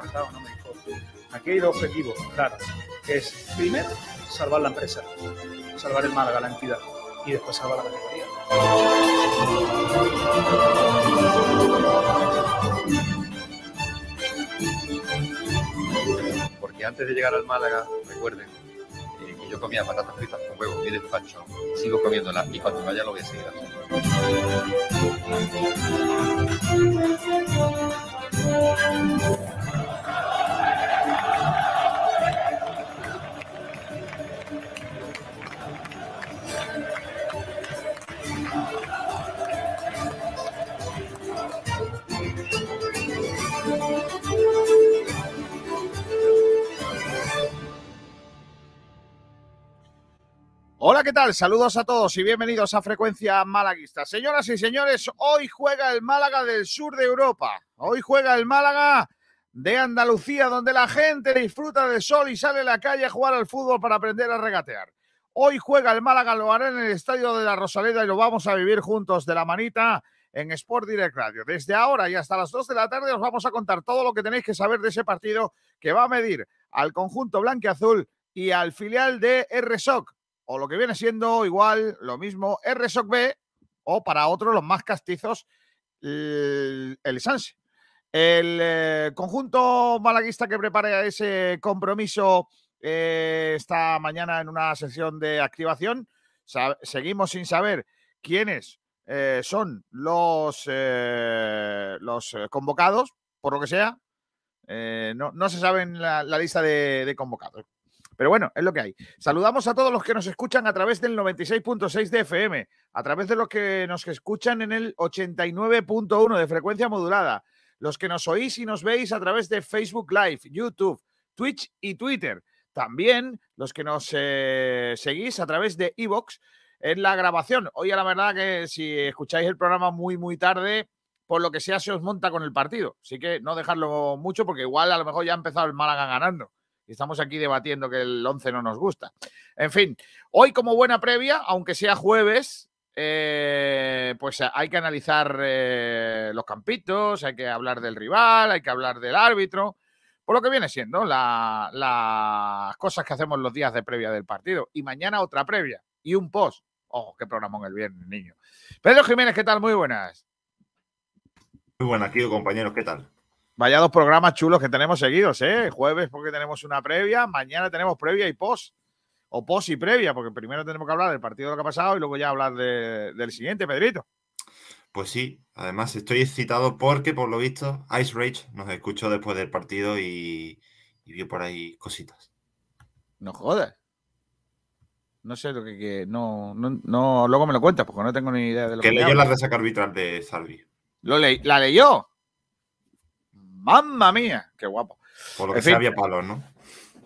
marcado, no me dijo. Aquí hay dos objetivos, claro, que es primero salvar la empresa, salvar el Málaga, la entidad, y después salvar la categoría. Porque antes de llegar al Málaga, recuerden eh, que yo comía patatas fritas con huevo y despacho, sigo comiéndolas y cuando vaya lo voy a seguir haciendo. Hola, ¿qué tal? Saludos a todos y bienvenidos a Frecuencia Malaguista. Señoras y señores, hoy juega el Málaga del sur de Europa. Hoy juega el Málaga de Andalucía, donde la gente disfruta del sol y sale a la calle a jugar al fútbol para aprender a regatear. Hoy juega el Málaga, lo hará en el estadio de la Rosaleda y lo vamos a vivir juntos de la manita en Sport Direct Radio. Desde ahora y hasta las 2 de la tarde os vamos a contar todo lo que tenéis que saber de ese partido que va a medir al conjunto blanqueazul y al filial de RSOC o lo que viene siendo igual lo mismo RSOC B o para otros los más castizos el, el. El eh, conjunto malaguista que prepara ese compromiso eh, esta mañana en una sesión de activación. Seguimos sin saber quiénes eh, son los, convocados, por lo que sea. No, se sabe en la, lista de convocados. Pero bueno, es lo que hay. Saludamos a todos los que nos escuchan a través del 96.6 de FM, a través de los que nos escuchan en el 89.1 de frecuencia modulada, los que nos oís y nos veis a través de Facebook Live, YouTube, Twitch y Twitter. También los que nos eh, seguís a través de Evox en la grabación. Hoy, a la verdad, que si escucháis el programa muy, muy tarde, por lo que sea, se os monta con el partido. Así que no dejarlo mucho, porque igual a lo mejor ya ha empezado el Málaga ganando. Estamos aquí debatiendo que el 11 no nos gusta. En fin, hoy como buena previa, aunque sea jueves, eh, pues hay que analizar eh, los campitos, hay que hablar del rival, hay que hablar del árbitro, por lo que viene siendo la- las cosas que hacemos los días de previa del partido. Y mañana otra previa y un post. Oh, qué programón el viernes, niño. Pedro Jiménez, ¿qué tal? Muy buenas. Muy buenas, tío, compañeros, ¿qué tal? Vaya dos programas chulos que tenemos seguidos, ¿eh? Jueves porque tenemos una previa, mañana tenemos previa y post. O post y previa, porque primero tenemos que hablar del partido de lo que ha pasado y luego ya hablar de- del siguiente, Pedrito. Pues sí, además estoy excitado porque, por lo visto, Ice Rage nos escuchó después del partido y, y vio por ahí cositas. No jodas. No sé lo que, que- no, no, no, luego me lo cuentas, porque no tengo ni idea de lo que, Que leyó la resaca arbitral de Salvi. Lo ¿La leyó? ¡Mamma mía! ¡Qué guapo! Por lo que En se fin. había palos, ¿no?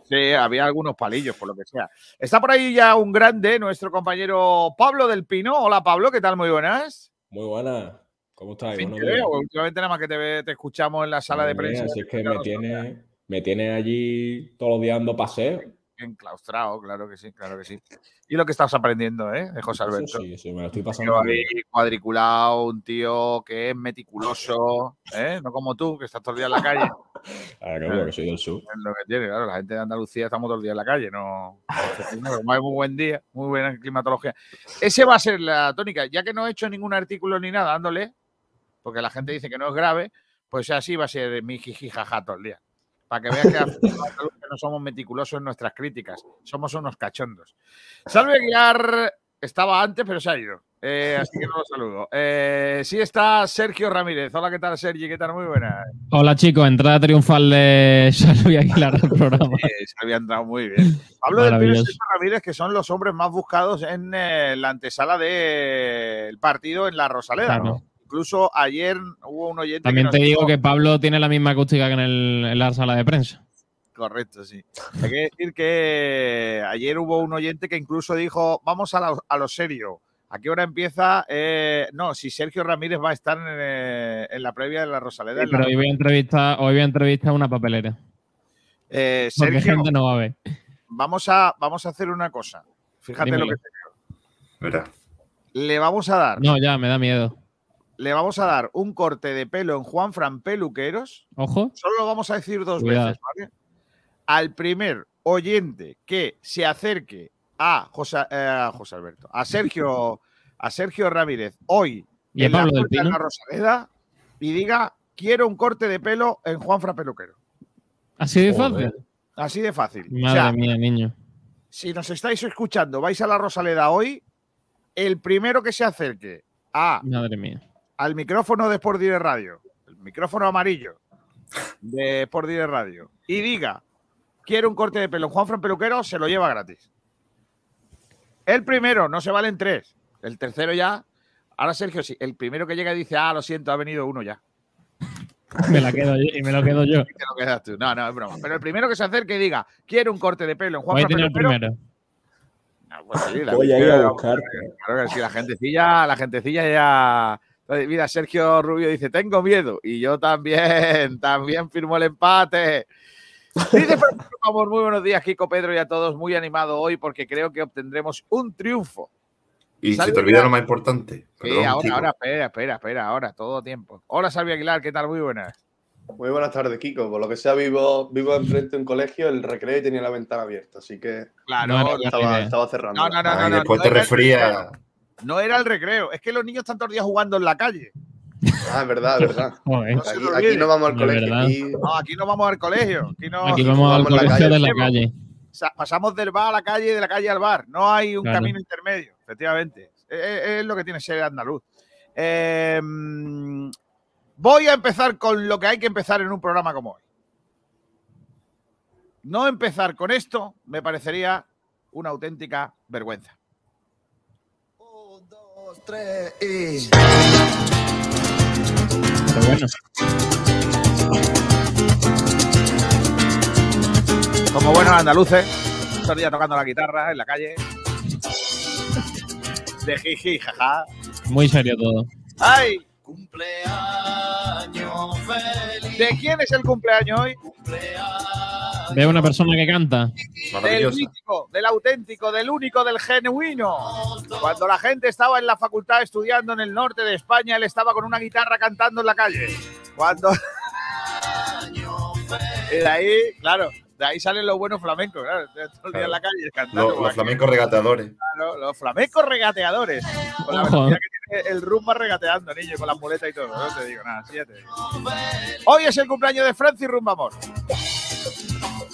Sí, había algunos palillos, por lo que sea. Está por ahí ya un grande, nuestro compañero Pablo del Pino. Hola, Pablo, ¿qué tal? Muy buenas. Muy buena. ¿Cómo estás? fin, veo. Últimamente nada más que te, ve- te escuchamos en la sala de Madre mía, prensa. si es que me tiene, me tiene allí todos los días dando paseo. Enclaustrado, claro que sí, claro que sí. Y lo que estás aprendiendo, ¿eh? De José Alberto. Sí, sí, me lo estoy Un pasando. tío ahí cuadriculado, un tío que es meticuloso, ¿eh? No como tú, que estás todo el día en la calle. Claro, porque soy del sur. Es lo que tiene, claro. La gente de Andalucía estamos todo el día en la calle, no. Como hay muy buen día, muy buena climatología. Ese va a ser la tónica. Ya que no he hecho ningún artículo ni nada dándole, porque la gente dice que no es grave, pues así va a ser mi jiji jaja todo el día. Para que veas que no somos meticulosos en nuestras críticas, somos unos cachondos. Salve Aguilar estaba antes, pero se ha ido. Eh, así que no lo saludo. Eh, sí está Sergio Ramírez. Hola, ¿qué tal, Sergi? ¿Qué tal? Muy buenas. Hola chicos, entrada triunfal de Salvi Aguilar al programa. Eh, se había entrado muy bien. Y Maravilloso. Sergio Ramírez, que son los hombres más buscados en eh, la antesala del partido en la Rosaleda. Claro. ¿no? Incluso ayer hubo un oyente También que te digo dijo- que Pablo tiene la misma acústica que en, el- en la sala de prensa. Correcto, sí. Hay que decir que ayer hubo un oyente que incluso dijo, vamos a, la- a lo serio. ¿A qué hora empieza? Eh, no, si Sergio Ramírez va a estar en, eh, en la previa de la Rosaleda. en la- Pero hoy voy a entrevistar, hoy voy a entrevistar a una papelera. Eh, Porque Sergio, gente no va a ver. vamos a, vamos a hacer una cosa. Fíjate lo que te Verá. le vamos a dar. No, ya, me da miedo. Le vamos a dar un corte de pelo en Juan Fran Peluqueros. Ojo. Solo lo vamos a decir dos Cuidado. veces, ¿vale? Al primer oyente que se acerque a José, eh, a José Alberto, a Sergio, a Sergio Ramírez hoy Y a en la Pablo del Pino. la Rosaleda y diga quiero un corte de pelo en Juan Fran Peluquero. Así de Joder. fácil. Así de fácil. O Madre sea, mía, niño. si nos estáis escuchando, vais a la Rosaleda hoy, el primero que se acerque a Madre mía. Al micrófono de Sport Direct Radio, el micrófono amarillo de Sport Direct Radio, y diga, quiero un corte de pelo en Juan Fran Peluquero, se lo lleva gratis. El primero, no se valen tres. El tercero ya. Ahora Sergio, sí. El primero que llega y dice, ah, lo siento, ha venido uno ya. Me la quedo yo y me lo quedo yo. Y te lo quedas tú. No, no, es broma. Pero el primero que se acerque y diga, quiero un corte de pelo en Juan Voy a Fran tener el Peluquero. primero. Ah, pues sí, la- Voy a ir a buscar. Claro que sí, la gentecilla, la gentecilla ya. Mira, Sergio Rubio dice: Tengo miedo. Y yo también, también firmo el empate. Dice Francisco Amor, muy buenos días, Kiko, Pedro y a todos. Muy animado hoy porque creo que obtendremos un triunfo. Y Salve se te olvida Aguilar. lo más importante. Sí, ahora, Kiko. ahora, espera, espera, espera, ahora, todo tiempo. Hola, Salvi Aguilar, ¿qué tal? Muy buenas. Muy buenas tardes, Kiko. Por lo que sea, vivo, vivo enfrente de un colegio, el recreo y tenía la ventana abierta, así que Claro, No no, estaba, cerrando. no, no, no, Ah, y no, después no te recreo. No era el recreo, es que los niños están todos los días jugando en la calle. Ah, es verdad, es verdad. No Aquí, no vamos al colegio. Aquí, No, aquí no vamos al colegio. Aquí no. Aquí aquí vamos al en la colegio de la calle. calle. sa- pasamos del bar a la calle y de la calle al bar. No hay un Claro. camino intermedio, efectivamente. Es, lo que tiene que ser andaluz. Eh, mm, voy a empezar con lo que hay que empezar en un programa como hoy. No empezar con esto me parecería una auténtica vergüenza. Pero bueno, Como buenos andaluces, estos días tocando la guitarra en la calle. De jiji, jaja. muy serio todo. ¡Ay! ¿De quién es el cumpleaños hoy? Veo una persona que canta. Del mítico, del auténtico, del único, del genuino. Cuando la gente estaba en la facultad estudiando en el norte de España, él estaba con una guitarra cantando en la calle. Cuando. y de ahí, claro, de ahí salen los buenos flamencos, claro. Todo el día en la calle cantando. Los, los flamencos regateadores. claro, los flamencos regateadores. Con la Ojo. velocidad que tiene el rumba regateando, niño, con las muletas y todo. No te digo nada, sí, ya te digo. Hoy es el cumpleaños de Francis Rumbamor.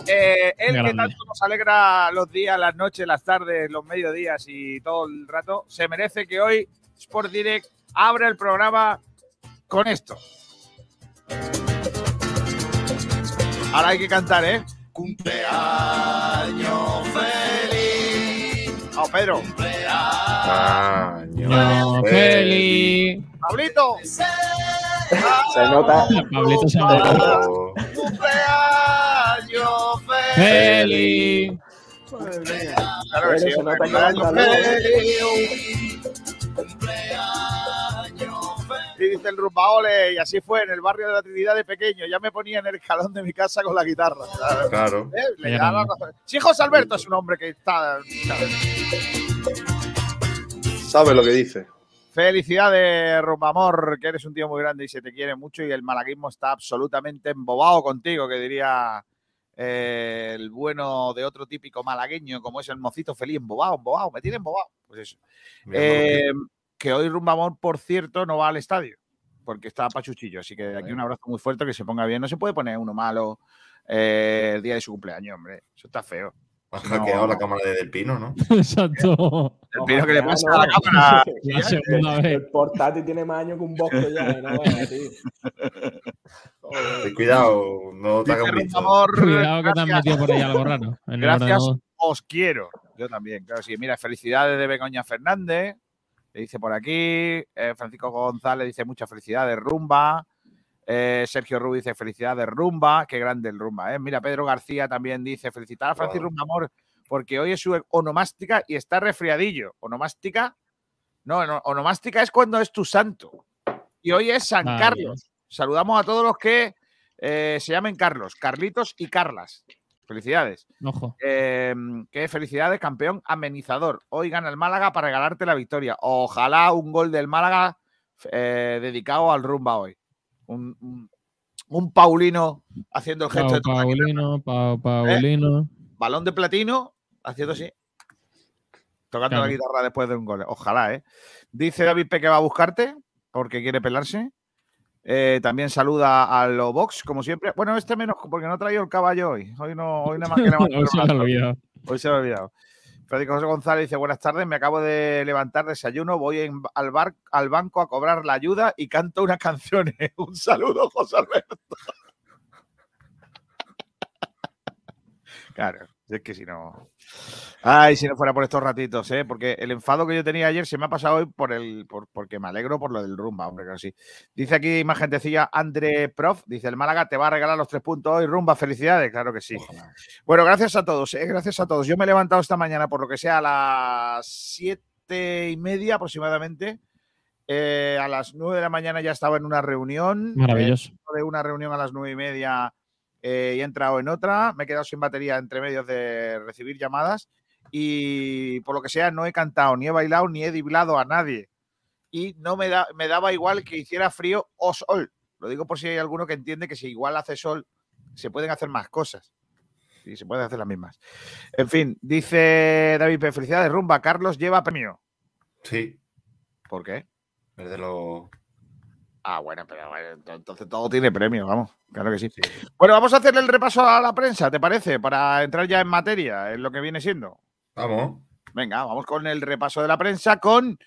Eh, él que tanto nos alegra los días, las noches, las tardes, los mediodías y todo el rato, se merece que hoy Sport Direct abra el programa con esto. Ahora hay que cantar, ¿eh? Cumpleaños feliz. Pedro. Año No, feliz. Pablito. Se nota. Pablito se llama. Oh, feliz. Y dice el rumbaole, y así fue en el barrio de la Trinidad de pequeño. Ya me ponía en el escalón de mi casa con la guitarra. Claro. claro. ¿Eh? Le razón. Sí, José Alberto es un hombre que está. sabe lo que dice. Felicidades, Rumbamor, que eres un tío muy grande y se te quiere mucho. Y el malaguismo está absolutamente embobado contigo, que diría eh, el bueno de otro típico malagueño, como es el mocito feliz, embobado, embobado, me tiene embobado. Pues eso. Eh, que hoy Rumbamor, por cierto, no va al estadio, porque está pachuchillo. Así que de aquí un abrazo muy fuerte, que se ponga bien. No se puede poner uno malo eh, el día de su cumpleaños, hombre. Eso está feo. Has no. hackeado la cámara de Del Pino, ¿no? Exacto. El pino que le no, pasa no. a la cámara. La segunda vez. El portátil tiene más años que un bosque ya. y No tío. Ten cuidado, no te hagas un. Rumbamor, Cuidado que te gracias. metido por ahí algo raro. Gracias, os quiero. Yo también, claro, sí. Mira, felicidades de Begoña Fernández. Le dice por aquí. eh, Francisco González dice muchas felicidades, Rumba. Eh, Sergio Rubio dice felicidades, Rumba. Qué grande el Rumba, ¿eh? Mira, Pedro García también dice felicitar a Francis Wow. Rumba Amor porque hoy es su onomástica y está resfriadillo. Onomástica. No, no, onomástica es cuando es tu santo. Y hoy es San. Carlos. Saludamos a todos los que eh, se llamen Carlos, Carlitos y Carlas. Felicidades. Ojo. Eh, qué felicidades, campeón amenizador. Hoy gana el Málaga para regalarte la victoria. Ojalá un gol del Málaga eh, dedicado al rumba hoy. Un, un- un Paulino haciendo el gesto Pau, de. Paulino, Pau, Paulino. balón de platino, haciendo así. Tocando la guitarra después de un gol. Ojalá, ¿eh? Dice David P que va a buscarte porque quiere pelarse. Eh, también saluda a los Box, como siempre. Bueno, este menos porque no ha traído el caballo hoy. Hoy no, hoy nada más que levantar Hoy el se lo olvidado. Hoy se ha olvidado. José González dice: Buenas tardes, me acabo de levantar desayuno, voy al, bar, al banco a cobrar la ayuda y canto unas canciones. Un saludo, José Alberto. Claro, es que si no. Ay, si no fuera por estos ratitos, ¿eh? Porque el enfado que yo tenía ayer se me ha pasado hoy por el, por- porque me alegro por lo del rumba, hombre, que sí. Dice aquí más gentecilla, André Prof, dice el Málaga te va a regalar los tres puntos hoy, rumba, felicidades, claro que sí. Ojalá. Bueno, gracias a todos, ¿eh? gracias a todos. Yo me he levantado esta mañana por lo que sea a las siete y media aproximadamente. Eh, a las nueve de la mañana ya estaba en una reunión. Maravilloso. Eh, de una reunión a las nueve y media eh, y he entrado en otra. Me he quedado sin batería entre medios de recibir llamadas y por lo que sea no he cantado, ni he bailado, ni he diblado a nadie. Y no me, da, me daba igual que hiciera frío o sol. Lo digo por si hay alguno que entiende que si igual hace sol, se pueden hacer más cosas. Y se pueden hacer las mismas. En fin, dice David P. Felicidades, rumba. Carlos lleva premio. Sí, ¿Por qué? es de los. Ah, bueno, pero bueno, ento- entonces todo tiene premio, vamos. Claro que sí. Bueno, vamos a hacerle el repaso a la prensa, ¿te parece? Para entrar ya en materia, en lo que viene siendo. Vamos. Venga, vamos con el repaso de la prensa con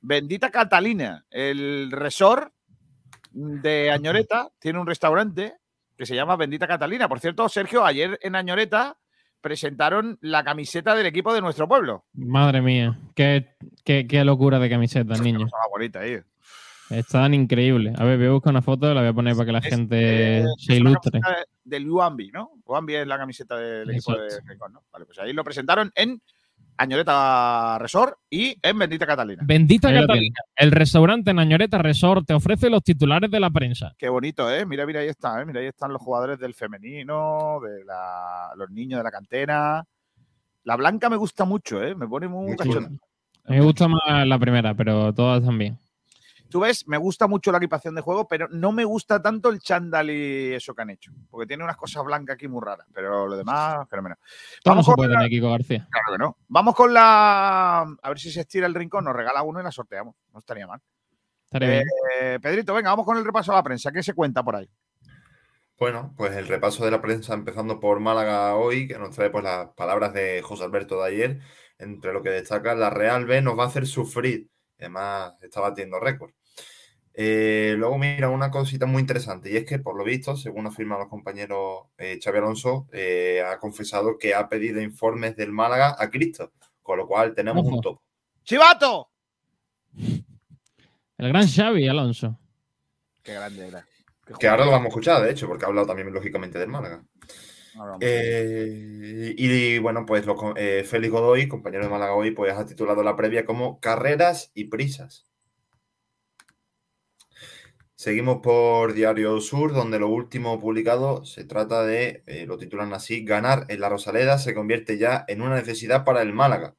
Bendita Catalina, el resort de Añoreta. Tiene un restaurante que se llama Bendita Catalina. Por cierto, Sergio, ayer en Añoreta presentaron la camiseta del equipo de nuestro pueblo. Madre mía, qué, qué, qué locura de. Cosa más bonita, eh. Están increíbles. A ver, voy a buscar una foto, la voy a poner para que la Es, gente eh, se ilustre. Del Luambi, ¿no? Luambi es la camiseta del equipo de. Rincón, ¿no? Vale, pues ahí lo presentaron en Añoreta Resort y en Bendita Catalina. Bendita Ahí Catalina. El restaurante Nañoreta Resort te ofrece los titulares de la prensa. Qué bonito, ¿eh? Mira, mira, ahí está, ¿eh? Mira, ahí están los jugadores del femenino, de la- los niños de la cantera. La blanca me gusta mucho, ¿eh? Me pone muy Muy cachonda. Me gusta más la primera, pero todas también. Tú ves, me gusta mucho la equipación de juego, pero no me gusta tanto el chándal y eso que han hecho. Porque tiene unas cosas blancas aquí muy raras. Pero lo demás, no Vamos se con puede la- tener, Kiko García. Claro que no. Vamos con la. A ver si se estira el rincón, nos regala uno y la sorteamos. No estaría mal. Estaría bien. Eh, Pedrito, venga, vamos con el repaso a la prensa. ¿Qué se cuenta por ahí? Bueno, pues el repaso de la prensa empezando por Málaga hoy, que nos trae pues las palabras de José Alberto de ayer, entre lo que destaca la Real B nos va a hacer sufrir, además está batiendo récord. Eh, luego mira una cosita muy interesante y es que por lo visto, según afirman los compañeros eh, Xavi Alonso, eh, ha confesado que ha pedido informes del Málaga a Cristo, con lo cual tenemos un Ojo. top. ¡Chivato! El gran Xavi Alonso. Qué grande era. Qué Que ahora lo vamos a escuchar, de hecho, porque ha hablado también lógicamente del Málaga. Eh, y bueno, pues eh, Félix Godoy, compañero de Málaga hoy, pues ha titulado la previa como Carreras y Prisas. Seguimos por Diario Sur, donde lo último publicado se trata de, eh, lo titulan así, ganar en la Rosaleda se convierte ya en una necesidad para el Málaga,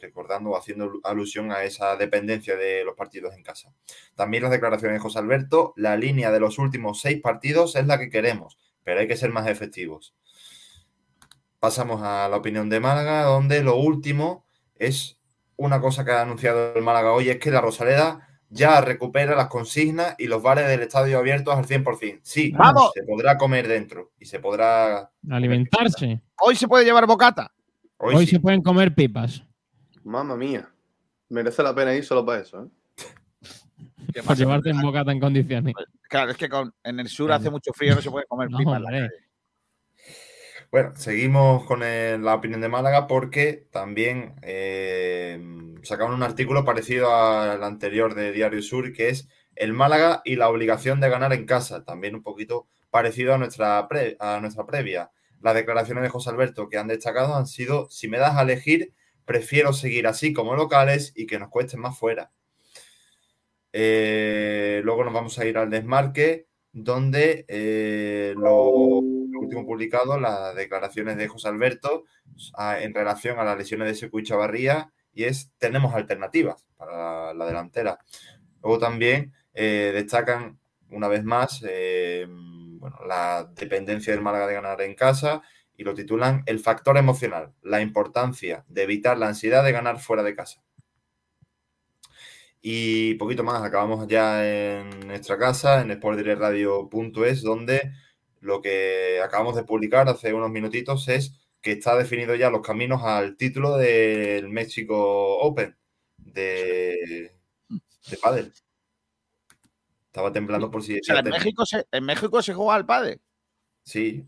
recordando o haciendo alusión a esa dependencia de los partidos en casa. También las declaraciones de José Alberto, la línea de los últimos seis partidos es la que queremos, pero hay que ser más efectivos. Pasamos a la opinión de Málaga, donde lo último es una cosa que ha anunciado el Málaga hoy, es que la Rosaleda ya recupera las consignas y los bares del estadio abiertos al 100%. Sí, ¡Vamos! se podrá comer dentro y se podrá... Alimentarse. Hoy se puede llevar bocata. Hoy, Hoy sí. se pueden comer pipas. Mamma mía. Merece la pena ir solo para eso, ¿eh? ¿Qué Por pasa? llevarte en bocata en condiciones. Claro, es que con- en el sur hace mucho frío, no se puede comer No, pipas. en la hombre. calle. Bueno, seguimos con el- la opinión de Málaga porque también eh, sacaban un artículo parecido al anterior de Diario Sur, que es el Málaga y la obligación de ganar en casa. También un poquito parecido a nuestra, a nuestra previa. Las declaraciones de José Alberto que han destacado han sido, si me das a elegir, prefiero seguir así como locales y que nos cueste más fuera. Eh, luego nos vamos a ir al desmarque, donde eh, lo, último publicado, las declaraciones de José Alberto a- en relación a las lesiones de Secu y Chavarría, y es, tenemos alternativas para la, la delantera. Luego también eh, destacan una vez más eh, bueno, la dependencia del Málaga de ganar en casa y lo titulan El factor emocional, la importancia de evitar la ansiedad de ganar fuera de casa. Y poquito más, acabamos ya en nuestra casa, en sportdirectradio.es, donde lo que acabamos de publicar hace unos minutitos es que está definido ya los caminos al título del México Open de, de pádel. Estaba temblando por si... O sea, en, México se, en México se juega al pádel. Sí,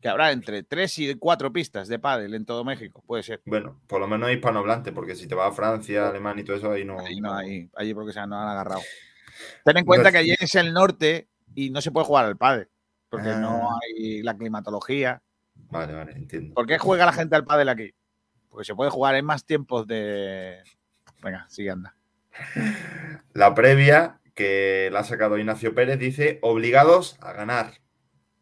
Que habrá entre tres y cuatro pistas de pádel en todo México, puede ser. bueno, por lo menos hispanohablante, porque si te vas a Francia, Alemania y todo eso, ahí no... Ahí no hay, allí porque se han, no han agarrado. Ten en cuenta que allí es el norte y no se puede jugar al pádel, porque no Ah. hay la climatología. Vale, vale, entiendo. ¿Por qué juega la gente al pádel aquí? Porque se puede jugar en más tiempos de... Venga, sigue anda. La previa que la ha sacado Ignacio Pérez dice obligados a ganar.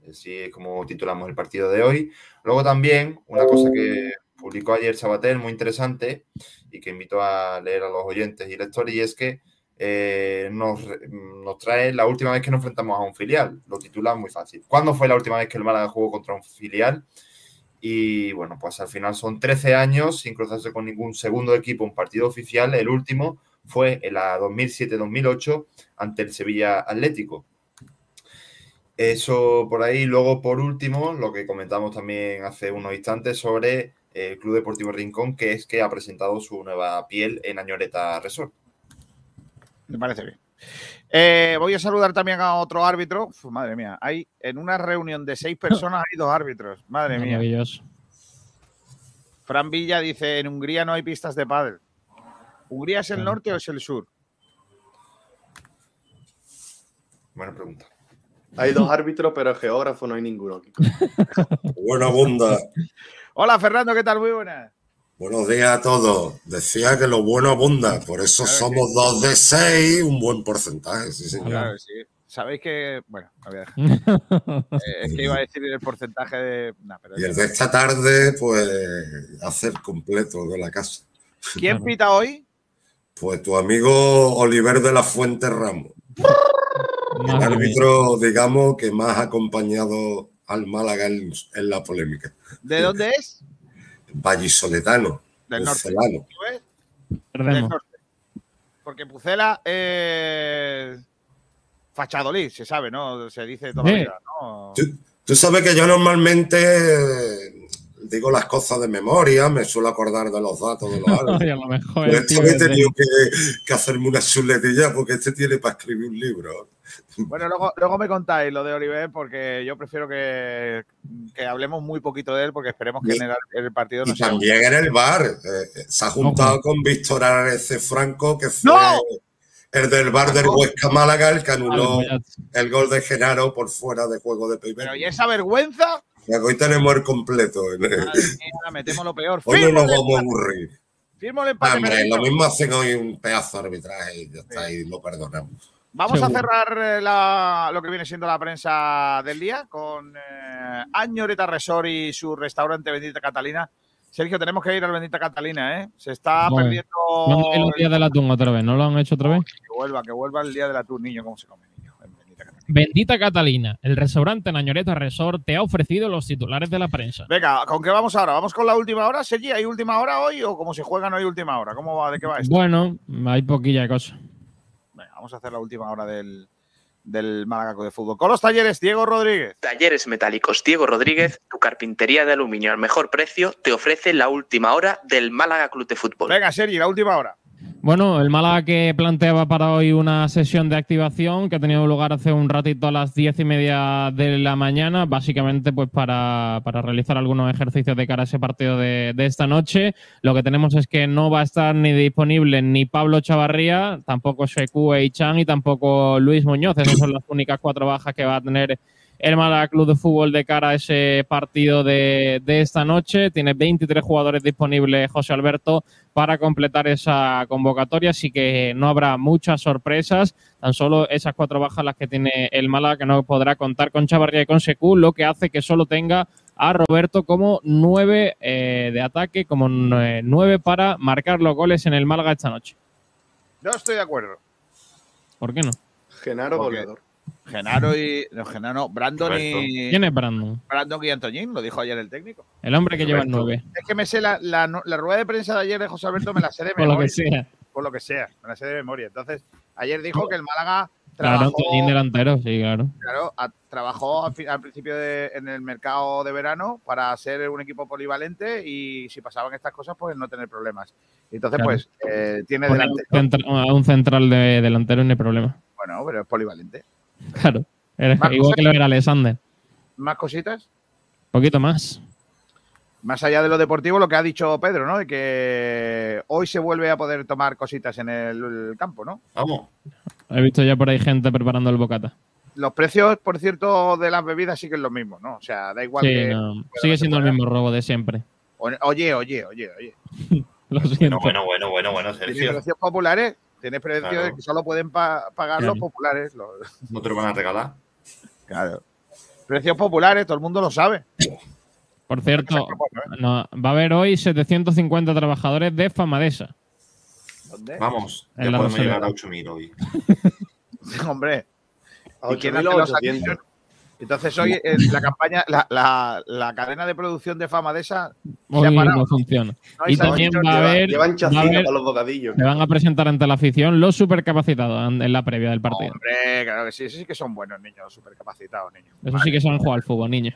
Así es como titulamos el partido de hoy. Luego también una cosa que publicó ayer Sabater muy interesante y que invito a leer a los oyentes y lectores y es que eh, nos, trae la última vez que nos enfrentamos a un filial. Lo titula muy fácil. ¿Cuándo fue la última vez que el Málaga jugó contra un filial? Y bueno, pues al final son 13 años sin cruzarse con ningún segundo equipo, un partido oficial. El último fue en la 2007-2008 ante el Sevilla Atlético. Eso por ahí. Luego, por último, lo que comentamos también hace unos instantes sobre el Club Deportivo Rincón, que es que ha presentado su nueva piel en Añoreta Resort. Me parece bien. Eh, voy a saludar también a otro árbitro. Uf, madre mía, hay en una reunión de seis personas hay dos árbitros. Madre mía. Maravilloso. Fran Villa dice, en Hungría no hay pistas de pádel. ¿Hungría es el norte o es el sur? Buena pregunta. Hay dos árbitros, pero geógrafo no hay ninguno. Buena bunda. Hola Fernando, ¿qué tal? Muy buenas. Buenos días a todos. Decía que lo bueno abunda, por eso Claro que somos dos de seis, un buen porcentaje, sí, señor. Claro que sí. Sabéis que, bueno, a dejar. Eh, es que iba a decir el porcentaje de... nah, pero Y el de esta tarde, pues, hacer completo de la casa. ¿Quién pita hoy? Pues tu amigo Oliver de la Fuente Ramos, el árbitro, digamos, que más ha acompañado al Málaga en, en la polémica. ¿De dónde es? Vallisoletano, Del norte. Del norte. Porque Pucela es Fachadolid, se sabe, ¿no? Se dice toda la vida, ¿no? Tú, tú sabes que yo normalmente digo las cosas de memoria, me suelo acordar de los datos de los. Ay, a lo mejor Pero esto he tenido que, que hacerme una chuletilla porque este tiene para escribir un libro. Bueno, luego, luego me contáis lo de Oliver porque yo prefiero que, que hablemos muy poquito de él porque esperemos que Y- en el, partido no Y sea... también en el bar. eh, se ha juntado con Víctor Arece Franco, que fue ¡No! el del bar del Huesca Málaga, el que anuló ya- el gol de Genaro por fuera de juego de Pero Peiber. ¿y esa vergüenza? Hoy tenemos el completo. el- metemos lo peor. Hoy no nos el vamos a aburrir. firmo el empate, Hombre, lo mismo hacen hoy un pedazo de arbitraje y ya está, y lo perdonamos. Vamos a cerrar eh, la- lo que viene siendo la prensa del día con eh, Añoreta Resort y su restaurante Bendita Catalina. Sergio, tenemos que ir al Bendita Catalina, ¿eh? Se está perdiendo. ¿Cuándo es los días del atún otra vez? ¿No lo han hecho otra vez? Que vuelva, que vuelva el día del atún, niño, ¿cómo se come, Bendita Catalina. El restaurante Nañoreta Resort te ha ofrecido los titulares de la prensa. Venga, ¿con qué vamos ahora? ¿Vamos con la última hora, Sergi? ¿Hay última hora hoy o cómo se juega no hay última hora? ¿Cómo va? ¿De qué va esto? Bueno, hay poquilla cosa. Venga, vamos a hacer la última hora del, del Málaga Club de Fútbol. Con los talleres, Diego Rodríguez. Talleres Metálicos Diego Rodríguez, tu carpintería de aluminio al mejor precio, te ofrece la última hora del Málaga Club de Fútbol. Venga, Sergi, la última hora. Bueno, el Málaga que planteaba para hoy una sesión de activación que ha tenido lugar hace un ratito a las diez y media de la mañana, básicamente pues para, para realizar algunos ejercicios de cara a ese partido de, esta noche. Lo que tenemos es que no va a estar ni disponible ni Pablo Chavarría, tampoco Sheku Eichan y tampoco Luis Muñoz. Esas son las únicas cuatro bajas que va a tener el Málaga Club de Fútbol de cara a ese partido de, de esta noche. Tiene 23 jugadores disponibles José Alberto para completar esa convocatoria, así que no habrá muchas sorpresas, tan solo esas cuatro bajas las que tiene el Málaga, que no podrá contar con Chavarría y con Secú, lo que hace que solo tenga a Roberto como nueve eh, de ataque, como nueve para marcar los goles en el Málaga esta noche. Yo estoy de acuerdo. ¿Por qué no? Genaro Porque- goleador. Genaro y. No, Genaro, no, Brandon y. ¿Quién es Brandon? Brandon y Antoñín, lo dijo ayer el técnico. El hombre que lleva el Roberto. 9. Es que me sé la, la, rueda de prensa de ayer de José Alberto, me la sé de Por lo memoria. que sea. Por lo que sea, me la sé de memoria. Entonces, ayer dijo que el Málaga Claro, trabajó, Antoñín delantero, sí, claro. claro, a- trabajó al, principio de- en el mercado de verano para ser un equipo polivalente y si pasaban estas cosas, pues no tener problemas. Entonces, Claro. pues, eh, tiene un, delantero. a un central de delantero no hay problema. Bueno, pero es polivalente. Claro. Era- Marcos, igual que lo era Alexander. Más cositas. poquito más. Más allá de lo deportivo, lo que ha dicho Pedro, ¿no? De que hoy se vuelve a poder tomar cositas en el campo, ¿no? Vamos. He visto ya por ahí gente preparando el bocata. Los precios, por cierto, de las bebidas siguen los mismos, ¿no? O sea, da igual Sí, que. no, sigue siendo el mismo robo de siempre. Oye, oye, oye, oye. Lo Bueno, siento. bueno, bueno, bueno, bueno, Sergio. precios populares. Tiene precios Claro. que solo pueden pa- pagar Claro. los populares. los- No te lo van a regalar. claro. Precios populares, todo el mundo lo sabe. Por cierto, no, va a haber hoy 750 trabajadores de Famadesa. ¿Dónde? Vamos, En ya podemos llegar a 8.000 hoy. Hombre. A ¿Y quién 8.000 hace o los 800. anuncios? Entonces hoy eh, la campaña, la, la- la cadena de producción de Famadesa se ha Hoy parado. no funciona. No Y también va a haber, Llevan va a chacinas haber- para los bocadillos. se van a presentar ante la afición los supercapacitados en la previa del partido. Hombre, claro que sí, sí que son buenos niños, súper capacitados niños. Eso sí que saben jugar al fútbol, niños.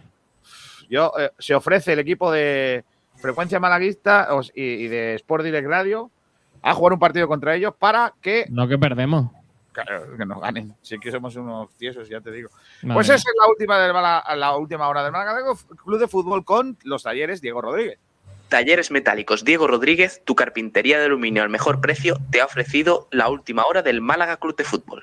Yo, eh, se ofrece el equipo de Frecuencia Malaguista y de Sport Direct Radio a jugar un partido contra ellos para que, No que perdemos. Claro, que nos ganen. Sí que somos unos tiesos, ya te digo. Pues esa es la última, del Málaga- la última hora del Málaga Club de Fútbol con los talleres Diego Rodríguez. Talleres Metálicos Diego Rodríguez, tu carpintería de aluminio al mejor precio, te ha ofrecido la última hora del Málaga Club de Fútbol.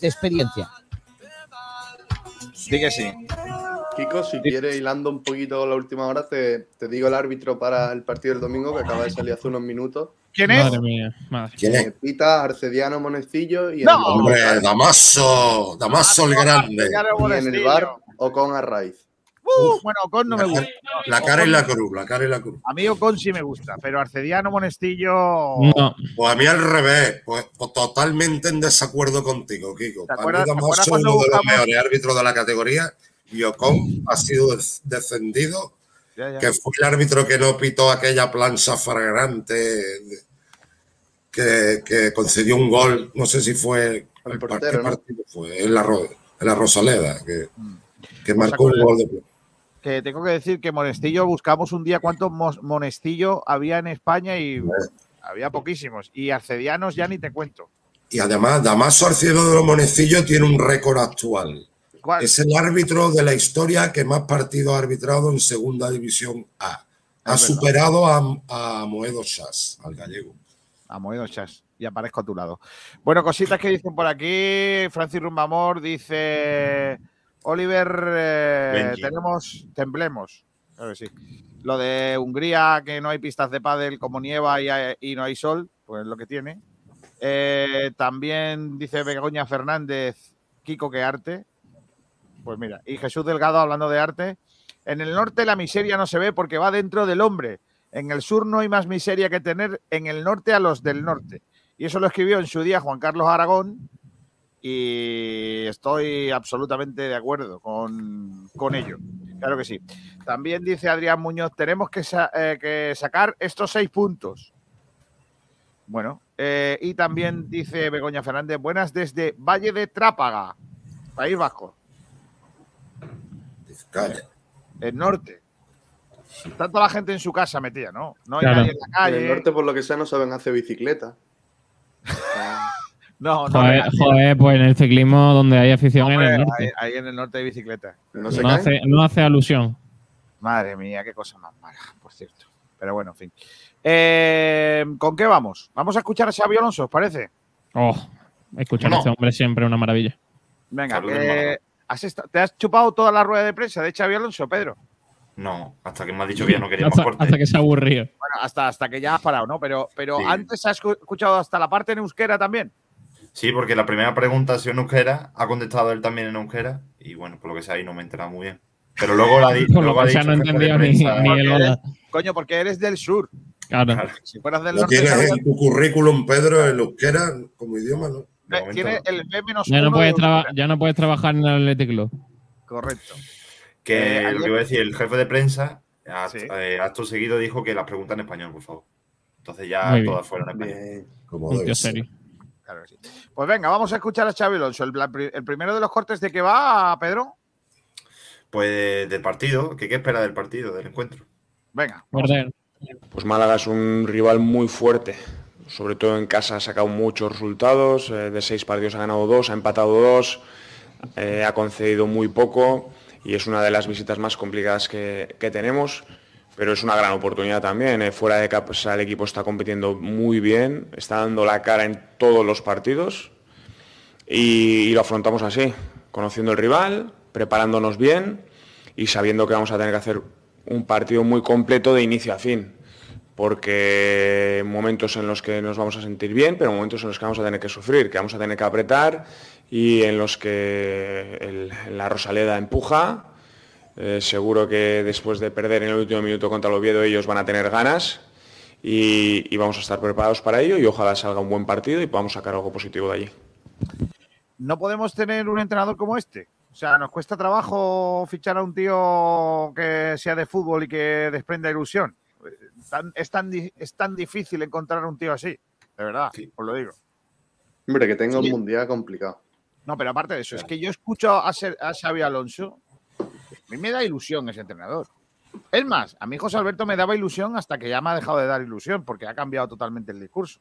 de experiencia. Digue sí. Kiko, si quieres, hilando un poquito la última hora, te, te digo el árbitro para el partido del domingo, que acaba de salir hace unos minutos. ¿Quién es? Madre mía, madre. ¿Quién Eh, es? Pita, Arcediano, Monecillo y ¡No! el, Hombre, Damaso, Damaso el grande. Y en el bar Ocon Arraiz. Uh, bueno, Ocon no me gusta. cara- La cara y la cruz, la cara y la cruz. A mí Ocon sí me gusta, pero Arcediano Monestillo. No, Pues a mí al revés, pues, pues totalmente en desacuerdo contigo, Kiko. ¿Te Para acuerdas- mí te Damaso es uno de los mejores árbitros de la categoría y Ocon ha sido des- descendido, Ya, ya. que fue el árbitro que no pitó aquella plancha fragrante que, que concedió un gol, no sé si fue el portero, partido fue, en la, Ro- en la Rosaleda, que, que Pues marcó un gol de Que tengo que decir que Monestillo buscamos un día cuántos Monestillo había en España y había poquísimos. Y Arcedianos ya ni te cuento. Y además, Damaso Arciero de los Monecillos tiene un récord actual. ¿Cuál? Es el árbitro de la historia que más partidos ha arbitrado en Segunda División A. Ha Es verdad. superado a, a Moedo Chas, al gallego. A Moedo Chas. Y aparezco a tu lado. Bueno, cositas que dicen por aquí. Francis Rumbamor dice. Oliver, eh, tenemos. Temblemos. Claro que sí. Lo de Hungría, que no hay pistas de pádel como nieva y, hay- y no hay sol, pues es lo que tiene. Eh, también dice Begoña Fernández, Kiko, que arte. Pues mira, y Jesús Delgado hablando de arte. En el norte la miseria no se ve porque va dentro del hombre. En el sur no hay más miseria que tener en el norte a los del norte. Y eso lo escribió en su día Juan Carlos Aragón y estoy absolutamente de acuerdo con, con ello. Claro que sí. También dice Adrián Muñoz, tenemos que, sa- eh, que sacar estos seis puntos. Bueno, eh, y también dice Begoña Fernández, buenas desde Valle de Trápaga, País Vasco, el norte. Está toda la gente en su casa metida, ¿no? No hay Claro. nadie en la En calle. el norte, por lo que sea, no saben hacer bicicleta. No, no. joder, joder, pues en el ciclismo donde hay afición en el norte. ahí, ahí en el norte hay bicicleta. No se No caen. hace, no hace alusión. Madre mía, qué cosa más mala, por cierto. Pero bueno, en fin. Eh, ¿Con qué vamos? Vamos a escuchar a Xavi Alonso, ¿os parece? Oh, Escuchar No. a este hombre siempre es una maravilla. Venga, eh. ¿has ¿te has chupado toda la rueda de prensa de Xavi Alonso, Pedro? No, hasta que me ha dicho que ya no quería más Hasta, corte. hasta que se ha aburrido. Bueno, hasta, hasta que ya has parado, ¿no? Pero, pero Sí. antes has escu- escuchado hasta la parte en euskera también. Sí, porque la primera pregunta ha sido en euskera, ha contestado él también en euskera, y bueno, por lo que sea, ahí no me he enterado muy bien. Pero luego, la di- luego ha dicho no jefe de entendió ni, prensa- ni el hola. Coño, porque eres del sur. Claro. Claro, Si fueras del norte, tienes en tu currículum, Pedro, el euskera como idioma, ¿no? tiene no. el B menos Ya no, uno puedes ya no puedes trabajar en el Athletic Club. Correcto. Que Eh, lo que iba a decir, el jefe de prensa, Sí. eh, acto seguido, dijo que las preguntas en español, por favor. Entonces ya todas fueron en español. Bien. Como debe tío ser. Claro que sí. Pues venga, vamos a escuchar a Xavi Alonso. El, primero de los cortes de que va, Pedro. Pues del partido, ¿qué, qué espera del partido, del encuentro? Venga. Pues Málaga es un rival muy fuerte. Sobre todo en casa ha sacado muchos resultados. eh, de seis partidos ha ganado dos, ha empatado dos, eh, ha concedido muy poco y es una de las visitas más complicadas que, que tenemos. Pero es una gran oportunidad también. eh, fuera de casa el equipo está compitiendo muy bien, está dando la cara en todos los partidos y, lo afrontamos así, conociendo el rival, preparándonos bien y sabiendo que vamos a tener que hacer un partido muy completo de inicio a fin, porque momentos en los que nos vamos a sentir bien, pero momentos en los que vamos a tener que sufrir, que vamos a tener que apretar y en los que la Rosaleda empuja. Eh, seguro que después de perder en el último minuto contra el Oviedo ellos van a tener ganas y, y vamos a estar preparados para ello y ojalá salga un buen partido y podamos sacar algo positivo de allí. No podemos tener un entrenador como este. O sea, nos cuesta trabajo fichar a un tío que sea de fútbol y que desprenda ilusión. Tan- es, tan, es tan difícil encontrar un tío así. De verdad, Sí. os lo digo. Hombre, que tenga Sí. un mundial complicado. No, pero aparte de eso, es que yo escucho a, Ser- a Xavi Alonso. A mí me da ilusión ese entrenador. Es más, a mí José Alberto me daba ilusión hasta que ya me ha dejado de dar ilusión porque ha cambiado totalmente el discurso.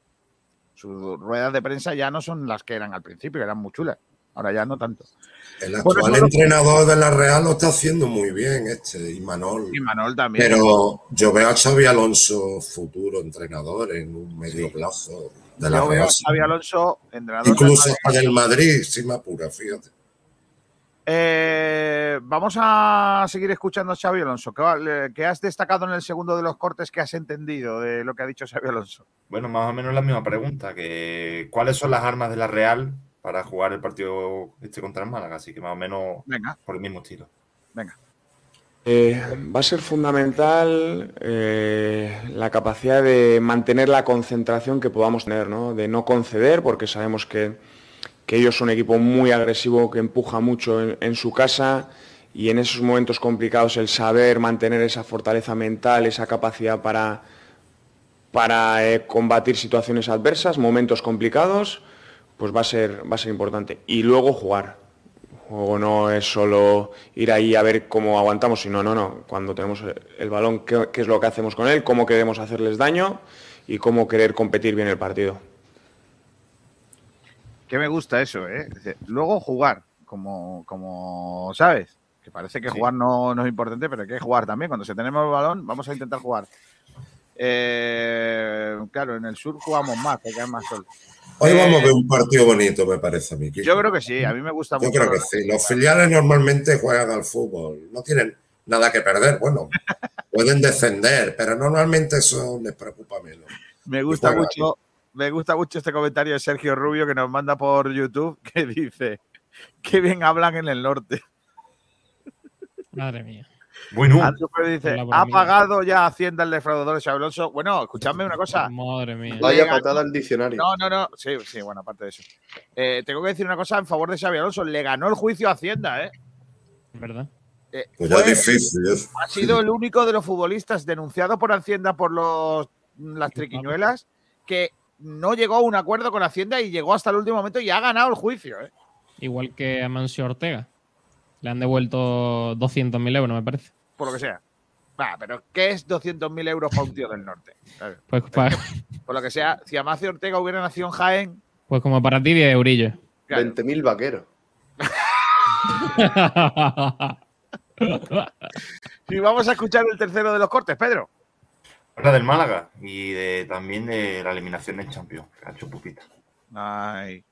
Sus ruedas de prensa ya no son las que eran al principio, eran muy chulas. Ahora ya no tanto. El actual eso entrenador de la Real lo está haciendo muy bien, este, y Manol. Y Manuel también. Pero yo veo a Xavi Alonso futuro entrenador en un medio plazo de la Yo veo Real. a Xavi Alonso, entrenador. Incluso para el Madrid, si me apura, fíjate. Eh, vamos a seguir escuchando a Xavi Alonso. ¿Qué, has destacado en el segundo de los cortes que has entendido de lo que ha dicho Xavi Alonso? Bueno, más o menos la misma pregunta, que ¿cuáles son las armas de la Real para jugar el partido este contra el Málaga? Así que más o menos Venga, por el mismo estilo. venga. Eh, va a ser fundamental eh, la capacidad de mantener la concentración que podamos tener, ¿no? de no conceder, porque sabemos que, que ellos son un equipo muy agresivo, que empuja mucho en, su casa y en esos momentos complicados el saber mantener esa fortaleza mental, esa capacidad para, para eh, combatir situaciones adversas, momentos complicados, pues va a ser, va a ser importante. Y luego jugar. O no es solo ir ahí a ver cómo aguantamos, sino, no, no, cuando tenemos el- balón, qué es lo que hacemos con él, cómo queremos hacerles daño y cómo querer competir bien el partido. Que me gusta eso, ¿eh? Luego jugar, como, como sabes, que parece que Sí. jugar no, no es importante, pero hay que jugar también. Cuando se tenemos el balón, vamos a intentar jugar. Eh, claro, en el sur jugamos más, porque hay más sol. Hoy Eh, vamos a ver un partido bonito, me parece a mí. Yo creo que sí, a mí me gusta Yo mucho. creo que sí. Los filiales normalmente juegan al fútbol. No tienen nada que perder. Bueno, pueden descender, pero normalmente eso les preocupa menos. Me gusta mucho, me gusta mucho este comentario de Sergio Rubio que nos manda por YouTube que dice que bien hablan en el norte. Madre mía. Bueno, Andrew Pérez dice, ha pagado ya Hacienda el defraudador de Xabi Alonso. Bueno, escuchadme una cosa. Madre mía. Vaya patada al diccionario. No, no, no. Sí, sí, bueno, aparte de eso. Eh, tengo que decir una cosa en favor de Xabi Alonso. Le ganó el juicio a Hacienda, ¿eh? ¿Verdad? Eh, Pues ya fue- es difícil. es- ha sido el único de los futbolistas denunciado por Hacienda por los, las triquiñuelas que no llegó a un acuerdo con Hacienda y llegó hasta el último momento y ha ganado el juicio, ¿eh? Igual que a Mancio Ortega. Le han devuelto 200.000 euros, me parece. Por lo que sea. Va, pero ¿qué es 200.000 euros para un tío del norte? Pues, Por lo que sea, si Amancio Ortega hubiera nacido en Jaén, pues como para ti 10 eurillos. claro, 20.000 vaqueros. Y vamos a escuchar el tercero de los cortes, Pedro. Del Málaga y de, también de la eliminación en Champions, que ha hecho pupita. Ay.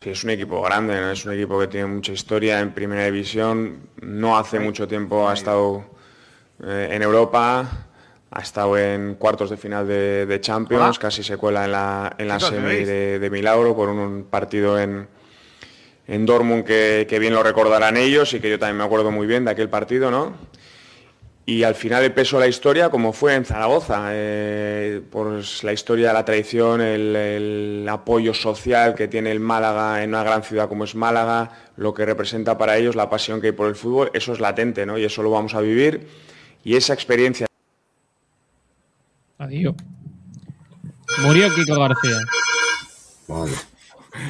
Sí, es un equipo grande, ¿no? es un equipo que tiene mucha historia en primera división. No hace mucho tiempo ha estado eh, en Europa, ha estado en cuartos de final de, de Champions, Hola. casi se cuela en la, en la Chicos, ¿me semi de, de Milagro por un, un partido en, en Dortmund que, que bien lo recordarán ellos y que yo también me acuerdo muy bien de aquel partido, ¿no? Y al final el peso de la historia, como fue en Zaragoza, eh, pues la historia, la tradición, el, el apoyo social que tiene el Málaga en una gran ciudad como es Málaga, lo que representa para ellos, la pasión que hay por el fútbol, eso es latente, ¿no? Y eso lo vamos a vivir. Y esa experiencia Adiós. Murió Kiko García. Vale.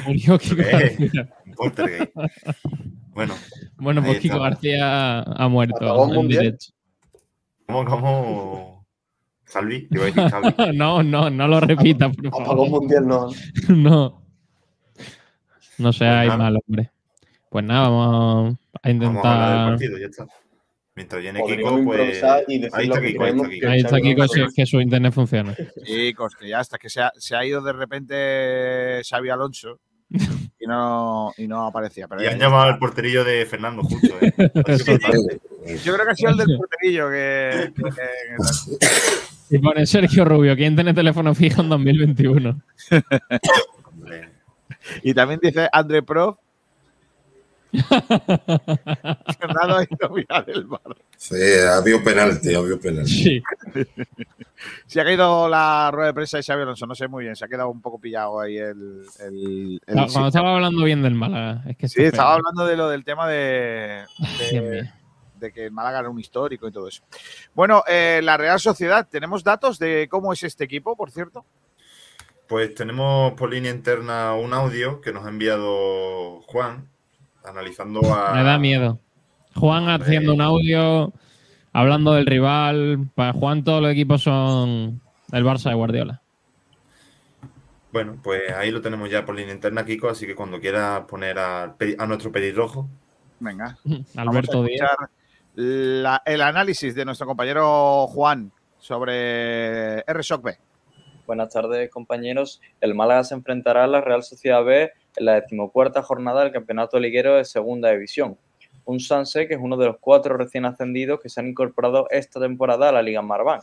Murió Kiko Eh, García. Bueno, Bueno, pues Kiko. García ha muerto en. ¿Cómo, cómo? Salvi, iba a decir Salvi. no, no, no lo repita, por Apagón favor. mundial no. no. No seáis nada. mal, hombre. Pues nada, vamos a Vamos a hablar del intentar. partido, ya está. Mientras viene Podríamos Kiko, pues. Ahí está que Kiko, ahí está Kiko. Ahí está Kiko, es que su internet funciona. Chicos, que ya hasta que se ha, se ha ido de repente Xavi Alonso y no, y no aparecía. Pero Y han llamado al porterillo de Fernando justo, ¿eh? Yo creo que ha sido el del porterillo que, que- que- Y pone Sergio Rubio, ¿quién tiene teléfono fijo en 2021? Hombre. Y también dice André Pro. Fernando ha ido a mirar el bar. Sí, ha habido penalti, ha habido penalti. Sí. Se ha caído la rueda de prensa de Xavi Alonso, no sé muy bien, se ha quedado un poco pillado ahí el. el- el- Cuando cuando estaba hablando bien del Málaga. Es que Sí, estaba feo. hablando de lo del tema de, de- Dios mío. de que el Málaga era un histórico y todo eso. Bueno, eh, la Real Sociedad, ¿tenemos datos de cómo es este equipo, por cierto? Pues tenemos por línea interna un audio que nos ha enviado Juan, analizando a. Me da miedo. Juan haciendo un audio, hablando del rival. Para Juan todos los equipos son el Barça de Guardiola. Bueno, pues ahí lo tenemos ya por línea interna, Kiko, así que cuando quieras poner a, a nuestro pelirrojo. Venga. Alberto Vamos a Díaz. la- el análisis de nuestro compañero Juan sobre R-Shock B. Buenas tardes, compañeros. El Málaga se enfrentará a la Real Sociedad B en la decimocuarta jornada del Campeonato Liguero de Segunda División. Un Sanse que es uno de los cuatro recién ascendidos que se han incorporado esta temporada a la Liga Marván.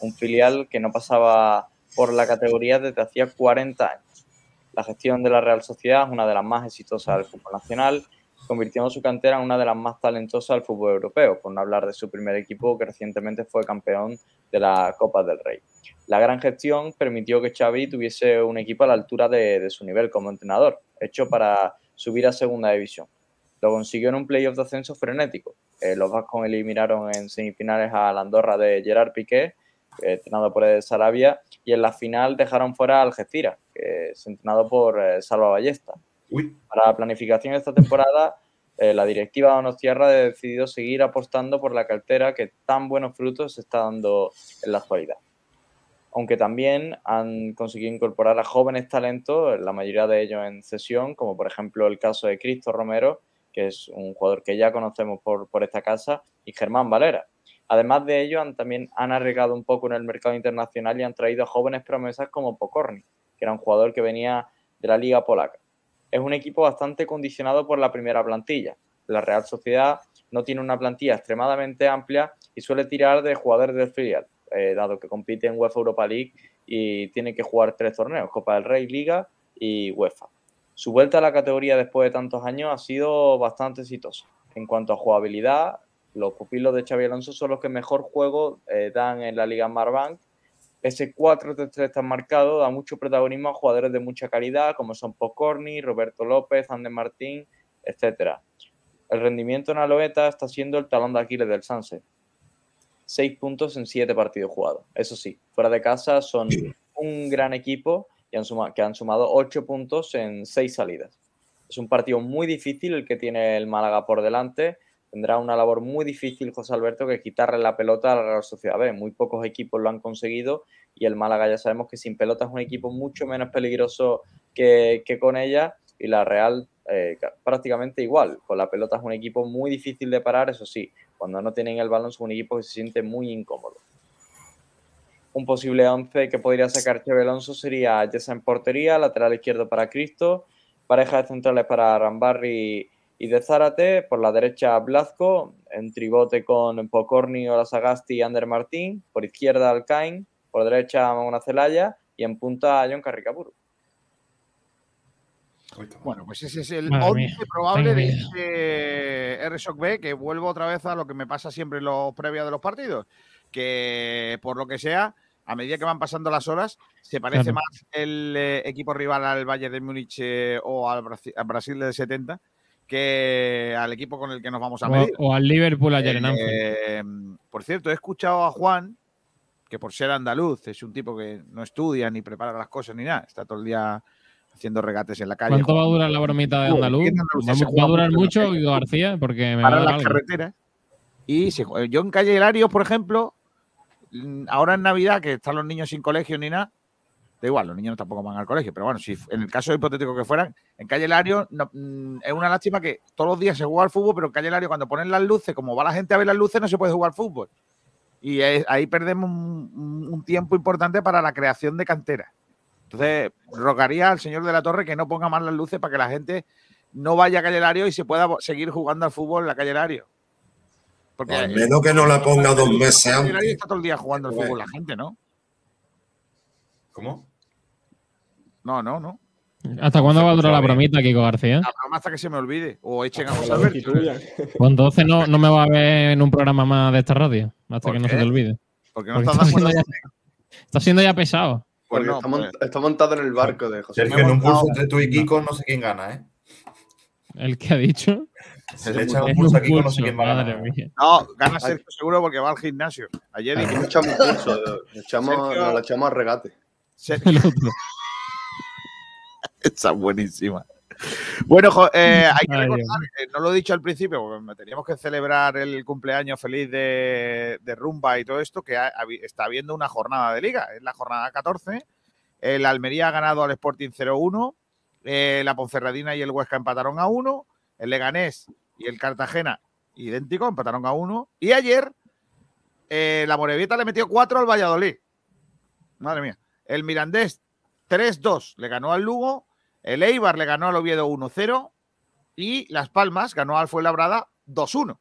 Un filial que no pasaba por la categoría desde hacía 40 años. La gestión de la Real Sociedad es una de las más exitosas del fútbol nacional, convirtiendo su cantera en una de las más talentosas del fútbol europeo, por no hablar de su primer equipo que recientemente fue campeón de la Copa del Rey. La gran gestión permitió que Xavi tuviese un equipo a la altura de, de su nivel como entrenador, hecho para subir a segunda división. Lo consiguió en un playoff de ascenso frenético. Eh, los vascos eliminaron en semifinales a la Andorra de Gerard Piqué, eh, entrenado por el Sarabia, y en la final dejaron fuera a Algeciras, es entrenado por eh, Salva Ballesta. Para la planificación de esta temporada, eh, la directiva de Donostiarra ha decidido seguir apostando por la cartera que tan buenos frutos está dando en la actualidad. Aunque también han conseguido incorporar a jóvenes talentos, la mayoría de ellos en cesión, como por ejemplo el caso de Cristo Romero, que es un jugador que ya conocemos por, por esta casa, y Germán Valera. Además de ello, han, también han arriesgado un poco en el mercado internacional y han traído jóvenes promesas como Pokorny, que era un jugador que venía de la liga polaca. Es un equipo bastante condicionado por la primera plantilla. La Real Sociedad no tiene una plantilla extremadamente amplia y suele tirar de jugadores del filial, eh, dado que compite en UEFA Europa League y tiene que jugar tres torneos, Copa del Rey, Liga y UEFA. Su vuelta a la categoría después de tantos años ha sido bastante exitosa. En cuanto a jugabilidad, los pupilos de Xavi Alonso son los que mejor juego eh, dan en la Liga Marbank. Ese 4-3-3 tan marcado da mucho protagonismo a jugadores de mucha calidad, como son Pocorni, Roberto López, Ander Martín, etc. El rendimiento en Aloeta está siendo el talón de Aquiles del Sanse. Seis puntos en siete partidos jugados. Eso sí, fuera de casa son un gran equipo y han suma- que han sumado ocho puntos en seis salidas. Es un partido muy difícil el que tiene el Málaga por delante. Tendrá una labor muy difícil José Alberto que quitarle la pelota a la Real Sociedad B. Muy pocos equipos lo han conseguido y el Málaga ya sabemos que sin pelota es un equipo mucho menos peligroso que, que con ella y la Real eh, ca- prácticamente igual. Con la pelota es un equipo muy difícil de parar, eso sí, cuando no tienen el balón es un equipo que se siente muy incómodo. Un posible 11 que podría sacar Cheve Alonso sería Jessa en portería, lateral izquierdo para Cristo, pareja de centrales para Rambarri y de Zárate, por la derecha Blazco, en tribote con Pocorni, Olasagasti y Ander Martín, por izquierda Alcain, por derecha Maguna Celaya y en punta John Carricapuro. Bueno, pues ese es el Madre 11 mía, probable de este R-Shock B, que vuelvo otra vez a lo que me pasa siempre en los previos de los partidos, que por lo que sea, a medida que van pasando las horas, se parece Claro. más el eh, equipo rival al Bayern de Múnich eh, o al, Brasil, al Brasil del 70 que al equipo con el que nos vamos a medir. o al Liverpool ayer en. Eh, por cierto, he escuchado a Juan, que por ser andaluz es un tipo que no estudia ni prepara las cosas ni nada, está todo el día haciendo regates en la calle. ¿Cuánto va a durar la bromita de Andaluz? ¿quién Andalucía ¿Va, a durar mucho Guido García? Porque me va a para las carreteras. Y se yo en calle Hilario, por ejemplo, mm, ahora en Navidad, que están los niños sin colegio ni nada, da igual, los niños tampoco van al colegio, pero bueno, si en el caso hipotético que fueran, en calle Hilario no- mm, es una lástima que todos los días se juega al fútbol, pero en calle Hilario cuando ponen las luces, como va la gente a ver las luces, no se puede jugar al fútbol. Y es- ahí perdemos un, tiempo importante para la creación de canteras. Entonces, rogaría al señor de la Torre que no ponga más las luces para que la gente no vaya a calle Hilario y se pueda seguir jugando al fútbol en la calle Hilario. Porque Al menos que no la ponga dos meses en calle antes. Hilario está todo el día jugando al fútbol la gente, ¿no? ¿Cómo? No, no, no. ¿Hasta cuándo va a durar la bromita, Kiko García? La broma hasta que se me olvide. O echen a Que José Alberto. Pues entonces no, no me va a ver en un programa más de esta radio, hasta ¿Por que no se te olvide. Porque no Porque estás está siendo, ya, está siendo ya pesado. Pues Porque no, está, mon- pues- está montado en el barco de José. Sergio, en un pulso entre tú y Kiko, no sé quién gana, ¿eh? El que ha dicho. Se le echa un pulso a Kiko, no sé quién va a ganar. No, gana Sergio seguro porque va al gimnasio. Ayer dije, nos echamos un pulso, le echamos, Sergio- nos la echamos a regate. Sergio, El otro. Esa es buenísima. Bueno, eh, hay que recordar, eh, no lo he dicho al principio, porque teníamos que celebrar el cumpleaños feliz de, de Rumba y todo esto, que ha- está habiendo una jornada de liga, es la jornada 14. El Almería ha ganado al Sporting 0-1, eh, la Ponferradina y el Huesca empataron a 1, el Leganés y el Cartagena idéntico, empataron a 1, y ayer eh, la Morevieta le metió 4 al Valladolid. Madre mía. El Mirandés 3-2 le ganó al Lugo, el Eibar le ganó al Oviedo 1-0 y Las Palmas ganó al Fuenlabrada 2-1.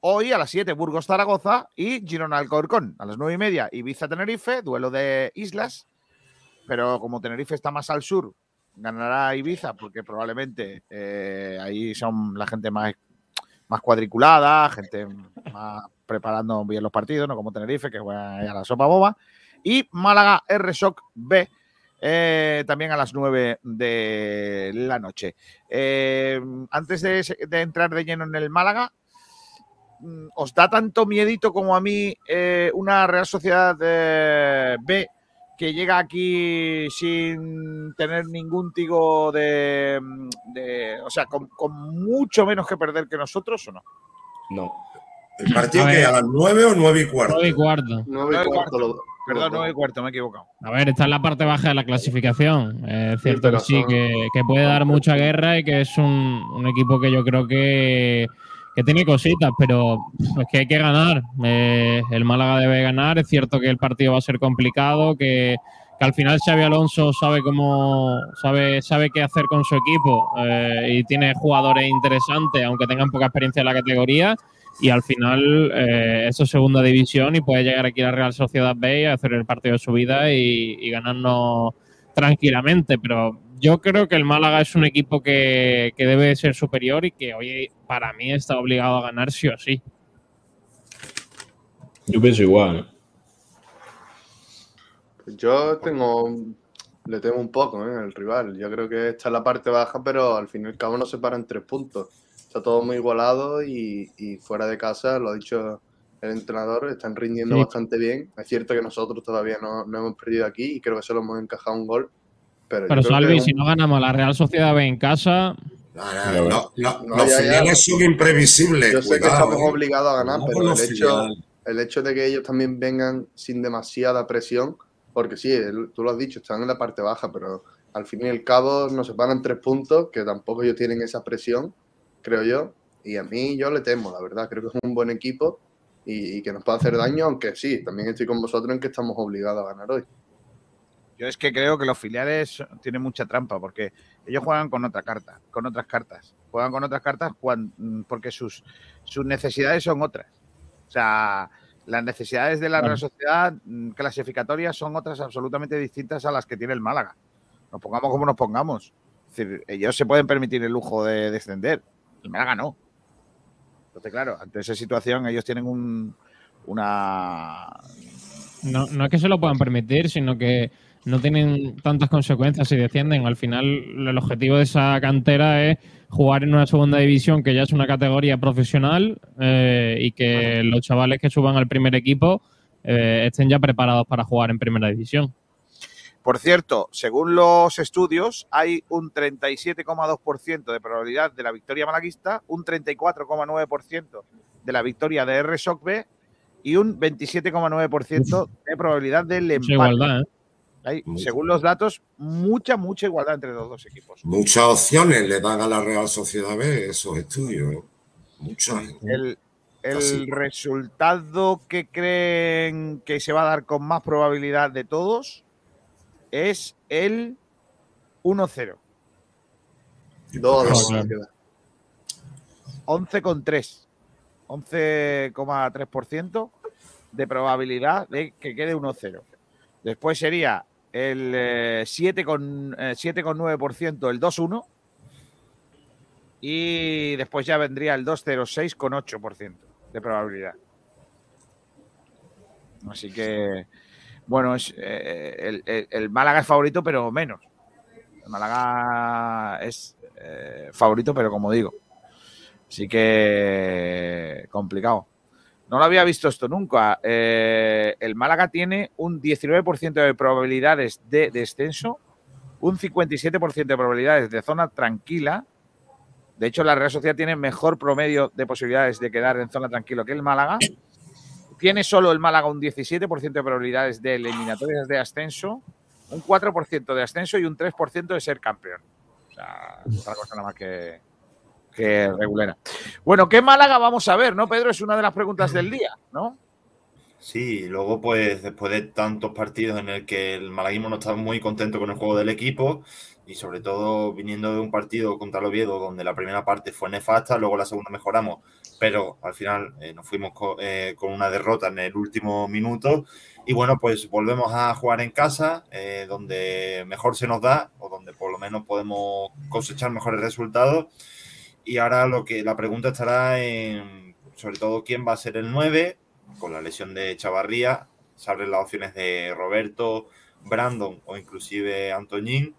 Hoy a las 7 Burgos Zaragoza y Girona Alcorcón. A las 9 y media Ibiza Tenerife, duelo de islas. Pero como Tenerife está más al sur, ganará Ibiza porque probablemente eh, ahí son la gente más, más cuadriculada, gente más preparando bien los partidos, no como Tenerife, que juega a la sopa boba. Y Málaga R-Shock B, eh, también a las 9 de la noche. Eh, antes de, entrar de lleno en el Málaga, mm, ¿os da tanto miedito como a mí eh, una Real Sociedad eh, B que llega aquí sin tener ningún tipo de, mm, de- o sea, con, con mucho menos que perder que nosotros o no? No. ¿El partido A que a las nueve o nueve y cuarto? Nueve y cuarto. Nueve Nueve y y cuarto. Perdón. 9 y cuarto, me he equivocado. A ver, está en la parte baja de la clasificación. Eh, Es cierto que sí, son- que, que puede dar mucha guerra y que es un, un equipo que yo creo que, que tiene cositas, pero es que hay que ganar. Eh, el Málaga debe ganar. Es cierto que el partido va a ser complicado, que, que al final Xavi Alonso sabe cómo sabe, sabe qué hacer con su equipo eh, y tiene jugadores interesantes, aunque tengan poca experiencia en la categoría. Y al final, eh, eso es segunda división y puede llegar aquí la Real Sociedad B y hacer el partido de su vida y, y ganarnos tranquilamente. Pero yo creo que el Málaga es un equipo que, que debe ser superior y que hoy, para mí, está obligado a ganar sí o sí. Yo pienso igual. ¿eh? Pues yo tengo. Le temo un poco ¿eh? al rival. Yo creo que está en la parte baja, pero al fin y al cabo no se paran tres puntos. Está todo muy igualado y, y fuera de casa, lo ha dicho el entrenador, están rindiendo Sí. bastante bien. Es cierto que nosotros todavía no, no hemos perdido aquí y creo que solo hemos encajado un gol. Pero, Salvi, si no ganamos a la Real Sociedad B en casa, No, no, no, no, No, los ya, ya. filiales son imprevisibles. Yo sé que estamos ¿eh? obligados a ganar, pero el hecho, el hecho de que ellos también vengan sin demasiada presión, porque sí, tú lo has dicho, están en la parte baja, pero al fin y al cabo nos separan tres puntos, que tampoco ellos tienen esa presión, creo yo. Y a mí yo le temo, la verdad, creo que es un buen equipo y, y que nos puede hacer daño, aunque sí, también estoy con vosotros en que estamos obligados a ganar hoy. Yo es que creo que los filiales tienen mucha trampa, porque Ellos juegan con otra carta, con otras cartas. Juegan con otras cartas cuan- mm, porque sus, sus necesidades son otras. O sea, las necesidades de la Real Sociedad mm, clasificatorias son otras absolutamente distintas a las que tiene el Málaga. Nos pongamos como nos pongamos. Es decir, ellos se pueden permitir el lujo de descender. El Málaga no. Entonces, claro, ante esa situación ellos tienen un, una... No, no es que se lo puedan permitir, sino que no tienen tantas consecuencias si descienden. Al final, el objetivo de esa cantera es jugar en una segunda división que ya es una categoría profesional eh, y que los chavales que suban al primer equipo eh, estén ya preparados para jugar en primera división. Por cierto, según los estudios, hay un 37,2% de probabilidad de la victoria malaguista, un 34,9% de la victoria de RSOC B y un 27,9% de probabilidad del Mucha empate. igualdad, ¿eh? Hay, según los datos, mucha, mucha igualdad entre los dos equipos. Muchas opciones le dan a la Real Sociedad B esos estudios. ¿eh? Muchas. El, el resultado que creen que se va a dar con más probabilidad de todos es el 1-0. Dos, Joder. me queda. 11,3. 11,3% de probabilidad de que quede 1-0. Después sería el eh, 7,9% eh, 7,9% el 2-1. Y después ya vendría el 2-0, 6,8% de probabilidad. Así que, bueno, es, eh, el, el- Málaga es favorito, pero menos. El Málaga es eh, favorito, pero como digo. Así que complicado. No lo había visto esto nunca. Eh, el Málaga tiene un 19% de probabilidades de descenso, un 57% de probabilidades de zona tranquila. De hecho, la Real Sociedad tiene mejor promedio de posibilidades de quedar en zona tranquila que el Málaga. Tiene solo el Málaga un 17% de probabilidades de eliminatorias de ascenso, un 4% de ascenso y un 3% de ser campeón. O sea, otra cosa nada más que, que regulera. Bueno, ¿qué Málaga vamos a ver, no, Pedro? Es una de las preguntas del día, ¿no? Sí, luego pues después de tantos partidos en el que el malaguismo no está muy contento con el juego del equipo y sobre todo viniendo de un partido contra el Oviedo donde la primera parte fue nefasta, luego la segunda mejoramos, pero al final eh, nos fuimos co- eh, con una derrota en el último minuto. Y bueno, pues volvemos a jugar en casa eh, donde mejor se nos da o donde por lo menos podemos cosechar mejores resultados. Y ahora lo que la pregunta estará en sobre todo quién va a ser el 9 con la lesión de Chavarría, se abren las opciones de Roberto, Brandon o inclusive Antoñín,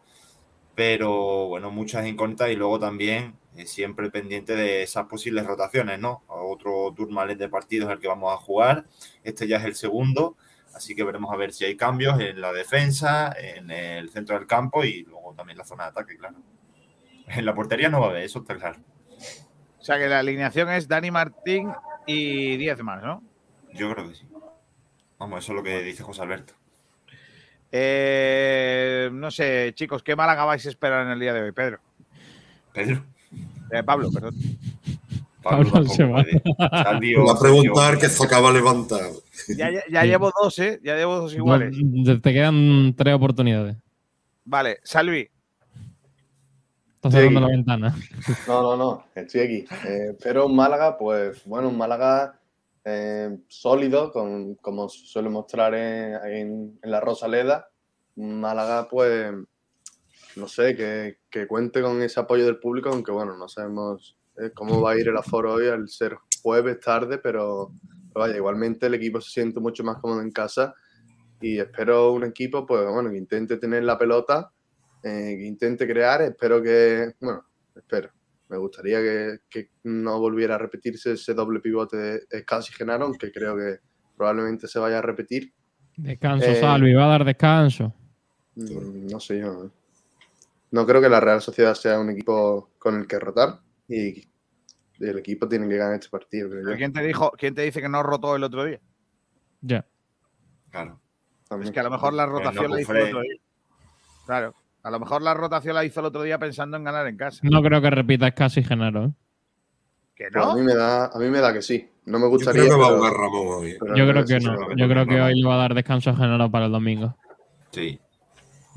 pero bueno, muchas incógnitas y luego también siempre pendiente de esas posibles rotaciones, ¿no? Otro turmalet de partidos en el que vamos a jugar, este ya es el segundo, así que veremos a ver si hay cambios en la defensa, en el centro del campo y luego también la zona de ataque, claro. En la portería no va a haber, eso está claro. O sea que la alineación es Dani Martín y 10 más, ¿no? Yo creo que sí. Vamos, eso es lo que dice José Alberto. Eh, no sé, chicos, ¿qué Málaga vais a esperar en el día de hoy, Pedro? Pedro. Eh, Pablo, perdón. Pablo tampoco se va. Va a preguntar que se acaba de levantar. Ya, ya- ya llevo dos, ¿eh? Ya llevo dos iguales. No, Te quedan tres oportunidades. Vale, Salvi. Estás Sí. cerrando la ventana. No, no, no, estoy aquí. Eh, pero un Málaga, pues bueno, un Málaga eh, sólido, con, como suele mostrar en, en- en la Rosaleda. Un Málaga, pues, no sé, que, que cuente con ese apoyo del público, aunque bueno, no sabemos eh, cómo va a ir el aforo hoy al ser jueves tarde, pero, pero vaya, igualmente el equipo se siente mucho más cómodo en casa y espero un equipo, pues bueno, que intente tener la pelota, eh, que intente crear, espero que, bueno, espero. Me gustaría que, que no volviera a repetirse ese doble pivote de Scassi Genaro, aunque creo que probablemente se vaya a repetir. Descanso, Eh, Salvi, va a dar descanso. Mm, No sé yo. ¿Eh? No creo que la Real Sociedad sea un equipo con el que rotar y el equipo tiene que ganar este partido, creo yo. ¿Pero ¿Quién te dijo, quién te dice que no rotó el otro día? Ya. Claro. Es que a lo mejor la rotación loco la hizo el otro día. Claro. A lo mejor la rotación la hizo el otro día pensando en ganar en casa. No creo que repitas casi Genaro. ¿eh? ¿Que no? a, mí me da, a mí me da que sí. No me Yo gustaría. creo que va a jugar Ramón hoy. pero Yo no creo que no. Yo creo que hoy le va a dar descanso a Genaro para el domingo. Sí.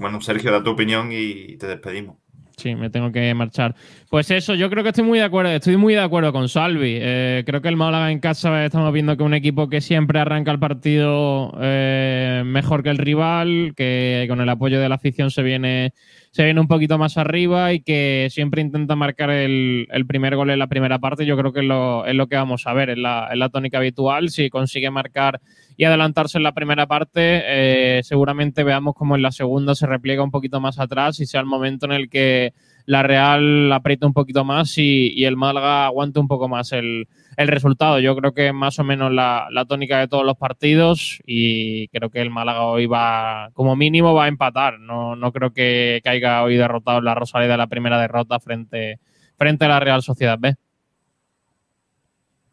Bueno, Sergio, da tu opinión y te despedimos. Sí, me tengo que marchar. Pues eso, yo creo que estoy muy de acuerdo, estoy muy de acuerdo con Salvi. Eh, creo que el Málaga en casa estamos viendo que un equipo que siempre arranca el partido eh, mejor que el rival, que con el apoyo de la afición se viene, se viene un poquito más arriba y que siempre intenta marcar el, primer gol en la primera parte. Yo creo que es lo, que vamos a ver, es la tónica habitual. Si consigue marcar y adelantarse en la primera parte, eh, seguramente veamos como en la segunda se repliega un poquito más atrás y sea el momento en el que la Real aprieta un poquito más y, el Málaga aguante un poco más el, el resultado. Yo creo que más o menos la, la, tónica de todos los partidos y creo que el Málaga hoy va, como mínimo, va a empatar. No, no creo que, haya hoy derrotado la Rosaleda la primera derrota frente, frente a la Real Sociedad B.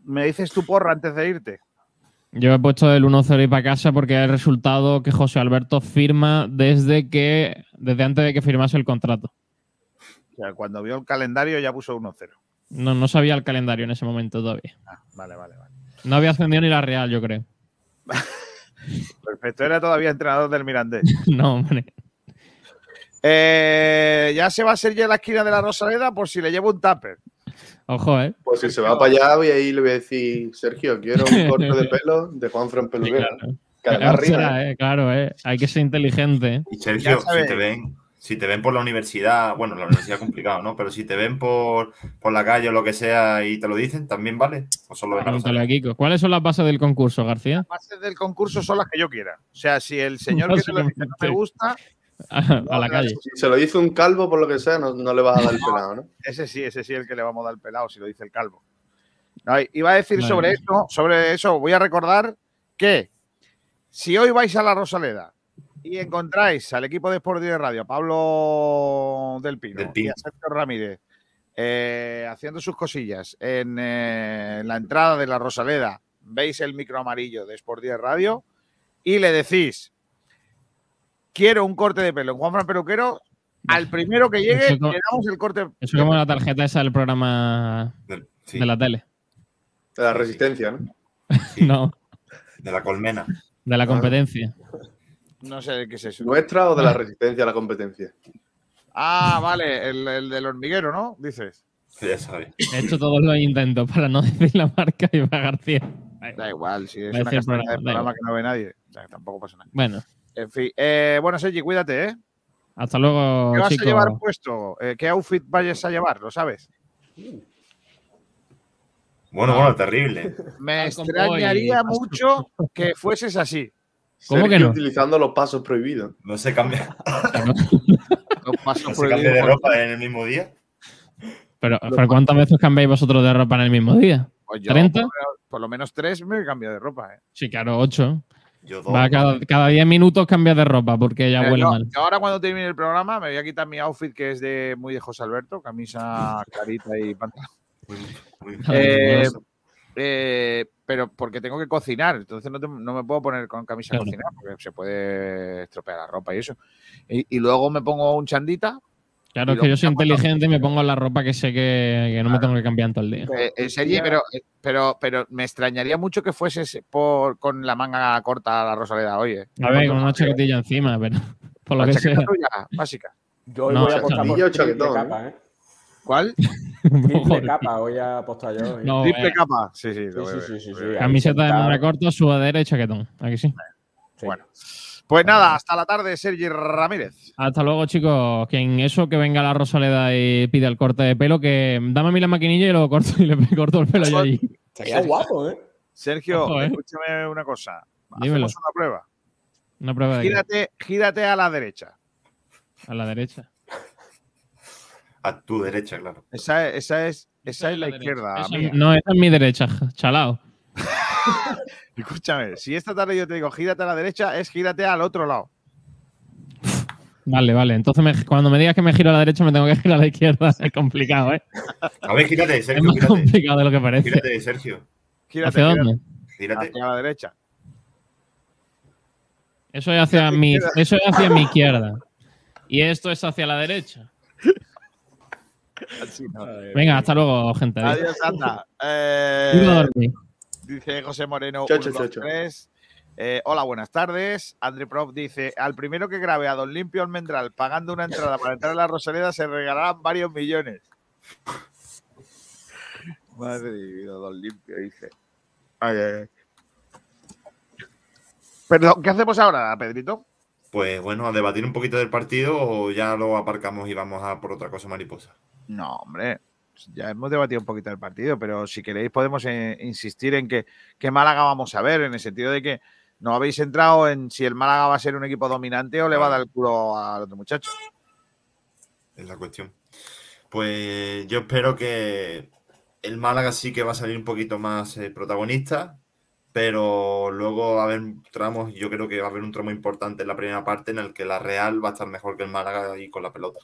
¿Me dices tu porra antes de irte? Yo he puesto el 1-0 y para casa porque es el resultado que José Alberto firma desde que desde antes de que firmase el contrato. O sea, cuando vio el calendario ya puso 1-0. No, no sabía el calendario en ese momento todavía. Ah, vale, vale, vale. No había ascendido ni la Real, yo creo. Perfecto, era todavía entrenador del Mirandés. no, hombre. Eh, ya se va a ser ya la esquina de la Rosaleda por si le llevo un tupper. Ojo, ¿eh? Pues si se va para allá, voy a ir y le voy a decir, Sergio, quiero un corte de pelo de Juan Fran Peluquero. Sí, claro. Será, eh, claro, eh. hay que ser inteligente. ¿eh? Y Sergio, si te ven, si te ven por la universidad, bueno, la universidad es complicado, ¿no? Pero si te ven por, por la calle o lo que sea y te lo dicen, ¿también vale? ¿O solo Pregúntale a Kiko. ¿Cuáles son las bases del concurso, García? Las bases del concurso son las que yo quiera. O sea, si el señor que te lo dice no me gusta, a, a la calle. Si se lo dice un calvo, por lo que sea, no, no le vas a dar el pelado, ¿no? Ese sí, ese sí el que le vamos a dar el pelado, si lo dice el calvo. No, iba a decir sobre eso, sobre eso, voy a recordar que si hoy vais a la Rosaleda y encontráis al equipo de Sport de Radio, a Pablo Del Pino, Del Pino. y a Sergio Ramírez, eh, haciendo sus cosillas en eh, la entrada de la Rosaleda, veis el micro amarillo de Sport Radio y le decís quiero un corte de pelo en Juan Fran Peluquero, al primero que llegue le damos el corte. Eso es como la tarjeta esa del programa Sí, de la tele. De la resistencia, ¿no? No, de la colmena. de la competencia. No sé qué es eso. ¿Nuestra o de la resistencia a la competencia? Ah, vale, el, el del hormiguero, ¿no? Dices. Ya sabes. He hecho todos los intentos para no decir la marca y va García. Da igual, si es una programa, de programa que no ve nadie. O sea, que tampoco pasa nada. Bueno, En fin. eh, bueno, Sergi, cuídate, ¿eh? hasta luego, ¿Qué vas a llevar puesto? Eh, ¿Qué outfit vayas a llevar? ¿Lo sabes? Bueno, bueno, terrible. Me extrañaría mucho que fueses así. ¿Cómo que no? utilizando los pasos prohibidos. No se cambia, Los pasos no se cambia de prohibidos. ropa en el mismo día. Pero, ¿pero ¿cuántas veces cambiáis vosotros de ropa en el mismo día? Pues yo, ¿30? Por, por lo menos tres me cambio de ropa, ¿eh? Sí, claro, ocho. Yo dos. Va cada, cada 10 minutos cambias de ropa porque ya Eh, huele no, mal. yo ahora cuando termine el programa me voy a quitar mi outfit que es de muy de José Alberto, camisa clarita y pantalón. Eh, eh, pero porque tengo que cocinar, entonces no, te- no me puedo poner con camisa Claro. a cocinar porque se puede estropear la ropa y eso. Y, y luego me pongo un chandita. Claro, es que yo soy inteligente y me pongo la ropa que sé que, que no me tengo que cambiar en todo el día. Eh, en serio, pero, pero, pero me extrañaría mucho que fueses por, con la manga corta a la Rosaleda hoy. eh. A ver, con una chaquetilla encima, pero por lo La que sea. tuya, básica. Yo hoy No, voy a apostar por triple chaquetón, capa, ¿eh? ¿Cuál? Triple capa, voy a apostar yo. ¿eh? No, Triple eh, capa. Sí, sí, Sí, lo voy a sí, ver. sí, sí, sí. Camiseta de manga corta, sudadera y chaquetón. Aquí sí. Sí. Pues nada, hasta la tarde, Sergi Ramírez. Hasta luego, chicos. Quien eso, que venga la Rosaleda y pida el corte de pelo, que dame a mí la maquinilla y lo corto y le corto el pelo yo allí. Estaría guapo, ¿eh? Sergio, Ojo, eh. escúchame una cosa. Dímelo. Hacemos una prueba. Una prueba de qué? Gírate, gírate a la derecha. a la derecha. A tu derecha, claro. Esa, esa es, esa es la, izquierda. Esa- no, esa es mi derecha, chalao. Escúchame, si esta tarde yo te digo gírate a la derecha, es gírate al otro lado. Vale, vale. Entonces, me- cuando me digas que me giro a la derecha, me tengo que girar a la izquierda. Es complicado, ¿eh? A ver, gírate, Es Sergio, más gírate. complicado de lo que parece. Gírate, Sergio. Gírate, ¿Hacia gírate dónde? Gírate. hacia la derecha. Eso es hacia mi, eso es hacia mi izquierda. Y esto es hacia la derecha. Así, ¿no? Venga, hasta luego, gente. Adiós. Adiós, anda. Eh. Dice José Moreno, Chocho, 1, 2, chocho. 3. Eh, hola, buenas tardes. André Prof dice: Al primero que grabe a Don Limpio Almendral pagando una entrada para entrar en la Rosaleda se regalarán varios millones. Madre mía, Don Limpio, dice. Ay, ay, ay. Perdón, ¿qué hacemos ahora, Pedrito? Pues bueno, a debatir un poquito del partido o ya lo aparcamos y vamos a por otra cosa mariposa. No, hombre, ya hemos debatido un poquito del partido, pero si queréis podemos eh, insistir en que, que Málaga vamos a ver, en el sentido de que no habéis entrado en si el Málaga va a ser un equipo dominante o le va a dar el culo al otro muchacho. Es la cuestión. Pues yo espero que el Málaga sí que va a salir un poquito más eh, protagonista, pero luego va a haber tramos, yo creo que va a haber un tramo importante en la primera parte en el que la Real va a estar mejor que el Málaga y con la pelota.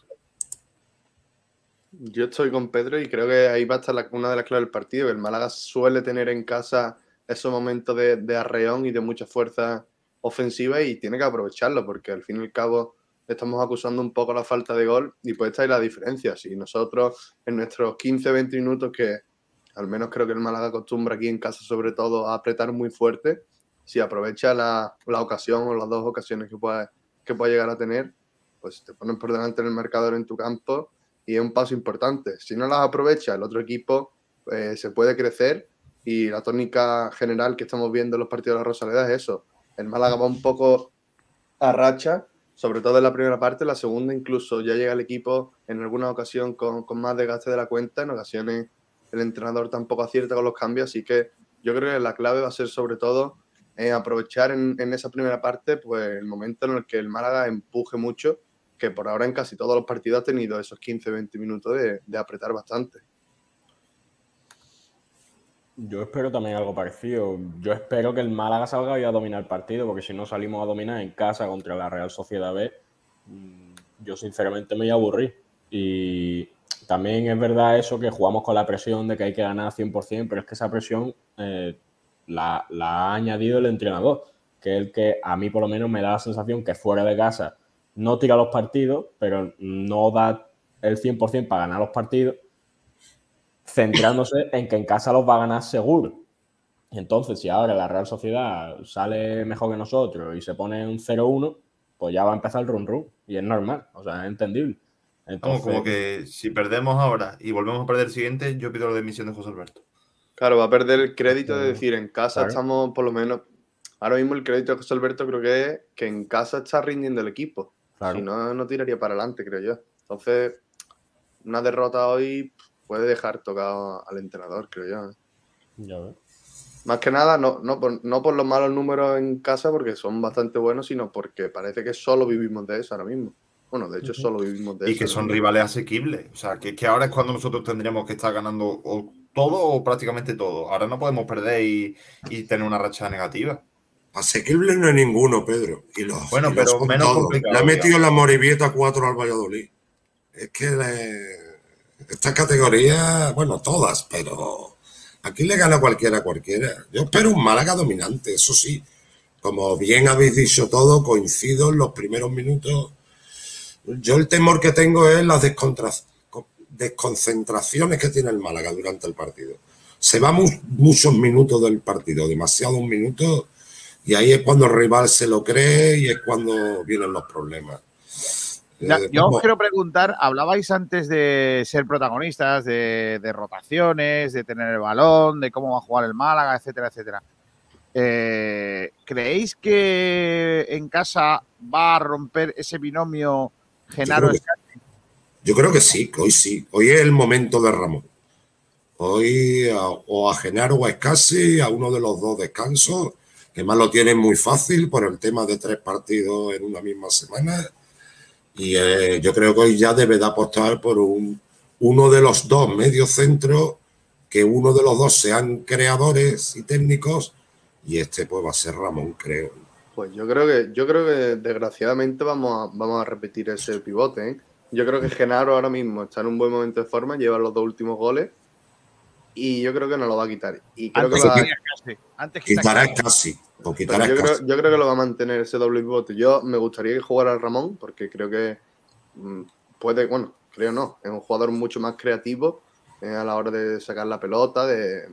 Yo estoy con Pedro y creo que ahí va a estar la- una de las claves del partido. El Málaga suele tener en casa esos momentos de, arreón y de mucha fuerza ofensiva y tiene que aprovecharlo porque al fin y al cabo estamos acusando un poco la falta de gol y pues esta es la diferencia. Si nosotros en nuestros 15-20 minutos que al menos creo que el Málaga acostumbra aquí en casa sobre todo a apretar muy fuerte, si aprovecha la, la ocasión o las dos ocasiones que pueda, que pueda llegar a tener, pues te ponen por delante en el marcador en tu campo y es un paso importante. Si no las aprovecha, el otro equipo eh, se puede crecer y la tónica general que estamos viendo en los partidos de la Rosaleda es eso. El Málaga va un poco a racha, sobre todo en la primera parte, la segunda incluso ya llega el equipo en alguna ocasión con, con más desgaste de la cuenta, en ocasiones el entrenador tampoco acierta con los cambios, así que yo creo que la clave va a ser sobre todo aprovechar en, en esa primera parte pues el momento en el que el Málaga empuje mucho, por ahora en casi todos los partidos ha tenido esos 15-20 minutos de, apretar bastante. Yo espero también algo parecido. Yo espero que el Málaga salga y a dominar el partido, porque si no salimos a dominar en casa contra la Real Sociedad B, mm, yo sinceramente me voy a aburrir. Y también es verdad eso que jugamos con la presión de que hay que ganar 100%, pero es que esa presión eh, la, la ha añadido el entrenador, que es el que a mí por lo menos me da la sensación que fuera de casa no tira los partidos, pero no da el 100% para ganar los partidos centrándose en que en casa los va a ganar seguro. Y entonces, si ahora la Real Sociedad sale mejor que nosotros y se pone un 0-1, pues ya va a empezar el run run. Y es normal, o sea, es entendible. Entonces, como que si perdemos ahora y volvemos a perder el siguiente, yo pido la dimisión de José Alberto. Claro, va a perder el crédito de decir en casa claro. estamos por lo menos. Ahora mismo el crédito de José Alberto creo que es que en casa está rindiendo el equipo. Claro. Si no, no tiraría para adelante, creo yo. Entonces, una derrota hoy puede dejar tocado al entrenador, creo yo. ¿eh? ya ves. Más que nada, no, no, por, no por los malos números en casa, porque son bastante buenos, sino porque parece que solo vivimos de eso ahora mismo. Bueno, de hecho, solo vivimos de Y eso. que ahora son rivales asequibles. O sea, que, que ahora es cuando nosotros tendríamos que estar ganando o todo o prácticamente todo. Ahora no podemos perder y, y tener una racha negativa. Asequible no es ninguno, Pedro. Y los, Bueno, y pero menos todos. complicado, Le ha metido la moribieta 4 al Valladolid. Es que le- esta categoría, bueno, todas, pero aquí le gana cualquiera a cualquiera. Yo espero un Málaga dominante, eso sí. Como bien habéis dicho todo, coincido en los primeros minutos. Yo el temor que tengo es las descontra- desconcentraciones que tiene el Málaga durante el partido. Se va mu- muchos minutos del partido, demasiados minutos, y ahí es cuando el rival se lo cree y es cuando vienen los problemas. Ya, Eh, yo os quiero preguntar, hablabais antes de ser protagonistas, de, de rotaciones, de tener el balón, de cómo va a jugar el Málaga, etcétera, etcétera. Eh, ¿Creéis que en casa va a romper ese binomio Genaro Yo creo que-? Yo creo que sí, que hoy sí. Hoy es el momento de Ramón. Hoy a- o a Genaro o a Escasi, a uno de los dos descansos, que más lo tienen muy fácil por el tema de tres partidos en una misma semana. Y eh, yo creo que hoy ya debe de apostar por un, uno de los dos medios centros, que uno de los dos sean creadores y técnicos, y este pues va a ser Ramón, creo. Pues yo creo que, yo creo que desgraciadamente vamos a, vamos a repetir ese pivote. ¿eh? Yo creo que Genaro ahora mismo está en un buen momento de forma, lleva los dos últimos goles y yo creo que no lo va a quitar. Y creo Antes que va a- que Escasi, antes que Quitará Escasi. casi, o Pero quitará yo, casi. creo, yo creo que lo va a mantener ese doble pivote. Yo me gustaría que jugara Ramón, porque creo que mm, puede, bueno, creo no, es un jugador mucho más creativo eh, a la hora de sacar la pelota, de,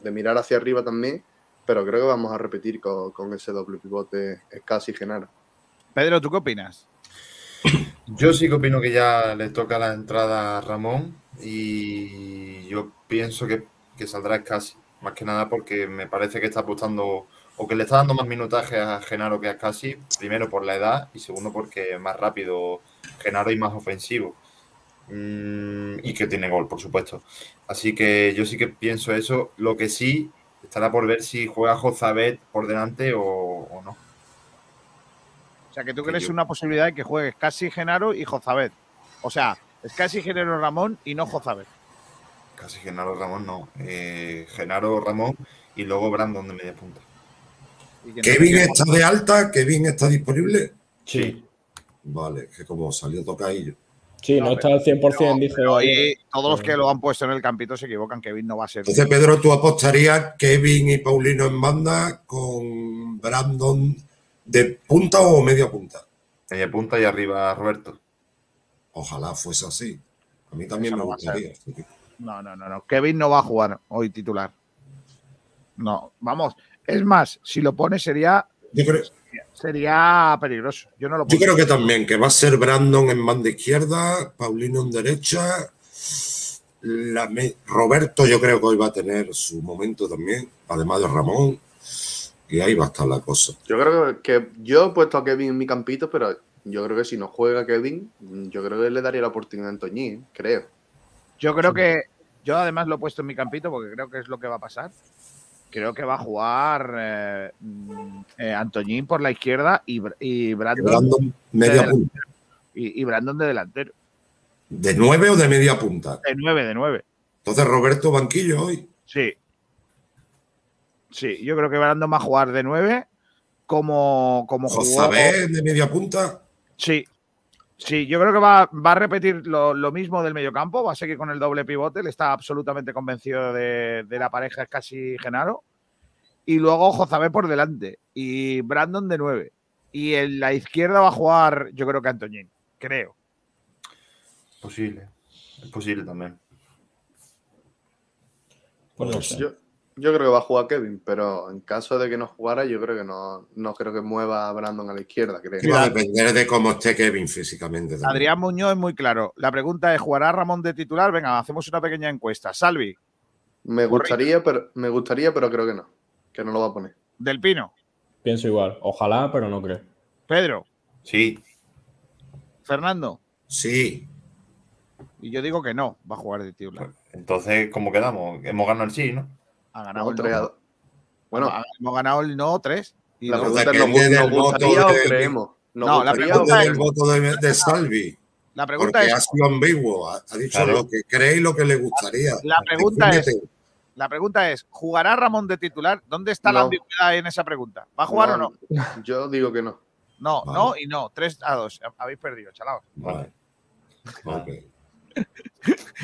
de mirar hacia arriba también. pero creo que vamos a repetir con, con ese doble pivote Scassi y Genaro. Pedro, ¿tú qué opinas? Yo sí que opino que ya le toca la entrada a Ramón y yo pienso que, que saldrá casi, más que nada porque me parece que está apostando o que le está dando más minutaje a Genaro que a Casi, primero por la edad y segundo porque es más rápido Genaro y más ofensivo. Mm, y que tiene gol, por supuesto. Así que yo sí que pienso eso. Lo que sí estará por ver si juega Jozabet por delante o, o no. O sea, que tú crees una posibilidad de que juegues casi Genaro y Jozabet. O sea, es casi Genaro Ramón y no Jozabet. Casi Genaro Ramón no. Eh, Genaro Ramón y luego Brandon de media punta. Kevin está de alta, Kevin está disponible. Sí. Vale, que como salió tocadillo. Sí, no, está al 100%, dice Pero hoy. ahí todos los que lo han puesto en el campito se equivocan. Kevin no va a ser. Entonces, Pedro, tú apostarías Kevin y Paulino en banda con Brandon de punta o media punta. Media punta y arriba Roberto. Ojalá fuese así. A mí también Eso me gustaría. No, no, no, no. Kevin no va a jugar hoy titular. No, vamos. Es más, si lo pone sería, Yo creo, sería peligroso. Yo no lo yo pongo. creo que también, que va a ser Brandon en banda izquierda, Paulino en derecha. la me- Roberto yo creo que hoy va a tener su momento también, además de Ramón. Y ahí va a estar la cosa. Yo creo que, que yo he puesto a Kevin en mi campito, pero yo creo que si no juega Kevin, yo creo que le daría la oportunidad a Antoñín, creo. Yo creo que. Yo además lo he puesto en mi campito porque creo que es lo que va a pasar. Creo que va a jugar eh, eh, Antoñín por la izquierda y, Br- y Brandon, Brandon media de, punta. y, y Brandon de delantero. ¿De nueve o de media punta? De 9, de 9. Entonces Roberto Banquillo hoy. Sí. Sí, yo creo que Brandon va a jugar de 9 como, como jugó. Josabé de media punta. Sí. Sí, yo creo que va, va a repetir lo, lo mismo del mediocampo, va a seguir con el doble pivote, él está absolutamente convencido de, de la pareja, es casi Genaro. Y luego Jozabé por delante y Brandon de 9. Y en la izquierda va a jugar, yo creo que Antoñín, creo. Posible. Es posible también. Pues no sé. Yo, yo creo que va a jugar Kevin, pero en caso de que no jugara, yo creo que no, no creo que mueva a Brandon a la izquierda, creo. Va a depender de cómo esté Kevin físicamente. también. Adrián Muñoz es muy claro. La pregunta es: ¿jugará Ramón de titular? Venga, hacemos una pequeña encuesta. Salvi, Me gustaría, pero me gustaría, pero creo que no. Que no lo va a poner. Del Pino, Pienso igual. Ojalá, pero no creo. Pedro, Sí. Fernando. Sí. Y yo digo que no, va a jugar de titular. Entonces, ¿cómo quedamos? Hemos ganado el sí, ¿no? Ha ganado No, el tres a no. dos. Bueno, Ha- hemos ganado el no 3. Y la pregunta es: ¿nos, gustaría o creemos? ¿Nos No, la pregunta es- del voto de, de Salvi. La pregunta Porque es, ha sido ambiguo. Ha, ha dicho Claro. lo que cree y lo que le gustaría. La pregunta es- la pregunta es, ¿jugará Ramón de titular? ¿Dónde está la No. ambigüedad en esa pregunta? ¿Va a jugar o no? Yo digo que no. No, Vale. no y no. 3 a 2. Habéis perdido, chalaos. Vale. Ok.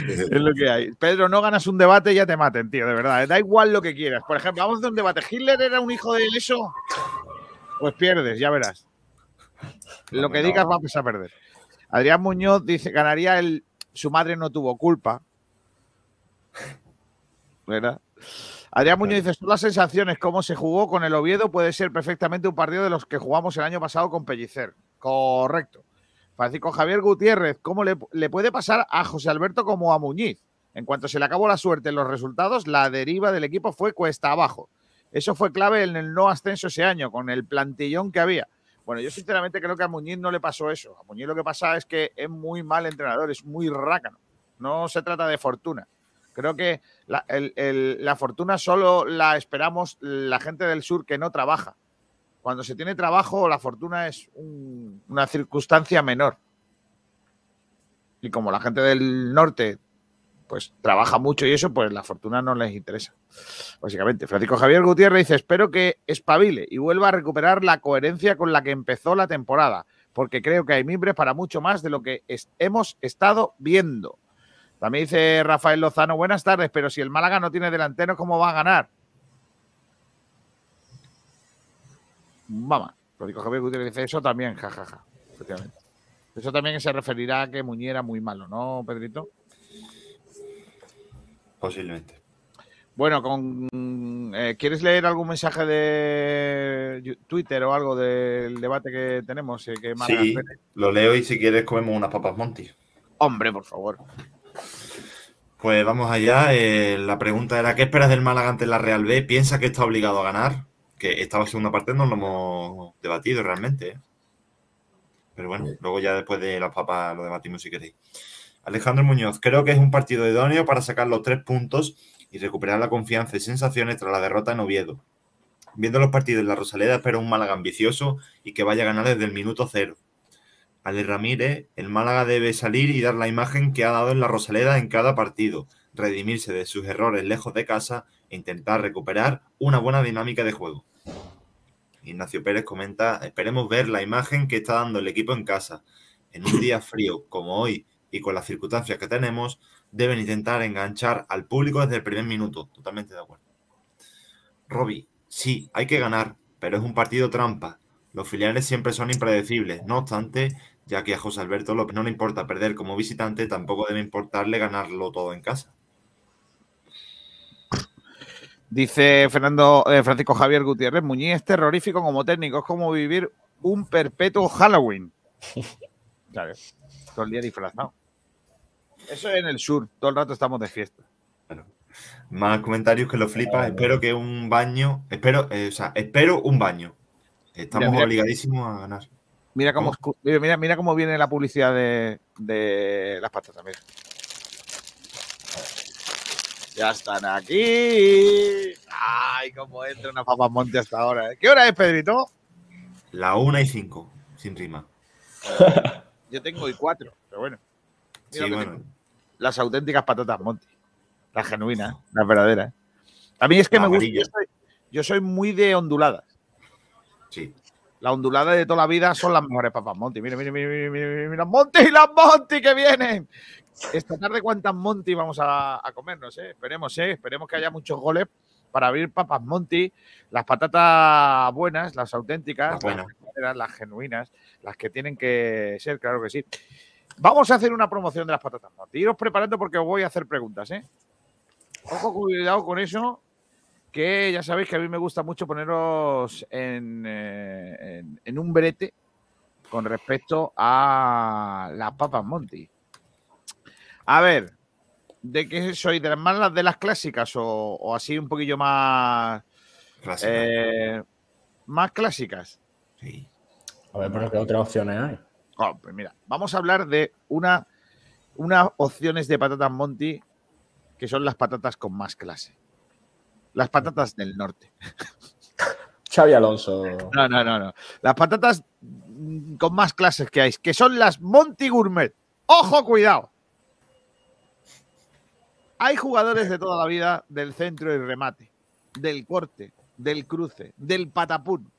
Es lo que hay. Pedro, no ganas un debate y ya te maten, tío, de verdad. ¿eh? Da igual lo que quieras. Por ejemplo, vamos a hacer un debate. ¿Hitler era un hijo de eso? Pues pierdes, ya verás. Lo que digas vamos a perder. Adrián Muñoz dice, ganaría el... Su madre no tuvo culpa. ¿Verdad? Adrián Muñoz dice, son las sensaciones, cómo se jugó con el Oviedo, puede ser perfectamente un partido de los que jugamos el año pasado con Pellicer. Correcto. Francisco Javier Gutiérrez, ¿cómo le, puede pasar a José Alberto como a Muñiz? En cuanto se le acabó la suerte en los resultados, la deriva del equipo fue cuesta abajo. Eso fue clave en el no ascenso ese año, con el plantillón que había. Bueno, yo sinceramente creo que a Muñiz no le pasó eso. A Muñiz lo que pasa es que es muy mal entrenador, es muy rácano. No se trata de fortuna. Creo que la, la fortuna solo la esperamos la gente del sur que no trabaja. Cuando se tiene trabajo, la fortuna es un- una circunstancia menor. Y como la gente del norte pues trabaja mucho y eso, pues la fortuna no les interesa. Básicamente, Francisco Javier Gutiérrez dice, espero que espabile y vuelva a recuperar la coherencia con la que empezó la temporada, porque creo que hay mimbres para mucho más de lo que hemos estado viendo. También dice Rafael Lozano, buenas tardes, pero si el Málaga no tiene delantero, ¿cómo va a ganar? Vamos, Francisco Javier Gutiérrez dice, eso también, jajaja, efectivamente. Eso también se referirá a que Muñiz era muy malo, ¿no, Pedrito? Posiblemente. Bueno, con eh, ¿quieres leer algún mensaje de Twitter o algo del debate que tenemos? eh, que Sí, lo leo y si quieres comemos unas papas Monty. Hombre, por favor. Pues vamos allá. eh, la pregunta era: ¿qué esperas del Málaga ante la Real B? ¿Piensa que está obligado a ganar? Que esta segunda parte no lo hemos debatido realmente. ¿eh? Pero bueno, luego ya después de las papas lo debatimos si queréis. Alejandro Muñoz, creo que es un partido idóneo para sacar los tres puntos y recuperar la confianza y sensaciones tras la derrota en Oviedo. Viendo los partidos en la Rosaleda, espero un Málaga ambicioso y que vaya a ganar desde el minuto cero. Ale Ramírez, el Málaga debe salir y dar la imagen que ha dado en la Rosaleda en cada partido, redimirse de sus errores lejos de casa e intentar recuperar una buena dinámica de juego. Ignacio Pérez comenta, esperemos ver la imagen que está dando el equipo en casa. En un día frío como hoy y con las circunstancias que tenemos, deben intentar enganchar al público desde el primer minuto. Totalmente de acuerdo. Robbie, sí, hay que ganar, pero es un partido trampa. Los filiales siempre son impredecibles. No obstante, ya que a José Alberto López no le importa perder como visitante, tampoco debe importarle ganarlo todo en casa. Dice Fernando eh, Francisco Javier Gutiérrez, Muñiz es terrorífico como técnico, es como vivir un perpetuo Halloween. Claro, todo el día disfrazado. Eso es en el sur, todo el rato estamos de fiesta. Más comentarios que lo flipas. Espero que un baño. Espero, eh, o sea, espero un baño. Estamos Mira, mira. obligadísimos a ganar. Mira cómo, escu- mira, mira, cómo viene la publicidad de, de las patatas. Mira. Ya están aquí. Ay, cómo entra una papas monte hasta ahora. ¿eh? ¿Qué hora es, Pedrito? La una y cinco, sin rima. Yo tengo y cuatro, pero bueno. Sí, bueno. Las auténticas patatas monte. Las genuinas, las verdaderas. A mí es que La me gusta. Yo soy, yo soy muy de onduladas. Sí. La ondulada de toda la vida son las mejores papas Monty. Mira, mira, mira, mira, mira, mira, mira, Monty y las Monty que vienen. Esta tarde, ¿cuántas Monty vamos a, a comernos? Eh? Esperemos, eh. Esperemos que haya muchos goles para abrir papas Monty. Las patatas buenas, las auténticas, Las buenas. las, las genuinas, las que tienen que ser, claro que sí. Vamos a hacer una promoción de las patatas Monty. Iros preparando porque os voy a hacer preguntas, ¿eh? Ojo, cuidado con eso que ya sabéis que a mí me gusta mucho poneros en, eh, en- en un brete con respecto a las papas Monty. A ver, ¿de qué soy? ¿De las más de las clásicas o, o así un poquillo más... Clásicas. eh, más clásicas? Sí. A ver, pero ¿qué otras opciones hay? Oh, pues mira, vamos a hablar de una, unas opciones de patatas Monty que son las patatas con más clase. Las patatas del norte. Xavi Alonso. No, no, no, no. Las patatas con más clases que hay, que son las Monty Gourmet. ¡Ojo, cuidado! Hay jugadores de toda la vida del centro y remate, del corte, del cruce, del patapún.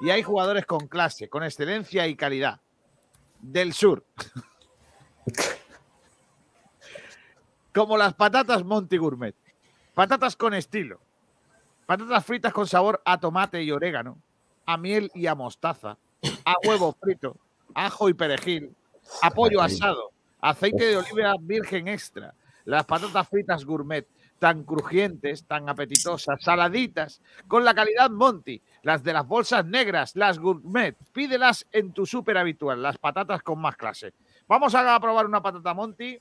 Y hay jugadores con clase, con excelencia y calidad. Del sur. Como las patatas Monty Gourmet. Patatas con estilo. Patatas fritas con sabor a tomate y orégano, a miel y a mostaza, a huevo frito, ajo y perejil, a pollo asado, aceite de oliva virgen extra, las patatas fritas gourmet, tan crujientes, tan apetitosas, saladitas, con la calidad Monty, las de las bolsas negras, las gourmet. Pídelas en tu súper habitual, las patatas con más clase. Vamos a probar una patata Monty.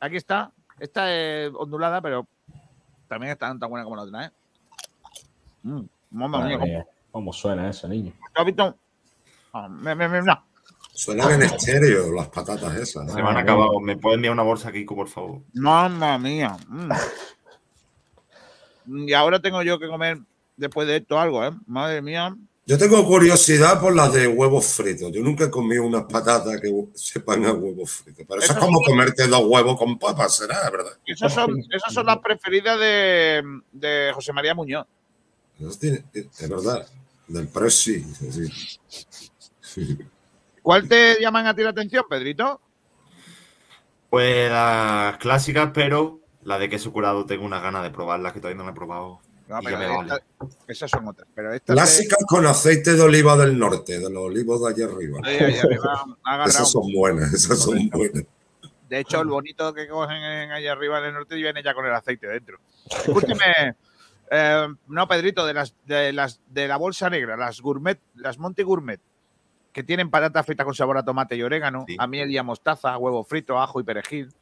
Aquí está. Esta es ondulada, pero también está tan buena como la otra, ¿eh? Mm, mía, ¿cómo- mía, ¿Cómo suena eso, niño? ¿Has visto? Ah, me- me- me- no. Suenan en estéreo las patatas esas. Se van a acabar. ¿Me puedes enviar una bolsa, Kiko, por favor? Mamma mía. mm. Y ahora tengo yo que comer después de esto algo, ¿eh? Madre mía. Yo tengo curiosidad por las de huevos fritos. Yo nunca he comido unas patatas que sepan a huevos fritos. Pero eso es como son- comerte dos huevos con papas, será, ¿verdad? Esas son, esas son las preferidas de, de José María Muñoz. Es verdad. Del Presi. sí. Sí. ¿Cuál te llaman a ti la atención, Pedrito? Pues las clásicas, pero la de queso curado tengo unas ganas de probarlas que todavía no la he probado. No, pero esta- esas son otras. Pero de- Clásicas con aceite de oliva del norte, de los olivos de allá arriba. Ahí, ahí arriba, ha agarrado. Esas son buenas, esas son buenas. De hecho, el bonito que cogen en- allá arriba en el norte viene ya con el aceite dentro. Escúcheme, Eh, no, Pedrito, de las, de las de la bolsa negra, las gourmet, las Monte Gourmet, que tienen patata frita con sabor a tomate y orégano, a miel y a mostaza, huevo frito, ajo y perejil,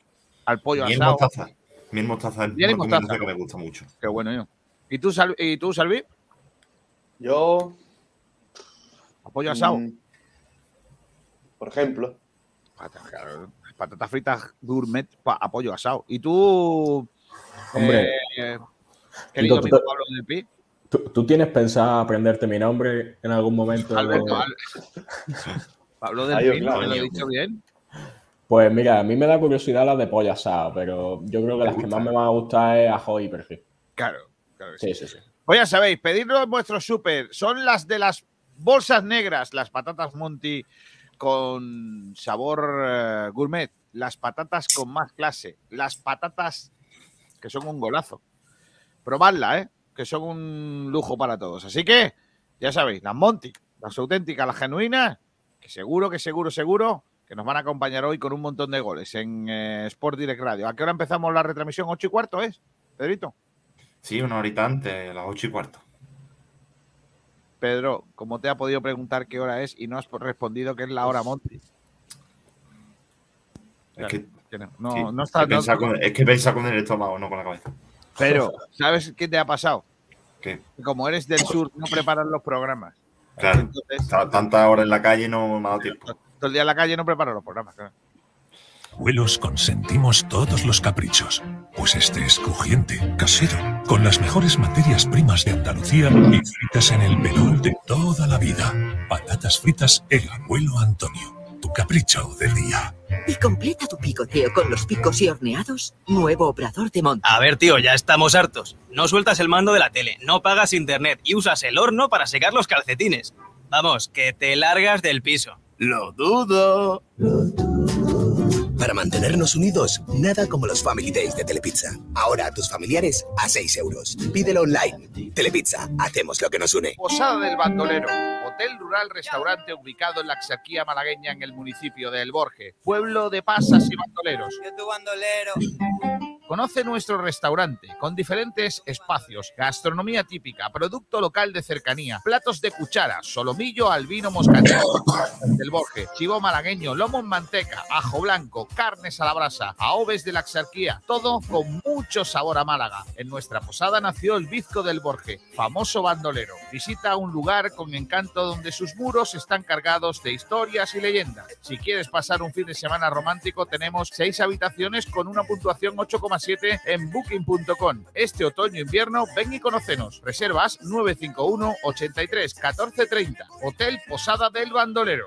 al pollo Miel asado. mostaza. Miel mostaza Miel mostaza. que me gusta mucho. Qué bueno, yo. ¿Y tú, Sal- ¿y tú Salvi? Yo. Pollo asado. mm, por ejemplo. Patatas, claro, patatas fritas gourmet pa- a pollo asado. ¿Y tú, Hombre. eh, querido amigo Pablo del Pi? ¿Tú, tú tienes pensado aprenderte mi nombre en algún momento? Alberto, Al- Pablo del Ahí, Pi, ¿no? claro. ¿Lo he dicho bien? Pues mira, a mí me da curiosidad la de pollo asado, pero yo creo que las que más me van a gustar es ajo y perejil. Claro, claro que sí. Sí, sí, sí. Pues ya sabéis, pedidlo en vuestro súper. Son las de las bolsas negras, las patatas Monty con sabor eh, gourmet, las patatas con más clase, las patatas que son un golazo. Probadla, ¿eh? Que son un lujo para todos. Así que, ya sabéis, las Monty, las auténticas, las genuinas, que seguro, que seguro, seguro que nos van a acompañar hoy con un montón de goles en eh, Sport Direct Radio. ¿A qué hora empezamos la retransmisión? ¿Ocho y cuarto es, Pedrito? Sí, una horita antes, a las ocho y cuarto. Pedro, como te ha podido preguntar qué hora es y no has respondido que es la hora Monty. Es que, Que no, no, sí, no es que no- con- es que pensar con el estómago, no con la cabeza. Pero, ¿sabes qué te ha pasado? ¿Qué? Que Como eres del sur, no preparan los programas. Claro, Entonces, tanta hora en la calle no me ha dado tiempo. todo el día en la calle no preparan los programas. claro. Abuelos consentimos todos los caprichos, pues este es crujiente, casero, con las mejores materias primas de Andalucía y fritas en el menú de toda la vida. Patatas fritas El Abuelo Antonio, tu capricho del día. Y completa tu picoteo con los picos y horneados, nuevo obrador de monte. A ver, tío, ya estamos hartos. No sueltas el mando de la tele, no pagas internet y usas el horno para secar los calcetines. Vamos, que te largas del piso. Lo dudo. Para mantenernos unidos, nada como los Family Days de Telepizza. Ahora a tus familiares a 6 euros. Pídelo online. Telepizza, hacemos lo que nos une. Posada del Bandolero, hotel rural restaurante ubicado en la Axarquía malagueña en el municipio de El Borje, pueblo de pasas y bandoleros. Yo tu bandolero. Conoce nuestro restaurante con diferentes espacios, gastronomía típica, producto local de cercanía, platos de cuchara, solomillo al vino moscatel del Borje, chivo malagueño, lomo en manteca, ajo blanco, carnes a la brasa, aoves de la Axarquía, todo con mucho sabor a Málaga. En nuestra posada nació el Bizco del Borje, famoso bandolero. Visita un lugar con encanto donde sus muros están cargados de historias y leyendas. Si quieres pasar un fin de semana romántico, tenemos seis habitaciones con una puntuación 8,7 en booking.com. Este otoño-invierno, ven y conocenos. Reservas 951 83 14 30. Hotel Posada del Bandolero.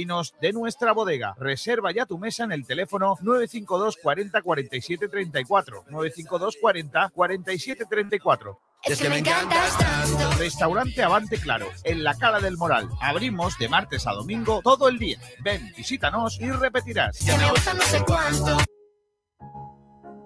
de nuestra bodega. Reserva ya tu mesa en el teléfono 952 40 47 34. 952 40 47 34. Es que me encantas tanto. Restaurante Avante Claro, en la Cala del Moral. Abrimos de martes a domingo todo el día. Ven, visítanos y repetirás. Que me gusta no sé cuánto.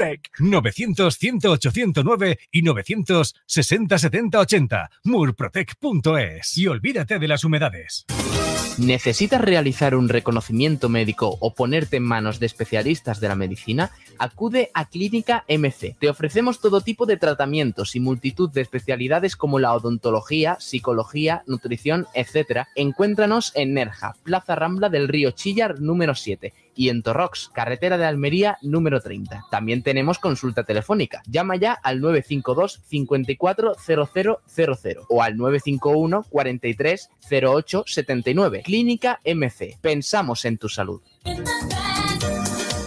humedad Murprotec. 900-108-109 y 960-7080. Murprotec.es. Y olvídate de las humedades. ¿Necesitas realizar un reconocimiento médico o ponerte en manos de especialistas de la medicina? Acude a Clínica MC. Te ofrecemos todo tipo de tratamientos y multitud de especialidades como la odontología, psicología, nutrición, etc. Encuéntranos en Nerja, Plaza Rambla del Río Chillar número 7 y en Torrox, carretera de Almería número 30. También tenemos consulta telefónica. Llama ya al 952 54 0000 o al 951 43 08 79. Clínica MC. Pensamos en tu salud.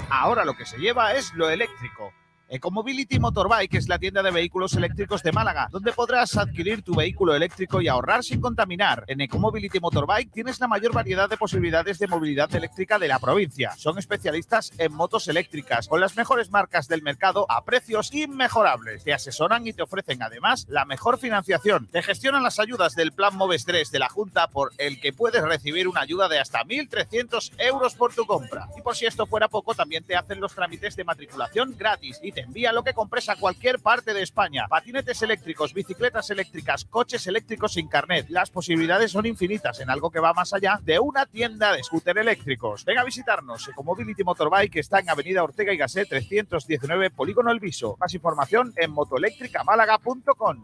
Ahora lo que se lleva es lo eléctrico. Ecomobility Motorbike es la tienda de vehículos eléctricos de Málaga, donde podrás adquirir tu vehículo eléctrico y ahorrar sin contaminar. En Ecomobility Motorbike tienes la mayor variedad de posibilidades de movilidad eléctrica de la provincia. Son especialistas en motos eléctricas, con las mejores marcas del mercado a precios inmejorables. Te asesoran y te ofrecen además la mejor financiación. Te gestionan las ayudas del Plan Moves 3 de la Junta por el que puedes recibir una ayuda de hasta 1.300 euros por tu compra. Y por si esto fuera poco, también te hacen los trámites de matriculación gratis y te envía lo que compres a cualquier parte de España. Patinetes eléctricos, bicicletas eléctricas, coches eléctricos sin carnet. Las posibilidades son infinitas en algo que va más allá de una tienda de scooter eléctricos. Ven a visitarnos. Ecomobility Motorbike está en Avenida Ortega y Gasset 319, Polígono El Viso. Más información en motoeléctricamálaga.com.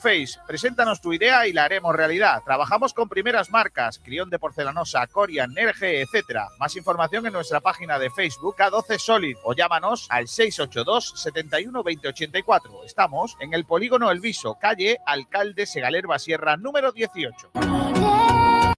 Preséntanos tu idea y la haremos realidad. Trabajamos con primeras marcas, Crión de Porcelanosa, Corian, Nerge, etc. Más información en nuestra página de Facebook K12 Solid o llámanos al 682 71 2084. Estamos en el Polígono El Viso, calle Alcalde Segalerba Sierra, número 18.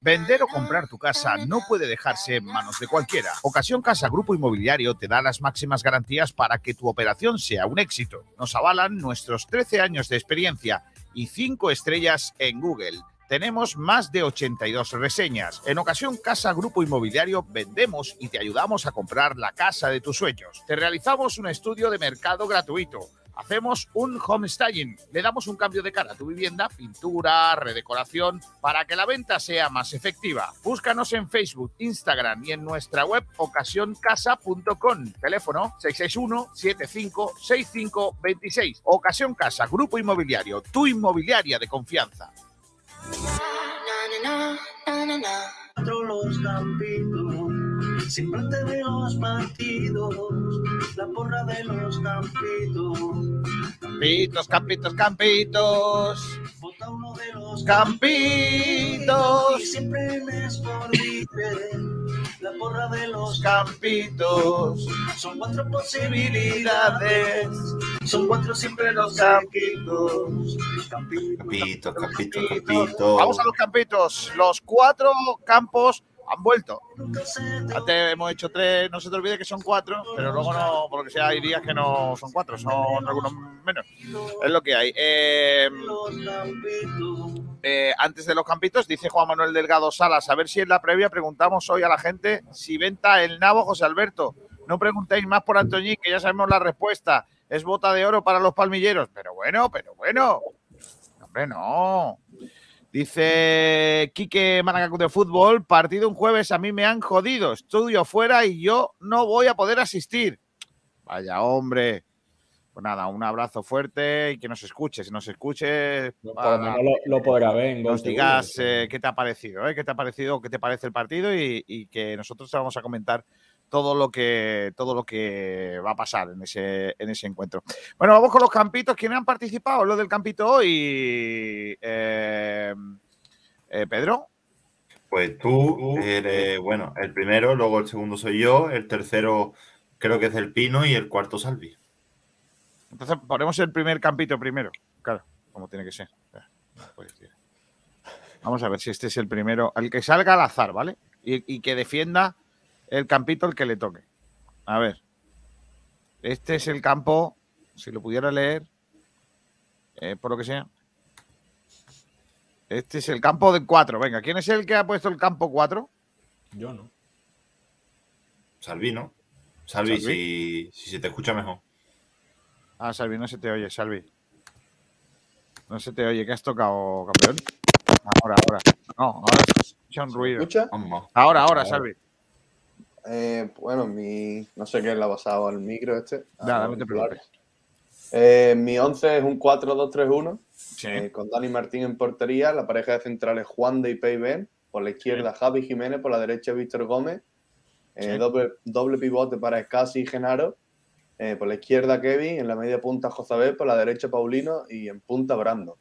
Vender o comprar tu casa no puede dejarse en manos de cualquiera. Ocasión Casa Grupo Inmobiliario te da las máximas garantías para que tu operación sea un éxito. Nos avalan nuestros 13 años de experiencia y 5 estrellas en Google. Tenemos más de 82 reseñas. En ocasión Casa Grupo Inmobiliario vendemos y te ayudamos a comprar la casa de tus sueños. Te realizamos un estudio de mercado gratuito. Hacemos un home styling, le damos un cambio de cara a tu vivienda, pintura, redecoración, para que la venta sea más efectiva. Búscanos en Facebook, Instagram y en nuestra web ocasioncasa.com. Teléfono 661-756526. Ocasión Casa, Grupo Inmobiliario, tu inmobiliaria de confianza. los campitos, siempre de los partidos, la porra de los campitos. Campitos, campitos, campitos. Vota uno de los Campitos. Y siempre me es por vivir, la porra de los campitos. Son cuatro posibilidades, son cuatro siempre los campitos. Campito, campito, campito. Vamos a los campitos. Los cuatro campos han vuelto. Antes hemos hecho tres, no se te olvide que son cuatro, pero luego no, por lo que sea, hay días que no son cuatro, son algunos menos. Es lo que hay. Eh, eh, antes de los campitos, dice Juan Manuel Delgado Salas, a ver si en la previa preguntamos hoy a la gente si venta el nabo José Alberto. No preguntéis más por Antoñín, que ya sabemos la respuesta. Es bota de oro para los palmilleros. Pero bueno, pero bueno. Hombre, no. Dice Quique Málaga de Fútbol, partido un jueves, a mí me han jodido, estudio fuera y yo no voy a poder asistir. Vaya hombre. Pues nada, un abrazo fuerte y que nos escuches, nos escuches. Por lo menos lo, lo podrá ver. en nos digas eh, qué te ha parecido, ¿eh? qué te ha parecido, qué te parece el partido y, y que nosotros te vamos a comentar todo lo que todo lo que va a pasar en ese, en ese encuentro. Bueno, vamos con los campitos. ¿Quiénes han participado? Lo del campito hoy. Eh, eh, Pedro. Pues tú eres, bueno, el primero, luego el segundo soy yo, el tercero creo que es el Pino y el cuarto Salvi. Entonces ponemos el primer campito primero. Claro, como tiene que ser. Pues. Vamos a ver si este es el primero. El que salga al azar, ¿vale? Y, y que defienda el campito el que le toque. A ver. Este es el campo, si lo pudiera leer, eh, por lo que sea. Este es el campo de 4. Venga, ¿quién es el que ha puesto el campo 4? Yo no. Salvi, ¿no? Salvi, Salvi. Si, si se te escucha mejor. Ah, Salvi, no se te oye, Salvi. No se te oye, ¿qué has tocado, campeón? Ahora, ahora. No, ahora se escucha un ruido. escucha? Ahora, ahora, Salvi. Eh, bueno, mi. No sé qué le ha pasado al micro este. Nada, no te preocupes. Eh, mi 11 es un 4-2-3-1. Sí. eh, con Dani Martín en portería. La pareja de centrales Juan de y Pei Ben. Por la izquierda Javi Jiménez. Por la derecha Víctor Gómez. Sí. doble, doble pivote para Escasi y Genaro. por la izquierda Kevin. En la media punta Josabé. Por la derecha Paulino. Y en punta Brando.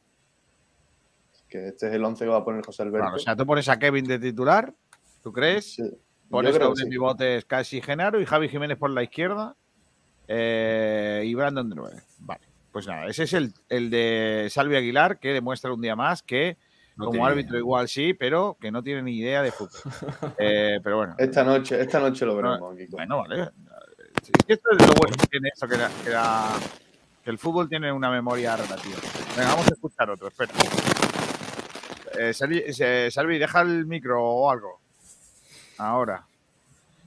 Que este es el 11 que va a poner José Alberto. Vale, o sea, tú pones a Kevin de titular, ¿tú crees? Sí. Yo creo doble sí. pivotes casi Genaro y Javi Jiménez por la izquierda eh, y Brandon de 9. Vale, pues nada, ese es el, el de Salvi Aguilar que demuestra un día más que No como árbitro igual sí, pero que no tiene ni idea de fútbol. Eh, pero bueno. Esta noche, esta noche lo veremos. Bueno, vale. Sí, es que esto es lo bueno que tiene esto, que, la- que la- que el fútbol tiene una memoria relativa. Venga, vamos a escuchar otro, espera. Eh, Salvi, eh, Salvi, deja el micro o algo. Ahora.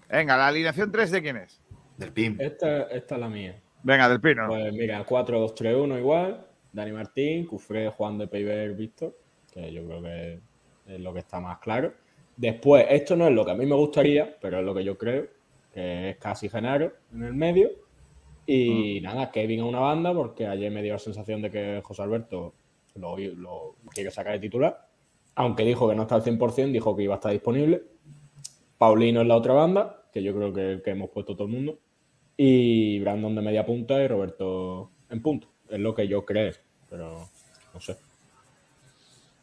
Venga, la alineación 3 de quién es? Del PIM. Esta, esta es la mía. Venga, del Pino. Pues mira, 4-2-3-1 igual. Dani Martín, Cufré, Juan de Peiber, Víctor, que yo creo que es lo que está más claro. Después, esto no es lo que a mí me gustaría, pero es lo que yo creo, que es casi Genaro en el medio. Y nada, Kevin a una banda, porque ayer me dio la sensación de que José Alberto lo, lo quiere sacar de titular. Aunque dijo que no está al 100%, dijo que iba a estar disponible. Paulino en la otra banda, que yo creo que, que hemos puesto todo el mundo. Y Brandon de media punta y Roberto en punto. Es lo que yo creo, pero no sé.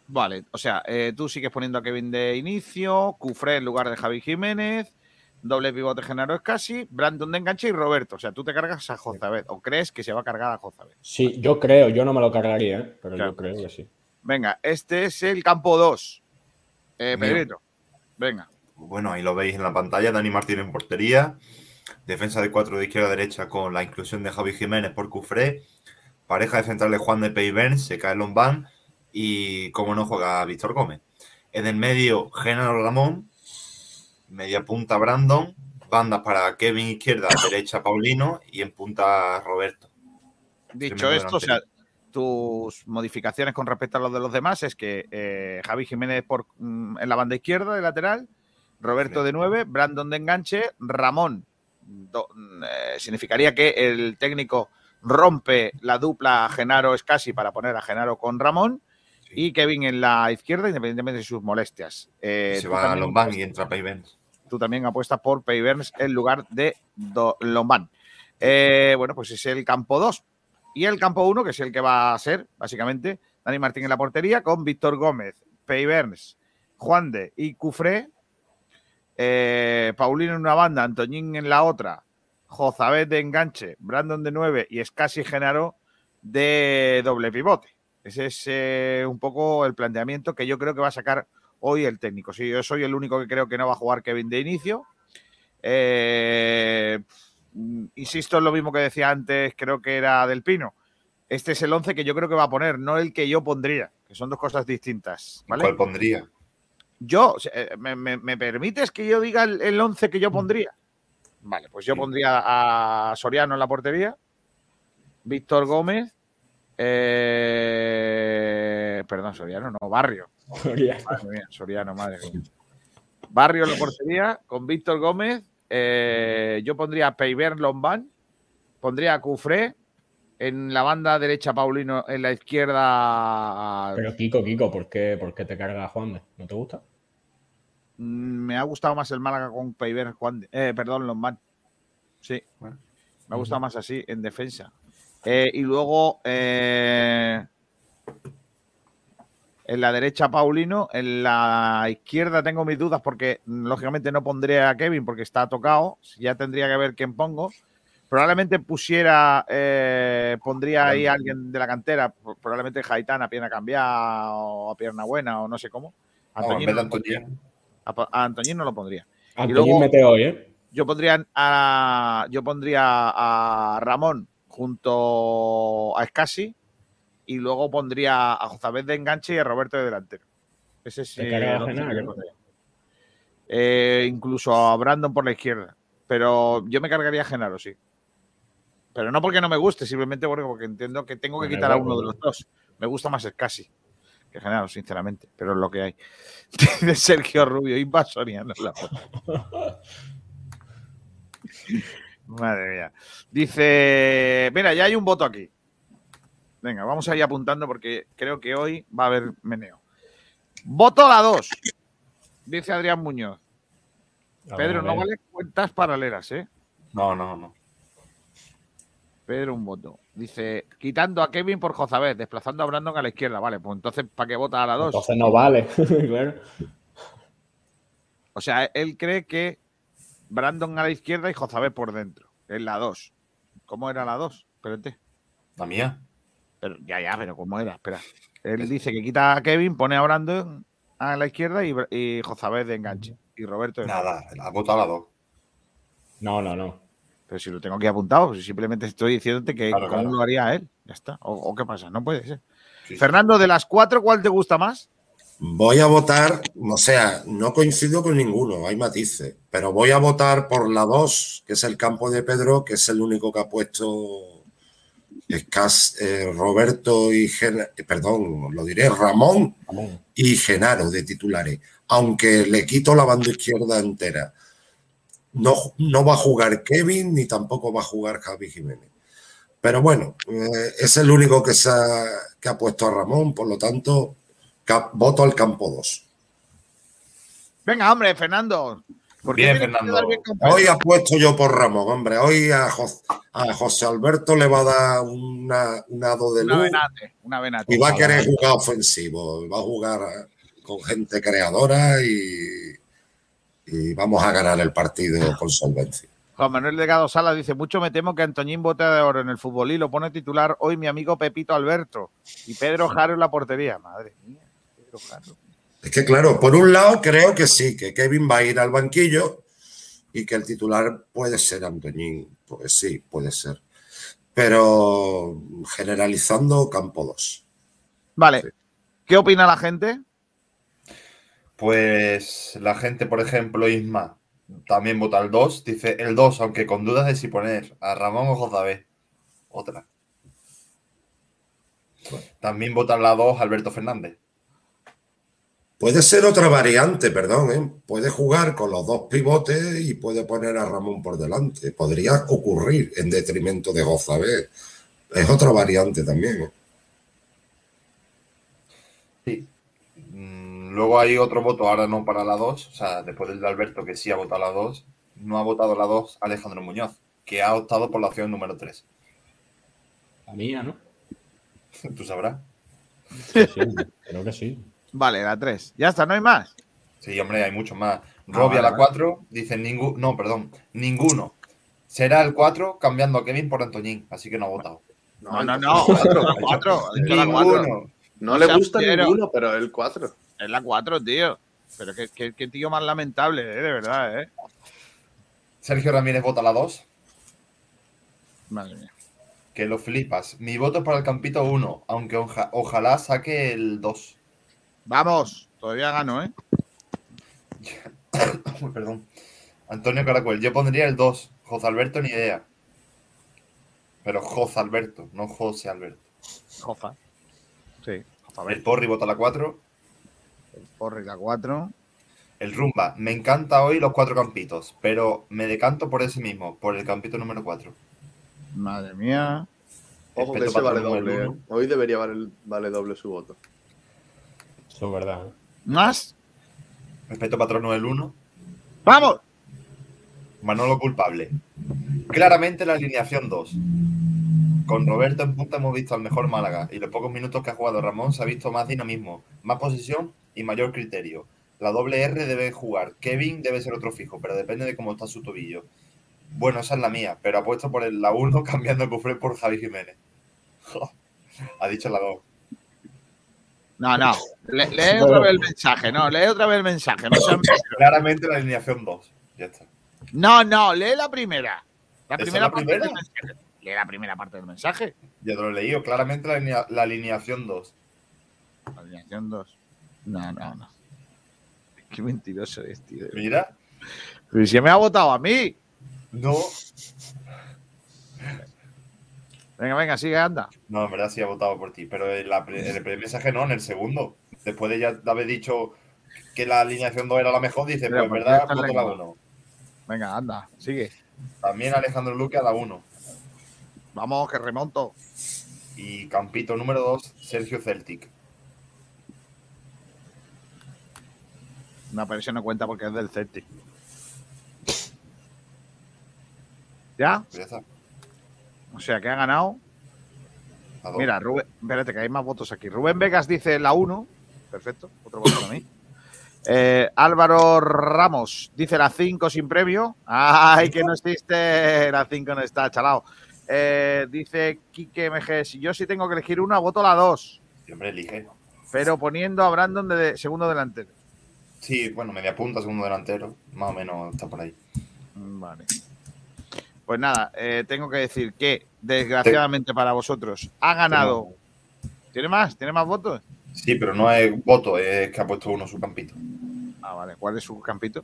Vale, o sea, eh, tú sigues poniendo a Kevin de inicio, Cufré en lugar de Javi Jiménez, doble pivote Genaro Escasi, Brandon de enganche y Roberto. O sea, tú te cargas a Jozabed o crees que se va a cargar a Jozabed. Sí, yo creo, yo no me lo cargaría, ¿eh? pero Claro. yo creo que sí. Venga, este es el campo 2. Eh. Pedrito, venga. Bueno, ahí lo veis en la pantalla. Dani Martín en portería. Defensa de cuatro de izquierda a derecha con la inclusión de Javi Jiménez por Cufré. Pareja de centrales Juan de Peiben, se cae Lombán. Y como no juega Víctor Gómez. En el medio, Genaro Ramón. Media punta Brandon. Bandas para Kevin izquierda, derecha Paulino. Y en punta Roberto. Dicho esto, o sea, tus modificaciones con respecto a los de los demás es que eh, Javi Jiménez por, mm, en la banda izquierda de lateral, Roberto de 9, Brandon de enganche, Ramón. do- eh, significaría que el técnico rompe la dupla Genaro Escasi para poner a Genaro con Ramón y Kevin en la izquierda, independientemente de sus molestias. Eh, se va a Lombán y entra Peiben. tú también apuestas por Peiberns en lugar de Lombán. Eh, bueno, pues es el campo 2. Y el campo 1, que es el que va a ser, básicamente, Dani Martín en la portería, con Víctor Gómez, Peiberns, Juan de y Cufré, eh, Paulino en una banda, Antoñín en la otra, Jozabet de enganche, Brandon de 9 y Escasi Genaro de doble pivote. Ese es eh, un poco el planteamiento que yo creo que va a sacar hoy el técnico. Sí, yo soy el único que creo que no va a jugar Kevin de inicio. Eh, mm, insisto en lo mismo que decía antes, creo que era del Pino. Este es el 11 que yo creo que va a poner, no el que yo pondría, que son dos cosas distintas. ¿Cuál pondría? Yo, eh, ¿me, me- me permites que yo diga el, el 11 que yo pondría? Vale, pues yo pondría a Soriano en la portería, Víctor Gómez, eh, perdón, Soriano, no, Barrio. Soriano. Madre mía, Soriano, madre mía. Barrio en la portería, con Víctor Gómez. eh, yo pondría a Peiber Lombán, pondría a Cufré, en la banda derecha Paulino, en la izquierda Pero Kiko, Kiko, ¿por qué, por qué te carga Juan? ¿No te gusta? Mm, me ha gustado más el Málaga con Peiber Juan, eh, perdón, Lombán. Sí, me ha gustado más así en defensa. Eh, y luego eh, en la derecha Paulino, en la izquierda tengo mis dudas porque mm, lógicamente no pondré a Kevin porque está tocado. Ya tendría que ver quién pongo. Probablemente pusiera, eh, pondría ahí a alguien de la cantera, pro- probablemente Jaitán a pierna cambiada o a pierna buena o no sé cómo. No pondría. A, Antoñín no lo pondría. Antoñín mete hoy, ¿eh? yo pondría a yo pondría a Ramón junto a Escasi y luego pondría a Jozabet de enganche y a Roberto de delantero. Ese sí. ¿no? Eh, incluso a Brandon por la izquierda. Pero yo me cargaría a Genaro, sí. Pero no porque no me guste, simplemente porque, porque entiendo que tengo que quitar a uno de los dos. Me gusta más Escasi que sinceramente, pero es lo que hay. De Sergio Rubio y Basoriano. La. Madre mía. Dice, mira, ya hay un voto aquí. Venga, vamos a ir apuntando porque creo que hoy va a haber meneo. Voto a la 2. Dice Adrián Muñoz. Pedro, no vale cuentas paralelas, ¿eh? No, no, no. Pedro, un voto. Dice, quitando a Kevin por Jozabet, desplazando a Brandon a la izquierda. Vale, pues entonces, ¿para qué vota a la 2? Entonces no vale, claro. O sea, él cree que Brandon a la izquierda y Jozabet por dentro. Es la 2. ¿Cómo era la 2? Espérate. La mía. Pero, ya, ya, pero ¿cómo era? Espera. Él dice que quita a Kevin, pone a Brandon a la izquierda y, y Jozabet de enganche. Y Roberto de Nada, ha votado a la 2. No, no, no. Pero si lo tengo aquí apuntado, si simplemente estoy diciéndote que Claro, cómo claro. lo haría él. Ya está. O, o qué pasa? No puede ser. Fernando, de las cuatro, ¿cuál te gusta más? Voy a votar, o sea, no coincido con ninguno, hay matices, pero voy a votar por la 2, que es el campo de Pedro, que es el único que ha puesto Escas, eh, Roberto y Gen- eh, perdón, lo diré, Ramón y Genaro de titulares, aunque le quito la banda izquierda entera. No, no va a jugar Kevin ni tampoco va a jugar Javi Jiménez. Pero bueno, eh, es el único que, se ha, que ha puesto a Ramón, por lo tanto, voto al campo 2. Venga, hombre, Fernando. ¿Por qué Bien, Fernando. Hoy apuesto yo por Ramón, hombre. Hoy a, Jos- a José Alberto le va a dar una, un hado de Una luz venate, una venate. y va a querer jugar ofensivo. Va a jugar con gente creadora y, y vamos a ganar el partido con solvencia. Juan Manuel Delgado Sala dice, mucho me temo que Antoñín bota de oro en el fútbol y lo pone titular hoy mi amigo Pepito Alberto y Pedro Jaro en la portería. Madre mía, Pedro Jaro. Es que, claro, por un lado creo que sí, que Kevin va a ir al banquillo y que el titular puede ser Antoñín. Pues sí, puede ser. Pero generalizando, campo 2. Vale. ¿Qué opina la gente? Pues la gente, por ejemplo, Isma, también vota el 2. Dice el 2, aunque con dudas de si poner a Ramón o Jozabé. Otra. También vota la 2 Alberto Fernández. Puede ser otra variante, perdón, ¿eh? puede jugar con los dos pivotes y puede poner a Ramón por delante. Podría ocurrir en detrimento de Gozabé. Es otra variante también. ¿eh? Sí. Luego hay otro voto, ahora no para la 2, o sea, después del de Alberto que sí ha votado la 2, no ha votado la 2 Alejandro Muñoz, que ha optado por la opción número 3. La mía, ¿no? Tú sabrás. Sí, sí, creo que sí. Vale, la 3. Ya está, no hay más. Sí, hombre, hay muchos más. Ah, Robbie vale, a la vale. 4, dice ningún, no, perdón, ninguno. Será el 4 cambiando a Kevin por Antoñín, así que no ha votado. No, no, no. La 4. Ninguno. No le seas gusta ninguno, pero el 4. Es la 4, tío. Pero qué, qué- qué tío más lamentable, eh, de verdad, ¿eh? Sergio Ramírez vota la 2, Madre mía. que lo flipas. Mi voto es para el campito 1, aunque oja- ojalá saque el 2. Vamos, todavía gano, ¿eh? Uy, perdón. Antonio Caracuel, yo pondría el 2. José Alberto, ni idea. Pero José Alberto, no José Alberto. Jofa. Sí. El Porri vota la 4. El Porri la 4. El Rumba. Me encanta hoy los cuatro campitos, pero me decanto por ese mismo, por el campito número 4. Madre mía. Ojo que ese vale doble. ¿eh? Hoy debería valer, vale doble su voto. Eso es verdad. ¿Más? Respeto patrono del 1. ¡Vamos! Manolo culpable. Claramente la alineación 2. Con Roberto en punta hemos visto al mejor Málaga y los pocos minutos que ha jugado Ramón se ha visto más dinamismo, más posesión y mayor criterio. La doble R debe jugar. Kevin debe ser otro fijo, pero depende de cómo está su tobillo. Bueno, esa es la mía, pero apuesto por el, la 1 cambiando a Cufré por Javi Jiménez. ha dicho la 2. No, no. Le- lee otra vez el mensaje. No, lee otra vez el mensaje. No, Claramente la alineación 2. Ya está. no, no, lee la primera. La ¿Esa es primera la parte primera? del mensaje. Lee la primera parte del mensaje. Ya te lo he leído. Claramente la, alinea- la alineación 2. Alineación 2. No, no, no. Qué mentiroso eres, tío. Mira. Pero si me ha votado a mí. No. Venga, venga, sigue, anda. No, en verdad sí ha votado por ti, pero en, la, en el primer mensaje no, en el segundo. Después de ya haber dicho que la alineación 2 era la mejor, dice, pues en pues verdad voto la lengua. 1. Venga, anda, sigue. También Alejandro Luque a la 1. Vamos, que remonto. Y Campito número 2, Sergio Celtic. No, pero eso no cuenta porque es del Celtic. ¿Ya? Pues. O sea, que ha ganado. Mira, Rubén, espérate, que hay más votos aquí. Rubén Vegas dice la 1. Perfecto, otro voto para mí. Eh, Álvaro Ramos dice la 5 sin premio. Ay, que no existe. La 5 no está, chalao. Eh, dice Quique MG, si yo sí tengo que elegir una, voto la 2. Sí, hombre, elige. Pero poniendo a Brandon de segundo delantero. Sí, bueno, media punta, segundo delantero. Más o menos está por ahí. Vale. Pues nada, eh, tengo que decir que, desgraciadamente para vosotros, ha ganado. ¿Tiene más? ¿Tiene más votos? Sí, pero no es voto, es que ha puesto uno su campito. Ah, vale. ¿Cuál es su campito?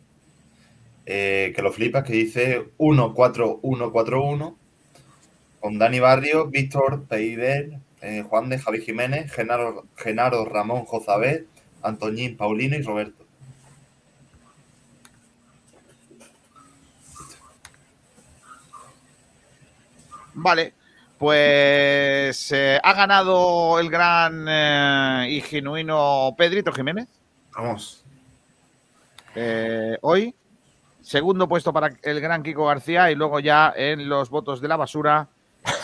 Eh, que lo flipas, que dice 1-4-1-4-1 con Dani Barrio, Víctor Peiber, eh, Juan de Javi Jiménez, Genaro, Genaro Ramón Jozabé, Antoñín Paulino y Roberto. Vale. Pues eh, ha ganado el gran eh, y genuino Pedrito Jiménez. Vamos. Eh, hoy. Segundo puesto para el gran Kiko García y luego ya en los votos de la basura,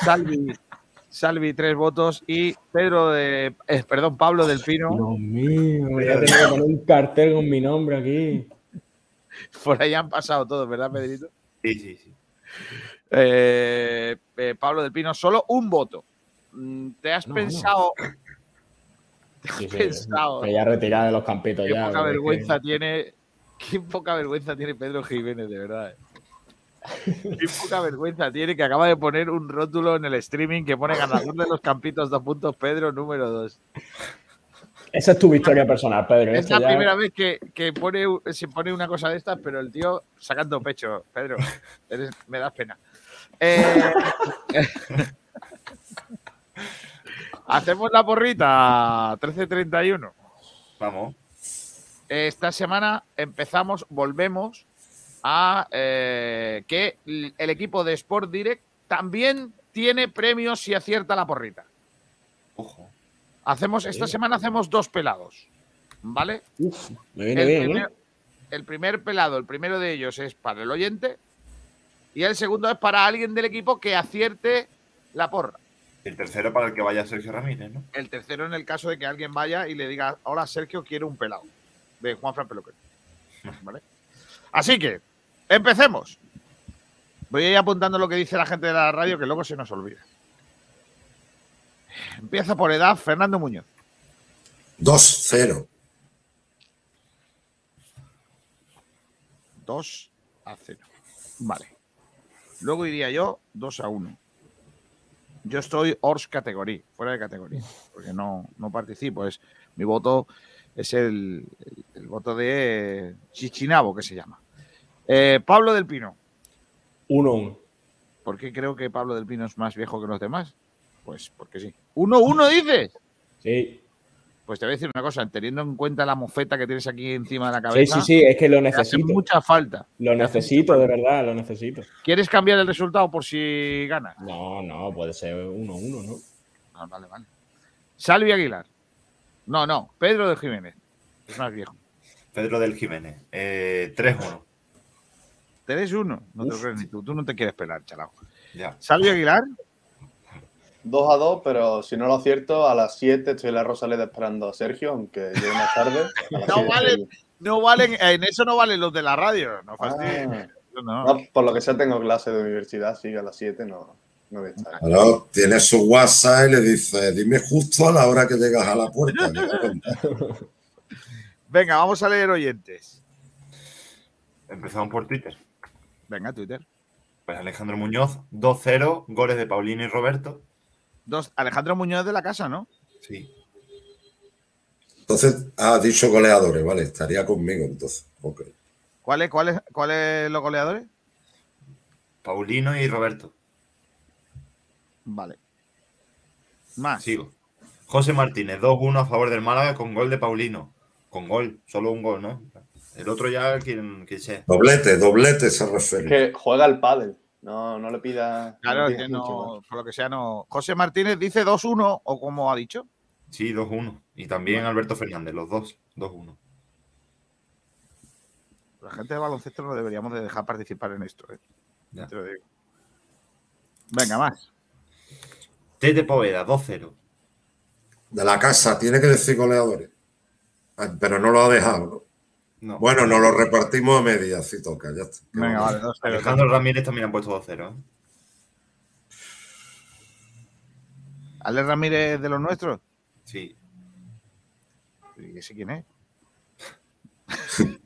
Salvi, Salvi tres votos y Pedro de, eh, perdón, Pablo del Pino. Dios mío, voy a tener que poner un cartel con mi nombre aquí. Por ahí han pasado todos, ¿verdad, Pedrito? Sí, sí, sí. Eh, eh, Pablo del Pino, solo un voto. Mm, ¿Te has No, pensado? ¿Te has Sí, sí, pensado? que ya retirada de los campitos Qué ya. poca vergüenza que- tiene. Qué poca vergüenza tiene Pedro Jiménez, de verdad. eh. Qué poca vergüenza tiene que acaba de poner un rótulo en el streaming que pone ganador de los campitos dos puntos, Pedro número dos. Esa es tu victoria personal, Pedro. Es la ya- primera vez que, que pone, se pone una cosa de estas, pero el tío sacando pecho. Pedro, eres- me das pena. Eh, Hacemos la porrita 13.31. Vamos. Esta semana empezamos, volvemos a eh, que el equipo de Sport Direct también tiene premios si acierta la porrita. Ojo. Hacemos, esta semana hacemos dos pelados. ¿Vale? me viene el, bien, ¿eh? el primer pelado, el primero de ellos es para el oyente y el segundo es para alguien del equipo que acierte la porra. El tercero para el que vaya Sergio Ramírez, ¿no? El tercero en el caso de que alguien vaya y le diga, hola Sergio, quiero un pelado de Juan Fran Peluquero. ¿Vale? Así que, empecemos. Voy a ir apuntando lo que dice la gente de la radio que luego se nos olvida. Empieza por edad Fernando Muñoz. 2-0. 2 a 0. Vale. Luego iría yo 2 a 1. Yo estoy Ors categoría, fuera de categoría, porque no, no participo. Es, mi voto es el, el- el voto de Chichinabo, que se llama. Eh, Pablo del Pino. 1-1. ¿Por qué creo que Pablo del Pino es más viejo que los demás? Pues porque sí. ¿1-1 dices? Sí. Pues te voy a decir una cosa, teniendo en cuenta la mofeta que tienes aquí encima de la Sí, cabeza. sí, sí, es que lo te hace necesito. mucha falta. Lo necesito, de verdad, lo necesito. ¿Quieres cambiar el resultado por si ganas? No, no, puede ser 1-1, ¿no? Ah, vale, vale. Salvi Aguilar. No, no, Pedro de Jiménez. Es más viejo. Pedro del Jiménez. Eh, 3-1. Tenés uno. No te lo crees ni tú. Tú no te quieres pelar, chalao. Ya. Salvi Aguilar. 2 a 2, pero si no lo acierto, a las 7 estoy en la Rosaleda esperando a Sergio, aunque llegue más tarde. No 7 valen, no valen, en eso no valen los de la radio. No Ah. no. No, por lo que sea, tengo clase de universidad, así que a las 7 no, no voy a estar. Claro, tiene su WhatsApp y le dice, dime justo a la hora que llegas a la puerta. que te cuenta". Venga, vamos a leer oyentes. Empezamos por Twitter. Venga, Twitter. Pues Alejandro Muñoz, 2-0, goles de Paulino y Roberto. Dos, Alejandro Muñoz de la casa, ¿no? Sí. Entonces, ha dicho goleadores, vale, estaría conmigo entonces. Ok. ¿Cuáles cuáles cuáles los goleadores? Paulino y Roberto. Vale. Más. Sigo. José Martínez, 2-1 a favor del Málaga con gol de Paulino. Con gol, solo un gol, ¿no? El otro ya, quien, quien sea. Doblete, doblete se refiere. Que juega al pádel. No, no le pida. Claro, no que no, por lo que sea, no. José Martínez dice 2-1, o como ha dicho. Sí, 2-1. Y también Alberto Fernández, los dos, 2-1. La gente de baloncesto no deberíamos de dejar participar en esto, ¿eh? Ya. Te lo digo. Venga, más. Tete Poveda, 2-0. De la casa, tiene que decir goleadores. Ah, Pero no lo ha dejado, ¿no? No. Bueno, nos lo repartimos a medias, si toca, ya está. Venga, vale, 2-0. Alejandro Ramírez también ha puesto 2-0. ¿eh? ¿Ale Ramírez de los nuestros? Sí. ¿Y ese quién es?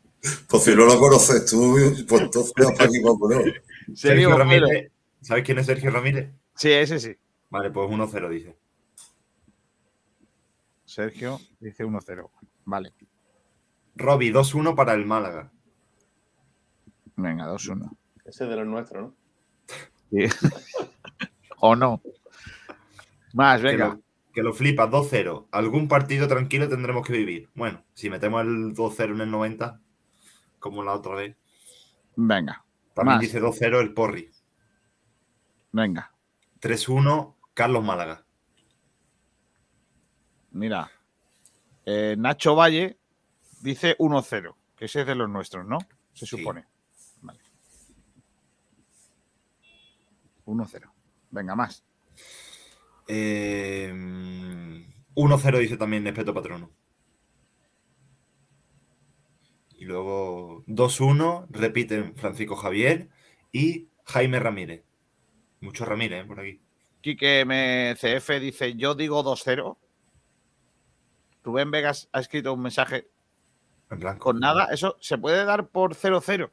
Pues si no lo conoces tú, pues entonces para aquí vamos, ¿no? Sergio. Ramírez. ¿Sabes quién es Sergio Ramírez? Sí, ese sí. Vale, pues 1-0 dice. Sergio dice 1-0. Vale. Robbie, 2-1 para el Málaga. Venga, 2-1. Ese es de los nuestros, ¿no? Sí. o no. Más, Que venga. lo, que lo flipas, 2-0. Algún partido tranquilo tendremos que vivir. Bueno, si metemos el 2-0 en el 90, como la otra vez. Venga. También Más. dice 2-0 el Porri. Venga. 3-1 Carlos Málaga. Mira. eh, Nacho Valle dice 1-0. Que ese es de los nuestros, ¿no? Se supone. Vale. 1-0. Venga, más. Eh, 1-0 dice también Nespeto Patrono. Y luego 2-1 repiten Francisco Javier y Jaime Ramírez. Mucho Ramírez ¿eh? por aquí. Quique MCF dice: Yo digo 2-0. Rubén Vegas ha escrito un mensaje En blanco. con nada. Eso se puede dar por 0-0.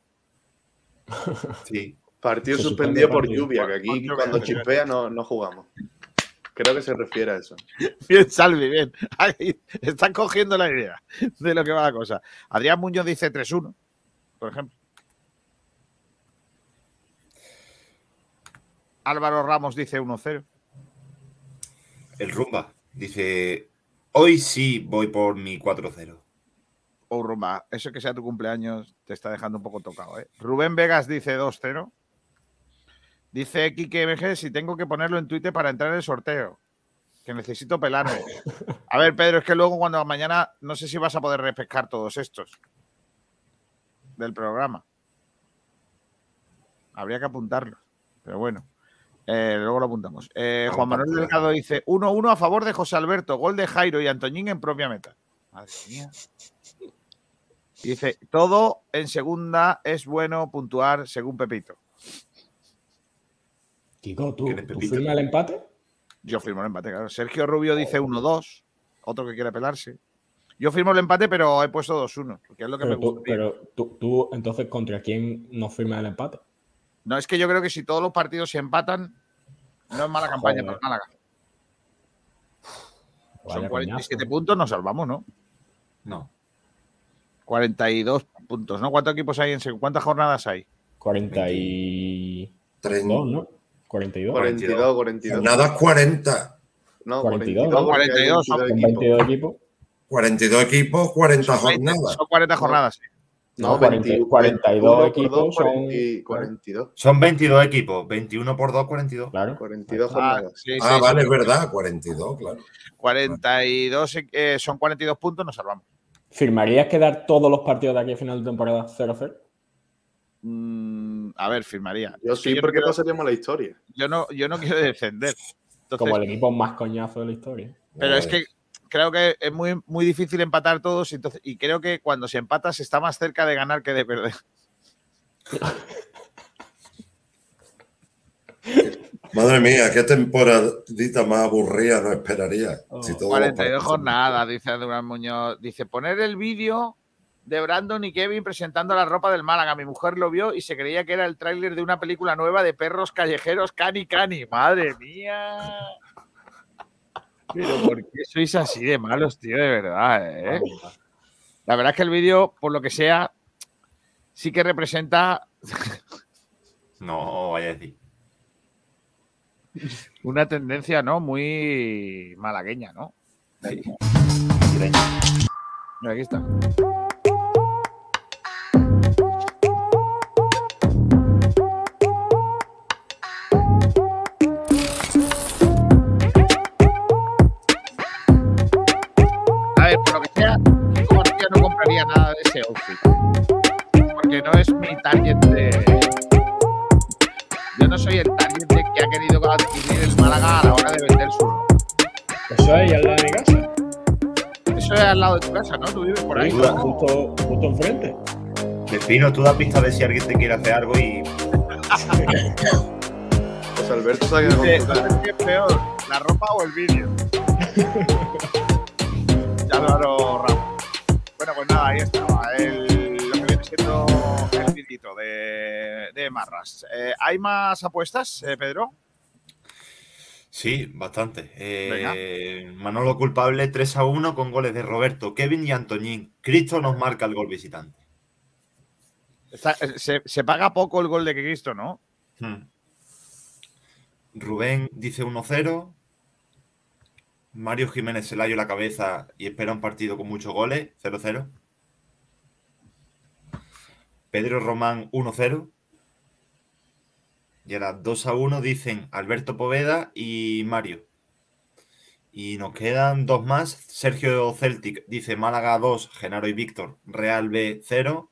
Sí. Partido Se suspendido suspende por partido. lluvia, que aquí cuando chispea no, no jugamos. Creo que se refiere a eso. Bien, Salvi, bien. Ahí están cogiendo la idea de lo que va la cosa. Adrián Muñoz dice 3-1, por ejemplo. Álvaro Ramos dice 1-0. El Rumba dice: Hoy sí voy por mi 4-0. O Rumba, eso que sea tu cumpleaños te está dejando un poco tocado. ¿eh? Rubén Vegas dice 2-0. Dice Quique MG si tengo que ponerlo en Twitter para entrar en el sorteo. Que necesito pelarme. A ver, Pedro, es que luego cuando mañana no sé si vas a poder repescar todos estos del programa. Habría que apuntarlos. Pero bueno. Eh, luego lo apuntamos. Eh, Juan Manuel Delgado dice 1-1 a favor de José Alberto. Gol de Jairo y Antoñín en propia meta. Madre mía. Dice, todo en segunda es bueno puntuar según Pepito. Kiko, ¿tú, ¿Quién es ¿tú firmas el empate? Yo firmo el empate, claro. Sergio Rubio dice 1-2, otro que quiere pelarse. Yo firmo el empate, pero he puesto 2-1, porque es lo que Pero, me tú, gusta. pero tú, tú, entonces, ¿contra quién no firmas el empate? No, es que yo creo que si todos los partidos se empatan, no es mala campaña Joder. para Málaga. Son Vaya 47 coñazo. puntos, nos salvamos, ¿no? No. 42 puntos, ¿no? ¿Cuántos equipos hay en ¿Cuántas jornadas hay? 42, 30. ¿no? 42. 42, 42. Nada 40. No, 42, 42, porque hay 42, 22 Con equipos. 22 equipos. 42 equipos, 40 jornadas. Son 40 jornadas, sí. No, 40 42 equipos son. 42. Son 22 equipos, 21 por 2, 42. Claro. 42 Ah, jornadas. sí, sí, Ah, sí, vale, sí. es verdad, 42, claro. 42, eh, son 42 puntos, nos salvamos. ¿Firmarías quedar todos los partidos de aquí a final de temporada 0-0? Mm, a ver, firmaría. Yo sí, no porque quiero- pasaríamos la historia. yo no, yo no quiero defender. Entonces, Como el equipo más coñazo de la historia. Pero es que creo que es muy, muy difícil empatar todos entonces, y creo que cuando se empata se está más cerca de ganar que de perder. Madre mía, qué temporadita más aburrida no esperaría. Si todos los 42 partidos- jornadas, dice Durán Muñoz. Dice, poner el vídeo de Brandon y Kevin presentando la ropa del Málaga. Mi mujer lo vio y se creía que era el tráiler de una película nueva de perros callejeros, Cani Cani. Madre mía. Pero ¿por qué sois así de malos, tío? De verdad, ¿eh? La verdad es que el vídeo, por lo que sea, sí que representa No, vaya a decir. Una tendencia, ¿no? Muy malagueña, ¿no? Sí. Aquí está. A ver, por lo que sea, García no compraría nada de ese outfit. Porque no es mi target de. Yo no soy el target de querido adquirir el Málaga a la hora de vender su ropa. Eso es, y al lado de mi casa. Eso es al lado de tu casa, ¿no? Tú vives por ahí. Justo, justo, justo enfrente. Despino, tú das pista a ver si alguien te quiere hacer algo y. Pues Alberto se ha quedado Dice, con no sé qué es peor, la ropa o el vídeo. Álvaro Ramos. Bueno, pues nada, ahí estaba. El, lo que viene siendo el vidito de, de Marras. Eh, ¿Hay más apuestas, eh, Pedro? Sí, bastante. Eh, Manolo culpable 3 a 1 con goles de Roberto, Kevin y Antoñín. Cristo nos marca el gol visitante. Está- eh, se, se paga poco el gol de Cristo, ¿no? Hmm. Rubén dice 1-0. Mario Jiménez se la la cabeza y espera un partido con muchos goles, 0-0. Pedro Román 1-0. Y ahora 2 a 1 dicen Alberto Poveda y Mario. Y nos quedan dos más. Sergio Celtic dice Málaga 2, Genaro y Víctor, Real B 0.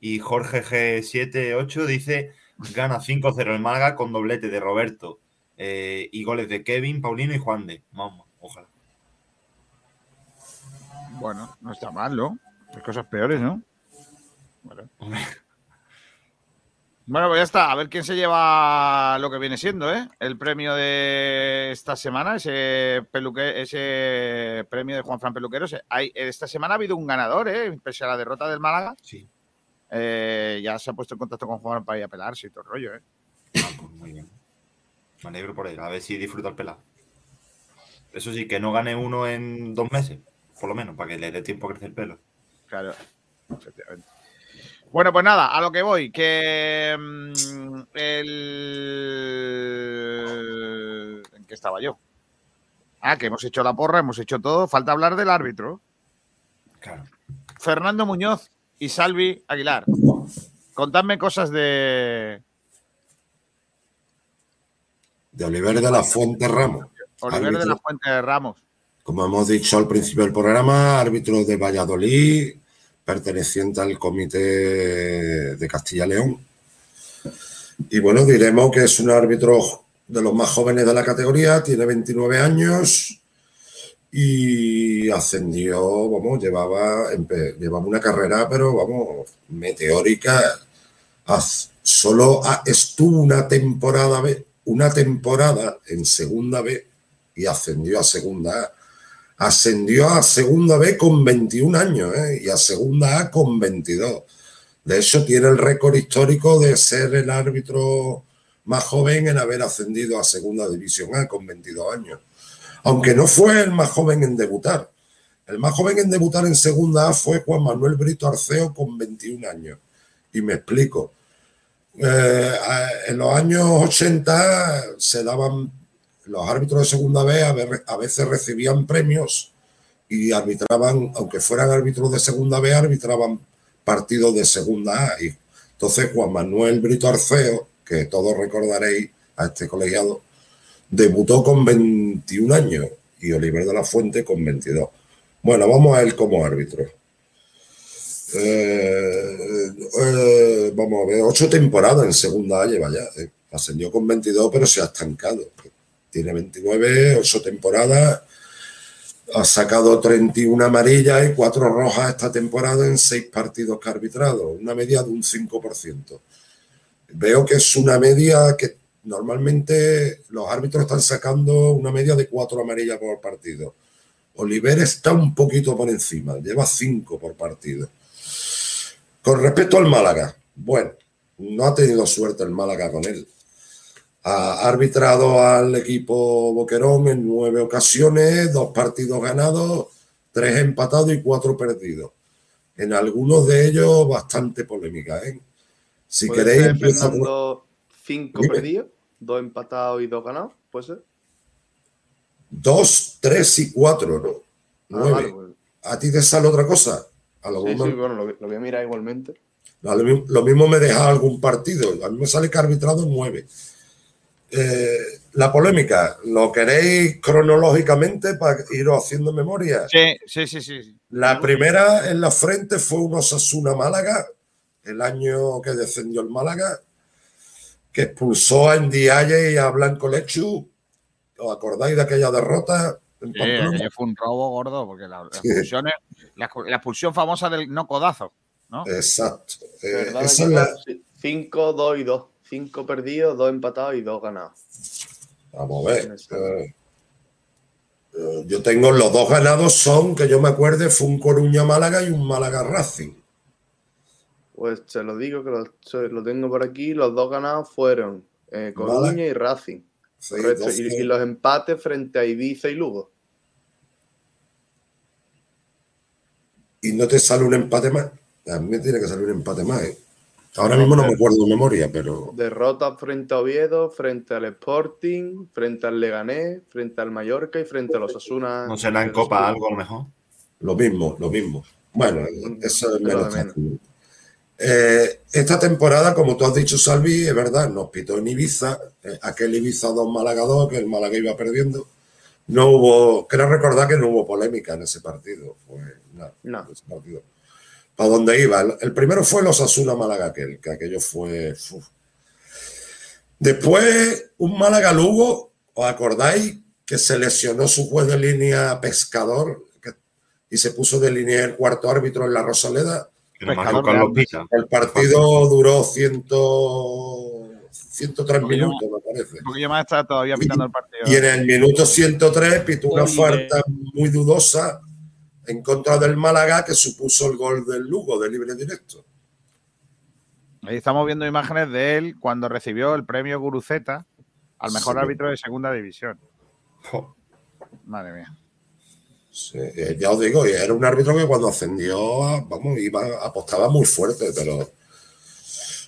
Y Jorge G78 dice gana 5-0 el Málaga con doblete de Roberto eh, y goles de Kevin, Paulino y Juan de. Vamos, ojalá. Bueno, no está mal, ¿no? Hay cosas peores, ¿no? Bueno. Bueno, pues ya está. A ver quién se lleva lo que viene siendo, ¿eh? El premio de esta semana, ese, peluque, ese premio de Juan Fran Peluquero. Se- Hay, esta semana ha habido un ganador, ¿eh? Pese a la derrota del Málaga. Sí. Eh, ya se ha puesto en contacto con Juan para ir a pelarse y todo el rollo, ¿eh? Ah, pues muy bien. Me alegro por él. A ver si disfruta el pelado. Eso sí, que no gane uno en dos meses, por lo menos, para que le dé tiempo a crecer el pelo. Claro, efectivamente. Bueno, pues nada, a lo que voy, que mm, el... ¿En qué estaba yo? Ah, que hemos hecho la porra, hemos hecho todo, falta hablar del árbitro. Claro. Fernando Muñoz y Salvi Aguilar. Contadme cosas de De Oliver de la Fuente Ramos. Oliver de la Fuente Ramos. Como hemos dicho al principio del programa, árbitro de Valladolid, perteneciente al comité de Castilla-León. Y bueno, diremos que es un árbitro de los más jóvenes de la categoría, tiene 29 años y ascendió, vamos, llevaba, llevaba una carrera, pero vamos, meteórica. Solo estuvo una temporada, una temporada en segunda B y ascendió a segunda A ascendió a segunda B con 21 años ¿eh? y a segunda A con 22. De hecho, tiene el récord histórico de ser el árbitro más joven en haber ascendido a segunda división A con 22 años. Aunque no fue el más joven en debutar. El más joven en debutar en segunda A fue Juan Manuel Brito Arceo con 21 años. Y me explico. Eh, en los años 80 se daban los árbitros de segunda B a, veces recibían premios y arbitraban, aunque fueran árbitros de segunda B, arbitraban partidos de segunda A. Entonces Juan Manuel Brito Arceo, que todos recordaréis a este colegiado, debutó con 21 años y Oliver de la Fuente con 22. Bueno, vamos a él como árbitro. Eh, eh, vamos a ver, ocho temporadas en segunda A lleva ya. eh. Ascendió con 22, pero se ha estancado. Tiene 29, ocho temporadas. Ha sacado 31 amarillas y 4 rojas esta temporada en 6 partidos que ha arbitrado. Una media de un 5%. Veo que es una media que normalmente los árbitros están sacando una media de 4 amarillas por partido. Oliver está un poquito por encima, lleva 5 por partido. Con respecto al Málaga, bueno, no ha tenido suerte el Málaga con él. Ha arbitrado al equipo Boquerón en nueve ocasiones, dos partidos ganados, tres empatados y cuatro perdidos. En algunos de ellos bastante polémica. ¿eh? Si ¿Puede queréis, por- Fernando, cinco Dime. perdidos, dos empatados y dos ganados, ¿puede ser? dos, tres y cuatro, ¿no? Nueve. vale, pues. ¿A ti te sale otra cosa? A lo Sí, sí, bueno, lo, lo voy a mirar igualmente. Lo mismo, lo mismo me deja algún partido. A mí me sale que ha arbitrado nueve. Eh, la polémica, ¿lo queréis cronológicamente para iros haciendo memoria? Sí, sí, sí, sí. La primera en la frente fue un Osasuna Málaga, el año que descendió el Málaga, que expulsó a Ndiaye y a Blanco Lechu. ¿Os acordáis de aquella derrota? en Sí, fue un robo gordo, porque la, las Sí. la, la expulsión famosa del no codazo, ¿no? Exacto. Eh, ¿Verdad, esa es la- Sí, Cinco, dos y dos. Cinco perdidos, dos empatados y dos ganados. Vamos a ver. eh, eh, yo tengo los dos ganados son, que yo me acuerde, fue un Coruña Málaga y un Málaga Racing. Pues se lo digo que lo, tengo por aquí. Los dos ganados fueron eh, Coruña Málaga. y Racing. Sí. Y, y los empates frente a Ibiza y Lugo. Y no te sale un empate más. A mí me tiene que salir un empate más. ¿eh? Ahora mismo no me acuerdo de memoria, pero Derrotas frente a Oviedo, frente al Sporting, frente al Leganés, frente al Mallorca y frente a los Asuna. ¿No será en Copa algo a lo mejor? lo mismo, lo mismo. Bueno, eso es menos. Eh, esta temporada, como tú has dicho, Salvi, es verdad, nos pitó en Ibiza, eh, aquel Ibiza 2 Málaga 2, que el Málaga iba perdiendo. No hubo, creo recordar que no hubo polémica en ese partido. Fue, nada, No. ese partido. ¿Para dónde iba? El, primero fue los Asuna Málaga, aquel, que aquello fue. uf. Después, un Málaga Lugo, ¿os acordáis? Que se lesionó su juez de línea pescador que- y se puso de línea el cuarto árbitro en la Rosaleda. El partido duró ciento, 103 Porque yo- minutos, me parece. Porque yo me está todavía pitando el partido. Y en el minuto 103 pitó una falta muy dudosa en contra del Málaga que supuso el gol del Lugo de libre directo. Ahí estamos viendo imágenes de él cuando recibió el premio Guruceta al mejor Sí. árbitro de segunda división. Madre mía. Sí, eh, ya os digo, era un árbitro que cuando ascendió, vamos, iba, apostaba muy fuerte, pero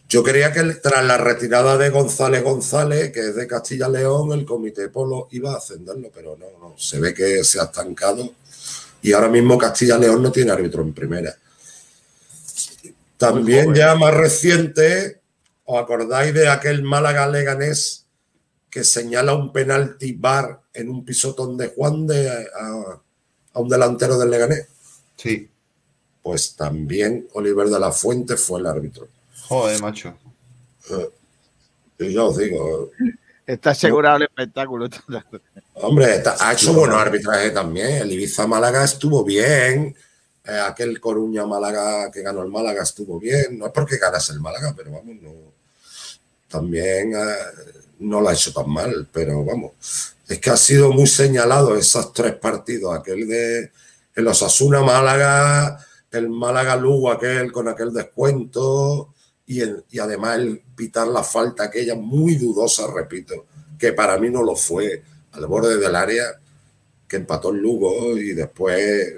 yo creía que tras la retirada de González González, que es de Castilla León, el comité Polo iba a ascenderlo, pero no, no, se ve que se ha estancado y ahora mismo Castilla León no tiene árbitro en primera. También ya más reciente, ¿os acordáis de aquel Málaga Leganés que señala un penalti bar en un pisotón de Juan de a, a un delantero del Leganés? Sí. Pues también Oliver de la Fuente fue el árbitro. Joder, macho. Eh, y yo os digo, Está asegurado el espectáculo. Hombre, ha hecho buenos arbitrajes también. El Ibiza Málaga estuvo bien. Eh, aquel Coruña Málaga que ganó el Málaga estuvo bien. No es porque ganase el Málaga, pero vamos, no. También eh, no lo ha hecho tan mal, pero vamos. Es que ha sido muy señalado esos tres partidos. Aquel de el Osasuna Málaga, el Málaga Lugo, aquel con aquel descuento. Y, el- y además el pitar la falta aquella muy dudosa, repito, que para mí no lo fue, al borde del área, que empató el Lugo y después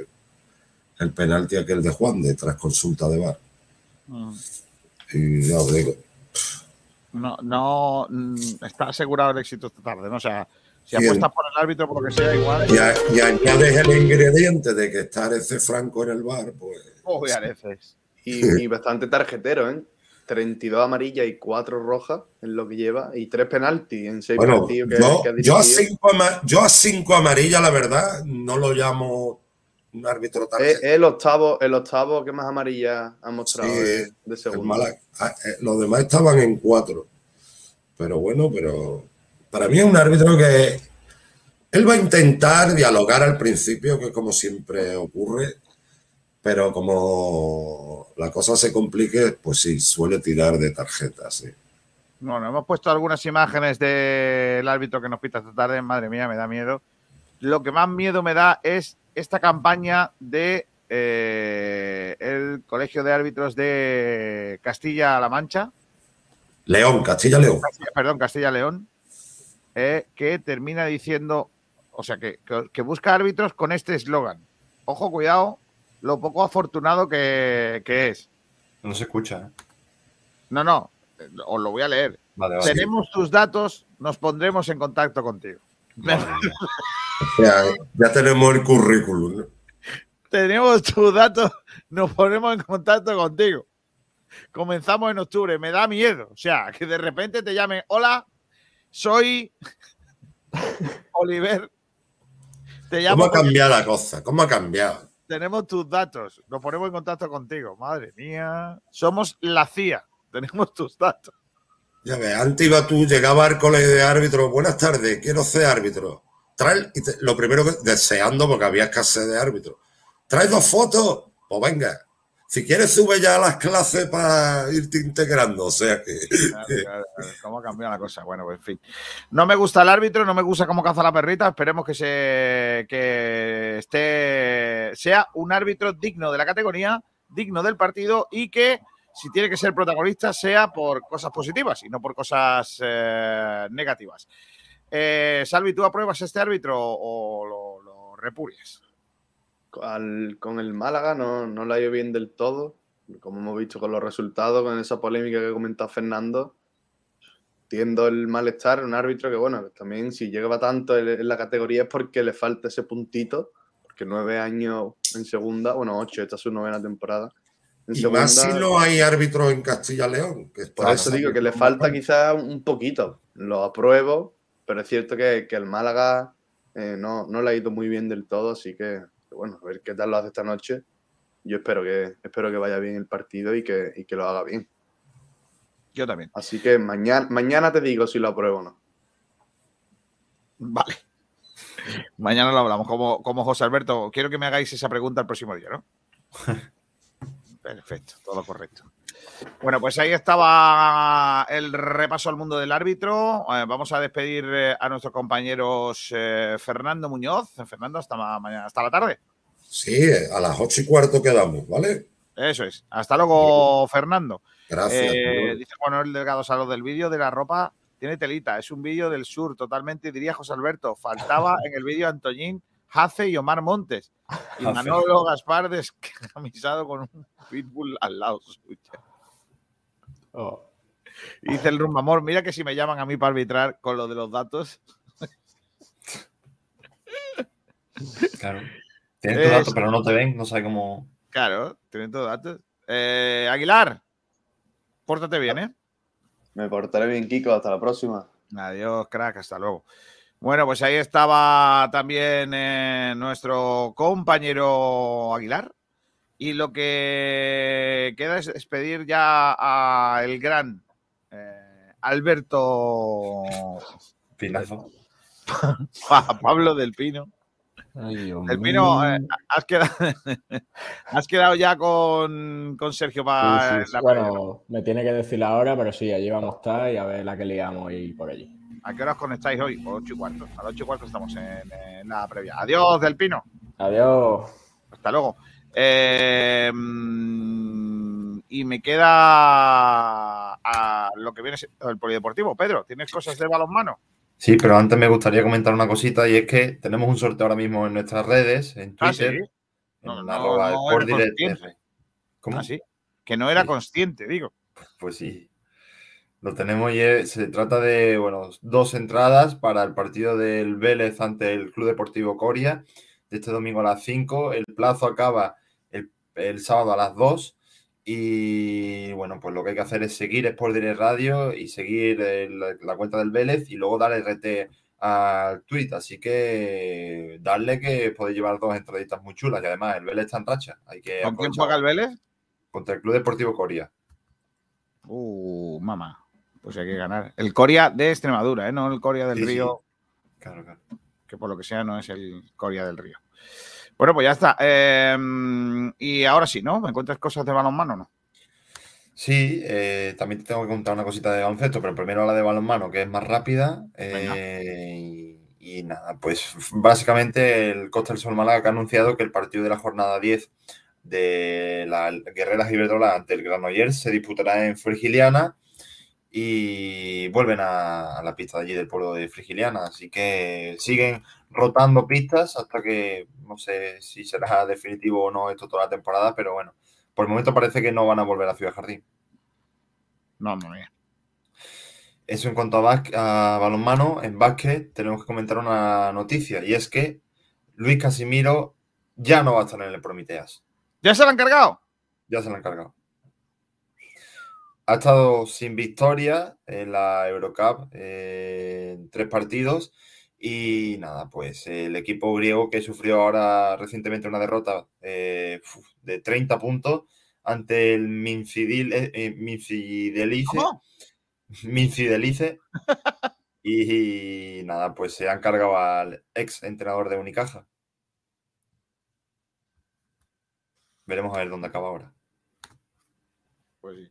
el penalti aquel de Juan de tras consulta de VAR. Y ya os digo, No, no mm, está asegurado el éxito esta tarde, ¿no? O sea, Si Bien. apuestas por el árbitro, por lo que sea, igual. Y, añades el ingrediente de que está ese Franco en el bar, pues. Veces. Y, y bastante tarjetero, ¿eh? 32 amarillas y 4 rojas en lo que lleva y 3 penaltis en 6 Bueno, partidos que, yo, que ha yo, a cinco yo a cinco amarillas, la verdad, no lo llamo un árbitro es el octavo, el octavo que más amarilla ha mostrado Sí, de, segundo. Ah, eh, Los demás estaban en cuatro. Pero bueno, pero para mí es un árbitro que él va a intentar dialogar al principio, que como siempre ocurre, pero como la cosa se complique, pues sí, suele tirar de tarjetas. Sí. Bueno, hemos puesto algunas imágenes del árbitro que nos pita esta tarde. Madre mía, me da miedo. Lo que más miedo me da es esta campaña de eh, el Colegio de Árbitros de Castilla-La Mancha. León, Castilla-León. Castilla- perdón, Castilla-León, eh, que termina diciendo, o sea, que, que- que busca árbitros con este eslogan. Ojo, cuidado, lo poco afortunado que, que es. No se escucha. ¿eh? No, no, os lo voy a leer. Vale, vale. Tenemos tus datos, nos pondremos en contacto contigo. Ya tenemos el currículum. ¿no? Tenemos tus datos, nos ponemos en contacto contigo. Comenzamos en octubre, me da miedo. O sea, que de repente te llamen, hola, soy Oliver. Te ¿Cómo ha cambiado la cosa? ¿Cómo ha cambiado? Tenemos tus datos, nos ponemos en contacto contigo. Madre mía, somos la CIA, tenemos tus datos. Ya ves, antes iba tú, llegaba al colegio de árbitro, buenas tardes, quiero ser árbitro. Trae, lo primero que, deseando, porque había escasez de árbitros. ¿Traes dos fotos? Pues venga. Si quieres, sube ya a las clases para irte integrando. O sea que. ¿Cómo ha cambiado la cosa? Bueno, pues en fin. No me gusta el árbitro, no me gusta cómo caza la perrita. Esperemos que se que esté sea un árbitro digno de la categoría, digno del partido y que si tiene que ser protagonista sea por cosas positivas y no por cosas eh, negativas. Eh, Salvi, ¿tú apruebas este árbitro o lo, lo? Al- con el Málaga no, no la ha ido bien del todo, como hemos visto con los resultados, con esa polémica que ha comentado Fernando. Entiendo el malestar, un árbitro que, bueno, también si llega tanto en en la categoría es porque le falta ese puntito, porque nueve años en segunda, bueno, ocho, esta es su novena temporada. En Y más si segunda- no hay árbitros en Castilla-León. que Por eso digo que le falta quizás un poquito. Lo apruebo, pero es cierto que, que el Málaga eh, no, no le ha ido muy bien del todo, así que que bueno, a ver qué tal lo hace esta noche. Yo espero que, espero que vaya bien el partido y que, y que lo haga bien. Yo también. Así que mañana, mañana te digo si lo apruebo o no. Vale. Mañana lo hablamos. Como, como José Alberto, quiero que me hagáis esa pregunta el próximo día, ¿no? Perfecto, todo correcto. Bueno, pues ahí estaba el repaso al mundo del árbitro. Eh, vamos a despedir eh, a nuestros compañeros eh, Fernando Muñoz. Fernando, hasta ma- mañana, hasta la tarde. Sí, a las ocho y cuarto quedamos, ¿vale? Eso es. Hasta luego, Fernando. Gracias. Eh, dice Juan Manuel Delgado Salud del vídeo de la ropa tiene telita. Es un vídeo del sur, totalmente, diría José Alberto. Faltaba en el vídeo Antoñín, Jace y Omar Montes. Y. Manolo Gaspar descamisado con un pitbull al lado suyo. Y Dice el rumbamor, mira que si me llaman a mí para arbitrar con lo de los datos. Claro. Tienen tus datos, pero no te ven, no sabe cómo. Claro, tienen todos datos. Eh, Aguilar, pórtate bien, ¿eh? Me portaré bien, Kiko. Hasta la próxima. Adiós, crack, hasta luego. Bueno, pues ahí estaba también eh, nuestro compañero Aguilar. Y lo que queda es despedir ya a el gran eh, Alberto Pinazo. Pablo del Pino. Del Pino, eh, has, quedado, has quedado ya con, con Sergio para Sí, sí, sí. la. Bueno, me tiene que decir la hora, pero sí, allí vamos a estar y a ver la que liamos y por allí. ¿A qué hora os conectáis hoy? Ocho y cuarto. A las ocho y cuarto estamos en, en la previa. Adiós, Del Pino. Adiós. Hasta luego. Eh, mm, y me queda a lo que viene el polideportivo. Pedro, ¿tienes cosas de balonmano? Sí, pero antes me gustaría comentar una cosita y es que tenemos un sorteo ahora mismo en nuestras redes, en Ah, Twitter, sí. No, en no, arroba. ¿Cómo? Ah, sí. Que no era consciente, digo. Pues sí. Lo tenemos y es- se trata de, bueno, dos entradas para el partido del Vélez ante el Club Deportivo Coria de este domingo a las 5. El plazo acaba el, sábado a las 2. Y bueno, pues lo que hay que hacer es seguir Sport Direct Radio y seguir eh, la, cuenta del Vélez y luego dar RT al tweet. Así que darle que podéis llevar dos entraditas muy chulas. Y además el Vélez está en racha. Hay que ¿Con quién juega el Vélez? Contra el Club Deportivo Coria. Uh, mamá. Pues hay que ganar. El Coria de Extremadura, ¿eh? no el Coria del Sí, sí. Río, Claro, claro. que por lo que sea no es el Coria del Río. Bueno, pues ya está. Eh, y ahora sí, ¿no? ¿Me encuentras cosas de balonmano o no? Sí, eh, también te tengo que contar una cosita de baloncesto, pero primero la de balonmano, que es más rápida. eh, y, y nada, pues básicamente el Costa del Sol Málaga que ha anunciado que el partido de la jornada 10 de la Guerreras Iberdrola ante el Granollers se disputará en Frigiliana y vuelven a, a la pista de allí del pueblo de Frigiliana. Así que siguen rotando pistas hasta que no sé si será definitivo o no esto toda la temporada, pero bueno, por el momento parece que no van a volver a Ciudad Jardín. No, no, mía. Eso en cuanto a, a balonmano, en básquet tenemos que comentar una noticia y es que Luis Casimiro ya no va a estar en el Prometeas. ¿Ya se lo han cargado? Ya se lo han cargado. Ha estado sin victoria en la Eurocup eh, en tres partidos y nada, pues el equipo griego que sufrió ahora recientemente una derrota eh, de 30 puntos ante el Minfidil, eh, eh, Minfidelice. Minfidelice. y, nada, pues se han cargado al ex entrenador de Unicaja. Veremos a ver dónde acaba ahora. Pues sí.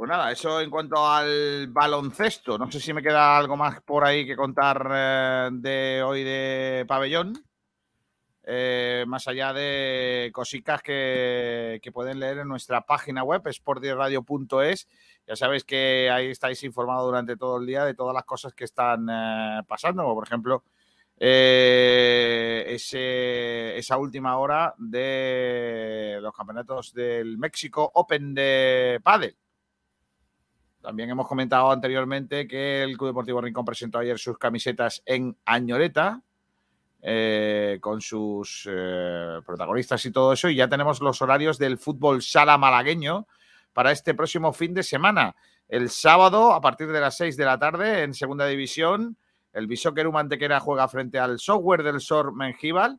Pues nada, eso en cuanto al baloncesto. No sé si me queda algo más por ahí que contar eh, de hoy de pabellón. Eh, más allá de cositas que, que pueden leer en nuestra página web, sportiradio.es. Ya sabéis que ahí estáis informados durante todo el día de todas las cosas que están eh, pasando, como por ejemplo esa última hora de los campeonatos del México Open de Padel. También hemos comentado anteriormente que el Club Deportivo Rincón presentó ayer sus camisetas en Añoreta eh, con sus eh, protagonistas y todo eso. Y ya tenemos los horarios del fútbol sala malagueño para este próximo fin de semana. El sábado, a partir de las 6 de la tarde, en segunda división, el Bisóquerum Antequera juega frente al software del SOR Mengíbal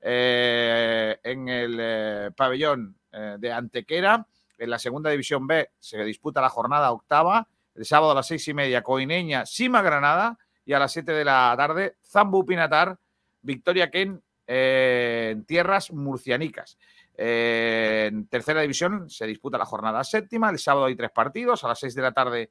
eh, en el pabellón de Antequera. En la segunda división B se disputa la jornada octava. El sábado a las seis y media, Coineña, Sima Granada. Y a las 7 de la tarde, Zambu Pinatar, Victoria Ken eh, en tierras murcianicas. Eh, en tercera división se disputa la jornada séptima. El sábado hay tres partidos. A las 6 de la tarde,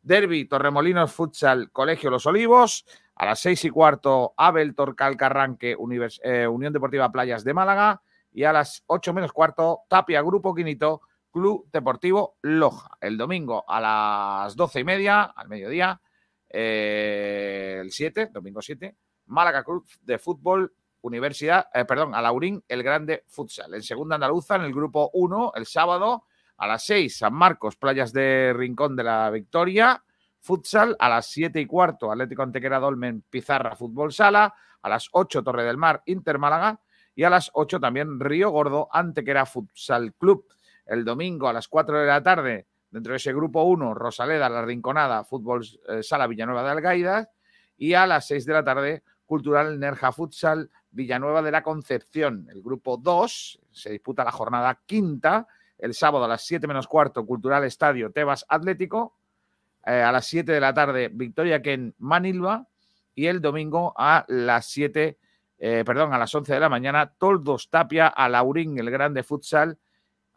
Derby, Torremolinos, Futsal, Colegio Los Olivos. A las seis y cuarto, Abel, Torcal, Carranque, Univers- eh, Unión Deportiva Playas de Málaga. Y a las 8 menos cuarto, Tapia, Grupo Quinito, Club Deportivo Loja. El domingo a las doce y media, al mediodía, eh, el 7, domingo 7, Málaga Club de Fútbol, Universidad, eh, perdón, Alaurín, el Grande Futsal. En segunda andaluza, en el grupo 1, el sábado, a las 6, San Marcos, Playas de Rincón de la Victoria, Futsal, a las 7 y cuarto, Atlético Antequera Dolmen, Pizarra, Fútbol Sala, a las 8, Torre del Mar, Inter Málaga, y a las 8 también Río Gordo, Antequera Futsal Club. El domingo a las 4 de la tarde, dentro de ese grupo 1, Rosaleda, La Rinconada, Fútbol eh, Sala Villanueva de Algaida, y a las 6 de la tarde, Cultural Nerja Futsal Villanueva de la Concepción. El grupo 2 se disputa la jornada quinta, el sábado a las 7 menos cuarto, Cultural Estadio Tebas Atlético, eh, a las 7 de la tarde, Victoria Ken Manilva, y el domingo a las 7, eh, perdón, a las 11 de la mañana, Toldos Tapia, a Laurín, el Grande Futsal,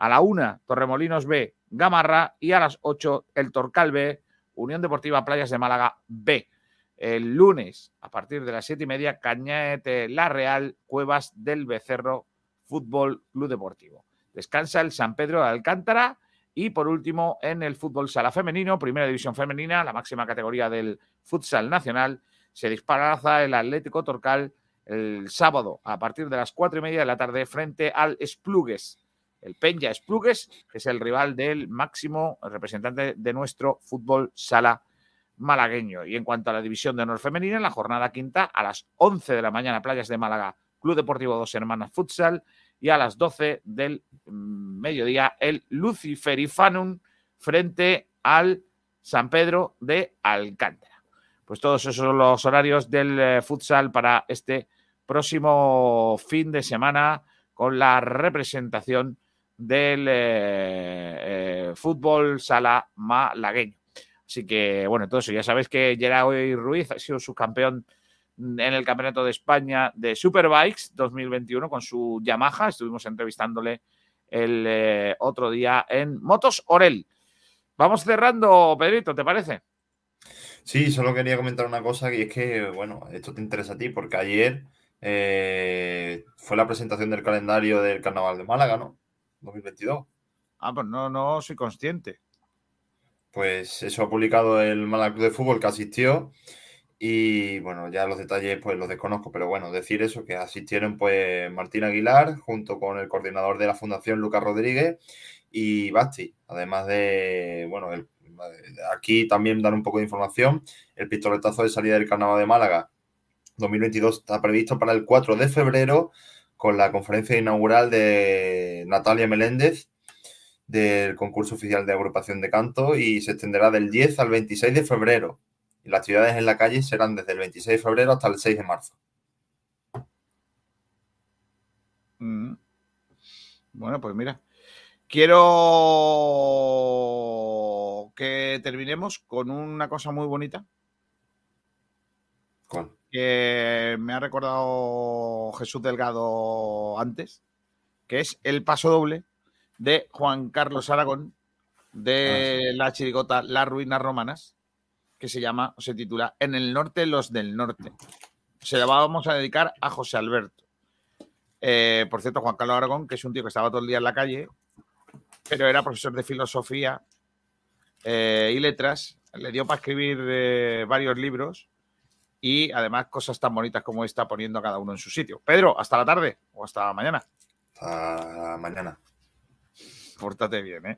a la 1, Torremolinos B, Gamarra, y a las 8, el Torcal B, Unión Deportiva Playas de Málaga B. El lunes, a partir de las 7 y media, Cañete La Real, Cuevas del Becerro, Fútbol Club Deportivo. Descansa el San Pedro de Alcántara y por último en el fútbol sala femenino, primera división femenina, la máxima categoría del futsal nacional, se disparaza el Atlético Torcal el sábado a partir de las 4 y media de la tarde frente al Esplugues el Peña Esplugues, que es el rival del máximo representante de nuestro fútbol sala malagueño. Y en cuanto a la división de honor femenina, en la jornada quinta, a las 11 de la mañana, Playas de Málaga, Club Deportivo Dos Hermanas Futsal, y a las 12 del mediodía, el Luciferifanum frente al San Pedro de Alcántara. Pues todos esos son los horarios del eh, futsal para este próximo fin de semana con la representación del eh, eh, fútbol sala malagueño. Así que, bueno, todo eso. Ya sabéis que Gerard Ruiz ha sido subcampeón en el Campeonato de España de Superbikes 2021 con su Yamaha. Estuvimos entrevistándole el eh, otro día en Motos Orel. Vamos cerrando, Pedrito, ¿te parece? Sí, solo quería comentar una cosa y es que, bueno, esto te interesa a ti porque ayer fue la presentación del calendario del Carnaval de Málaga, ¿no? 2022. Ah, pues no, no soy consciente. Pues eso ha publicado el Málaga Club de Fútbol que asistió y bueno, ya los detalles pues los desconozco, pero bueno, decir eso, que asistieron pues Martín Aguilar junto con el coordinador de la Fundación Lucas Rodríguez y Basti, además de, bueno, el- aquí también dar un poco de información, el pistoletazo de salida del Carnaval de Málaga 2022 está previsto para el 4 de febrero con la conferencia inaugural de Natalia Meléndez del concurso oficial de agrupación de canto y se extenderá del 10 al 26 de febrero. Y las actividades en la calle serán desde el 26 de febrero hasta el 6 de marzo. Mm. Bueno, pues mira. Quiero que terminemos con una cosa muy bonita. ¿Cuál? Que me ha recordado Jesús Delgado antes, que es el paso doble de Juan Carlos Aragón de la chirigota Las Ruinas Romanas, que se llama, o se titula En el norte, los del norte. Se la vamos a dedicar a José Alberto. Eh, por cierto, Juan Carlos Aragón, que es un tío que estaba todo el día en la calle, pero era profesor de filosofía eh, y letras, le dio para escribir eh, varios libros y además cosas tan bonitas como esta poniendo a cada uno en su sitio. Pedro, hasta la tarde o hasta mañana. Hasta mañana. Pórtate bien, ¿eh?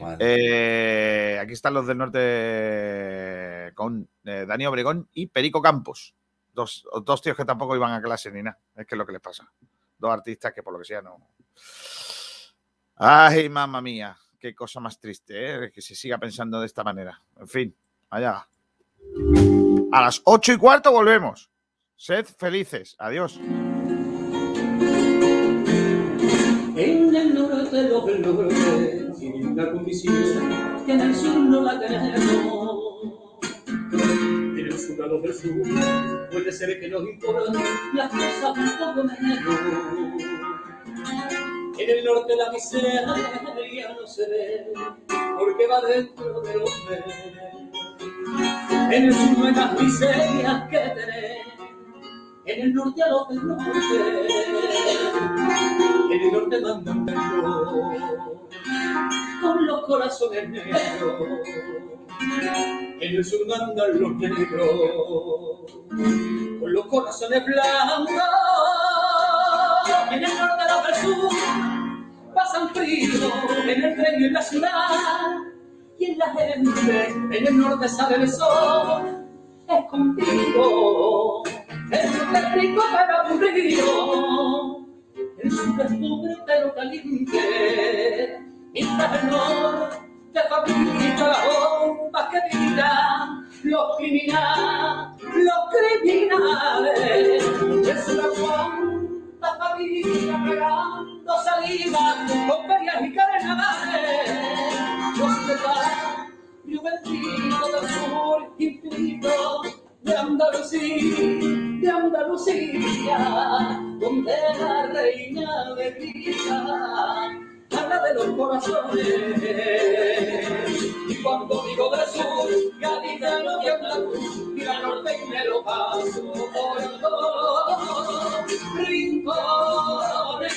Vale. Eh, aquí están los del norte con eh, Dani Obregón y Perico Campos. Dos, dos tíos que tampoco iban a clase ni nada. Es que es lo que les pasa. Dos artistas que por lo que sea no. Ay, mamá mía. Qué cosa más triste, ¿eh? Que se siga pensando de esta manera. En fin, allá. A las ocho y cuarto volvemos. Sed felices. Adiós. En el norte los condición que en el sur la tenemos. En el sur puede ser que nos las cosas un poco. En el norte la miseria no se ve porque va dentro de los En el sur no hay más miserias que tener. En el norte a los del norte en el norte mandan perros con los corazones negros. En el sur mandan los negros con los corazones blancos. En el norte los del sur pasan frío en el tren y en la ciudad. Y en la gente, en el norte sale el sol, es contigo. El norte es rico pero aburrido. El sur es pobre pero caliente. Mientras el norte fabrica bombas que tiran los criminales, los criminales. El sur aguanta familia pegando saliva con ferias y carnavales. Los barrio bendito del sur infinito de Andalucía, de Andalucía, donde la reina alegría habla de los corazones. Y cuando digo de sur, gaditano y andaluz, y la norte y me lo paso por dos rincones.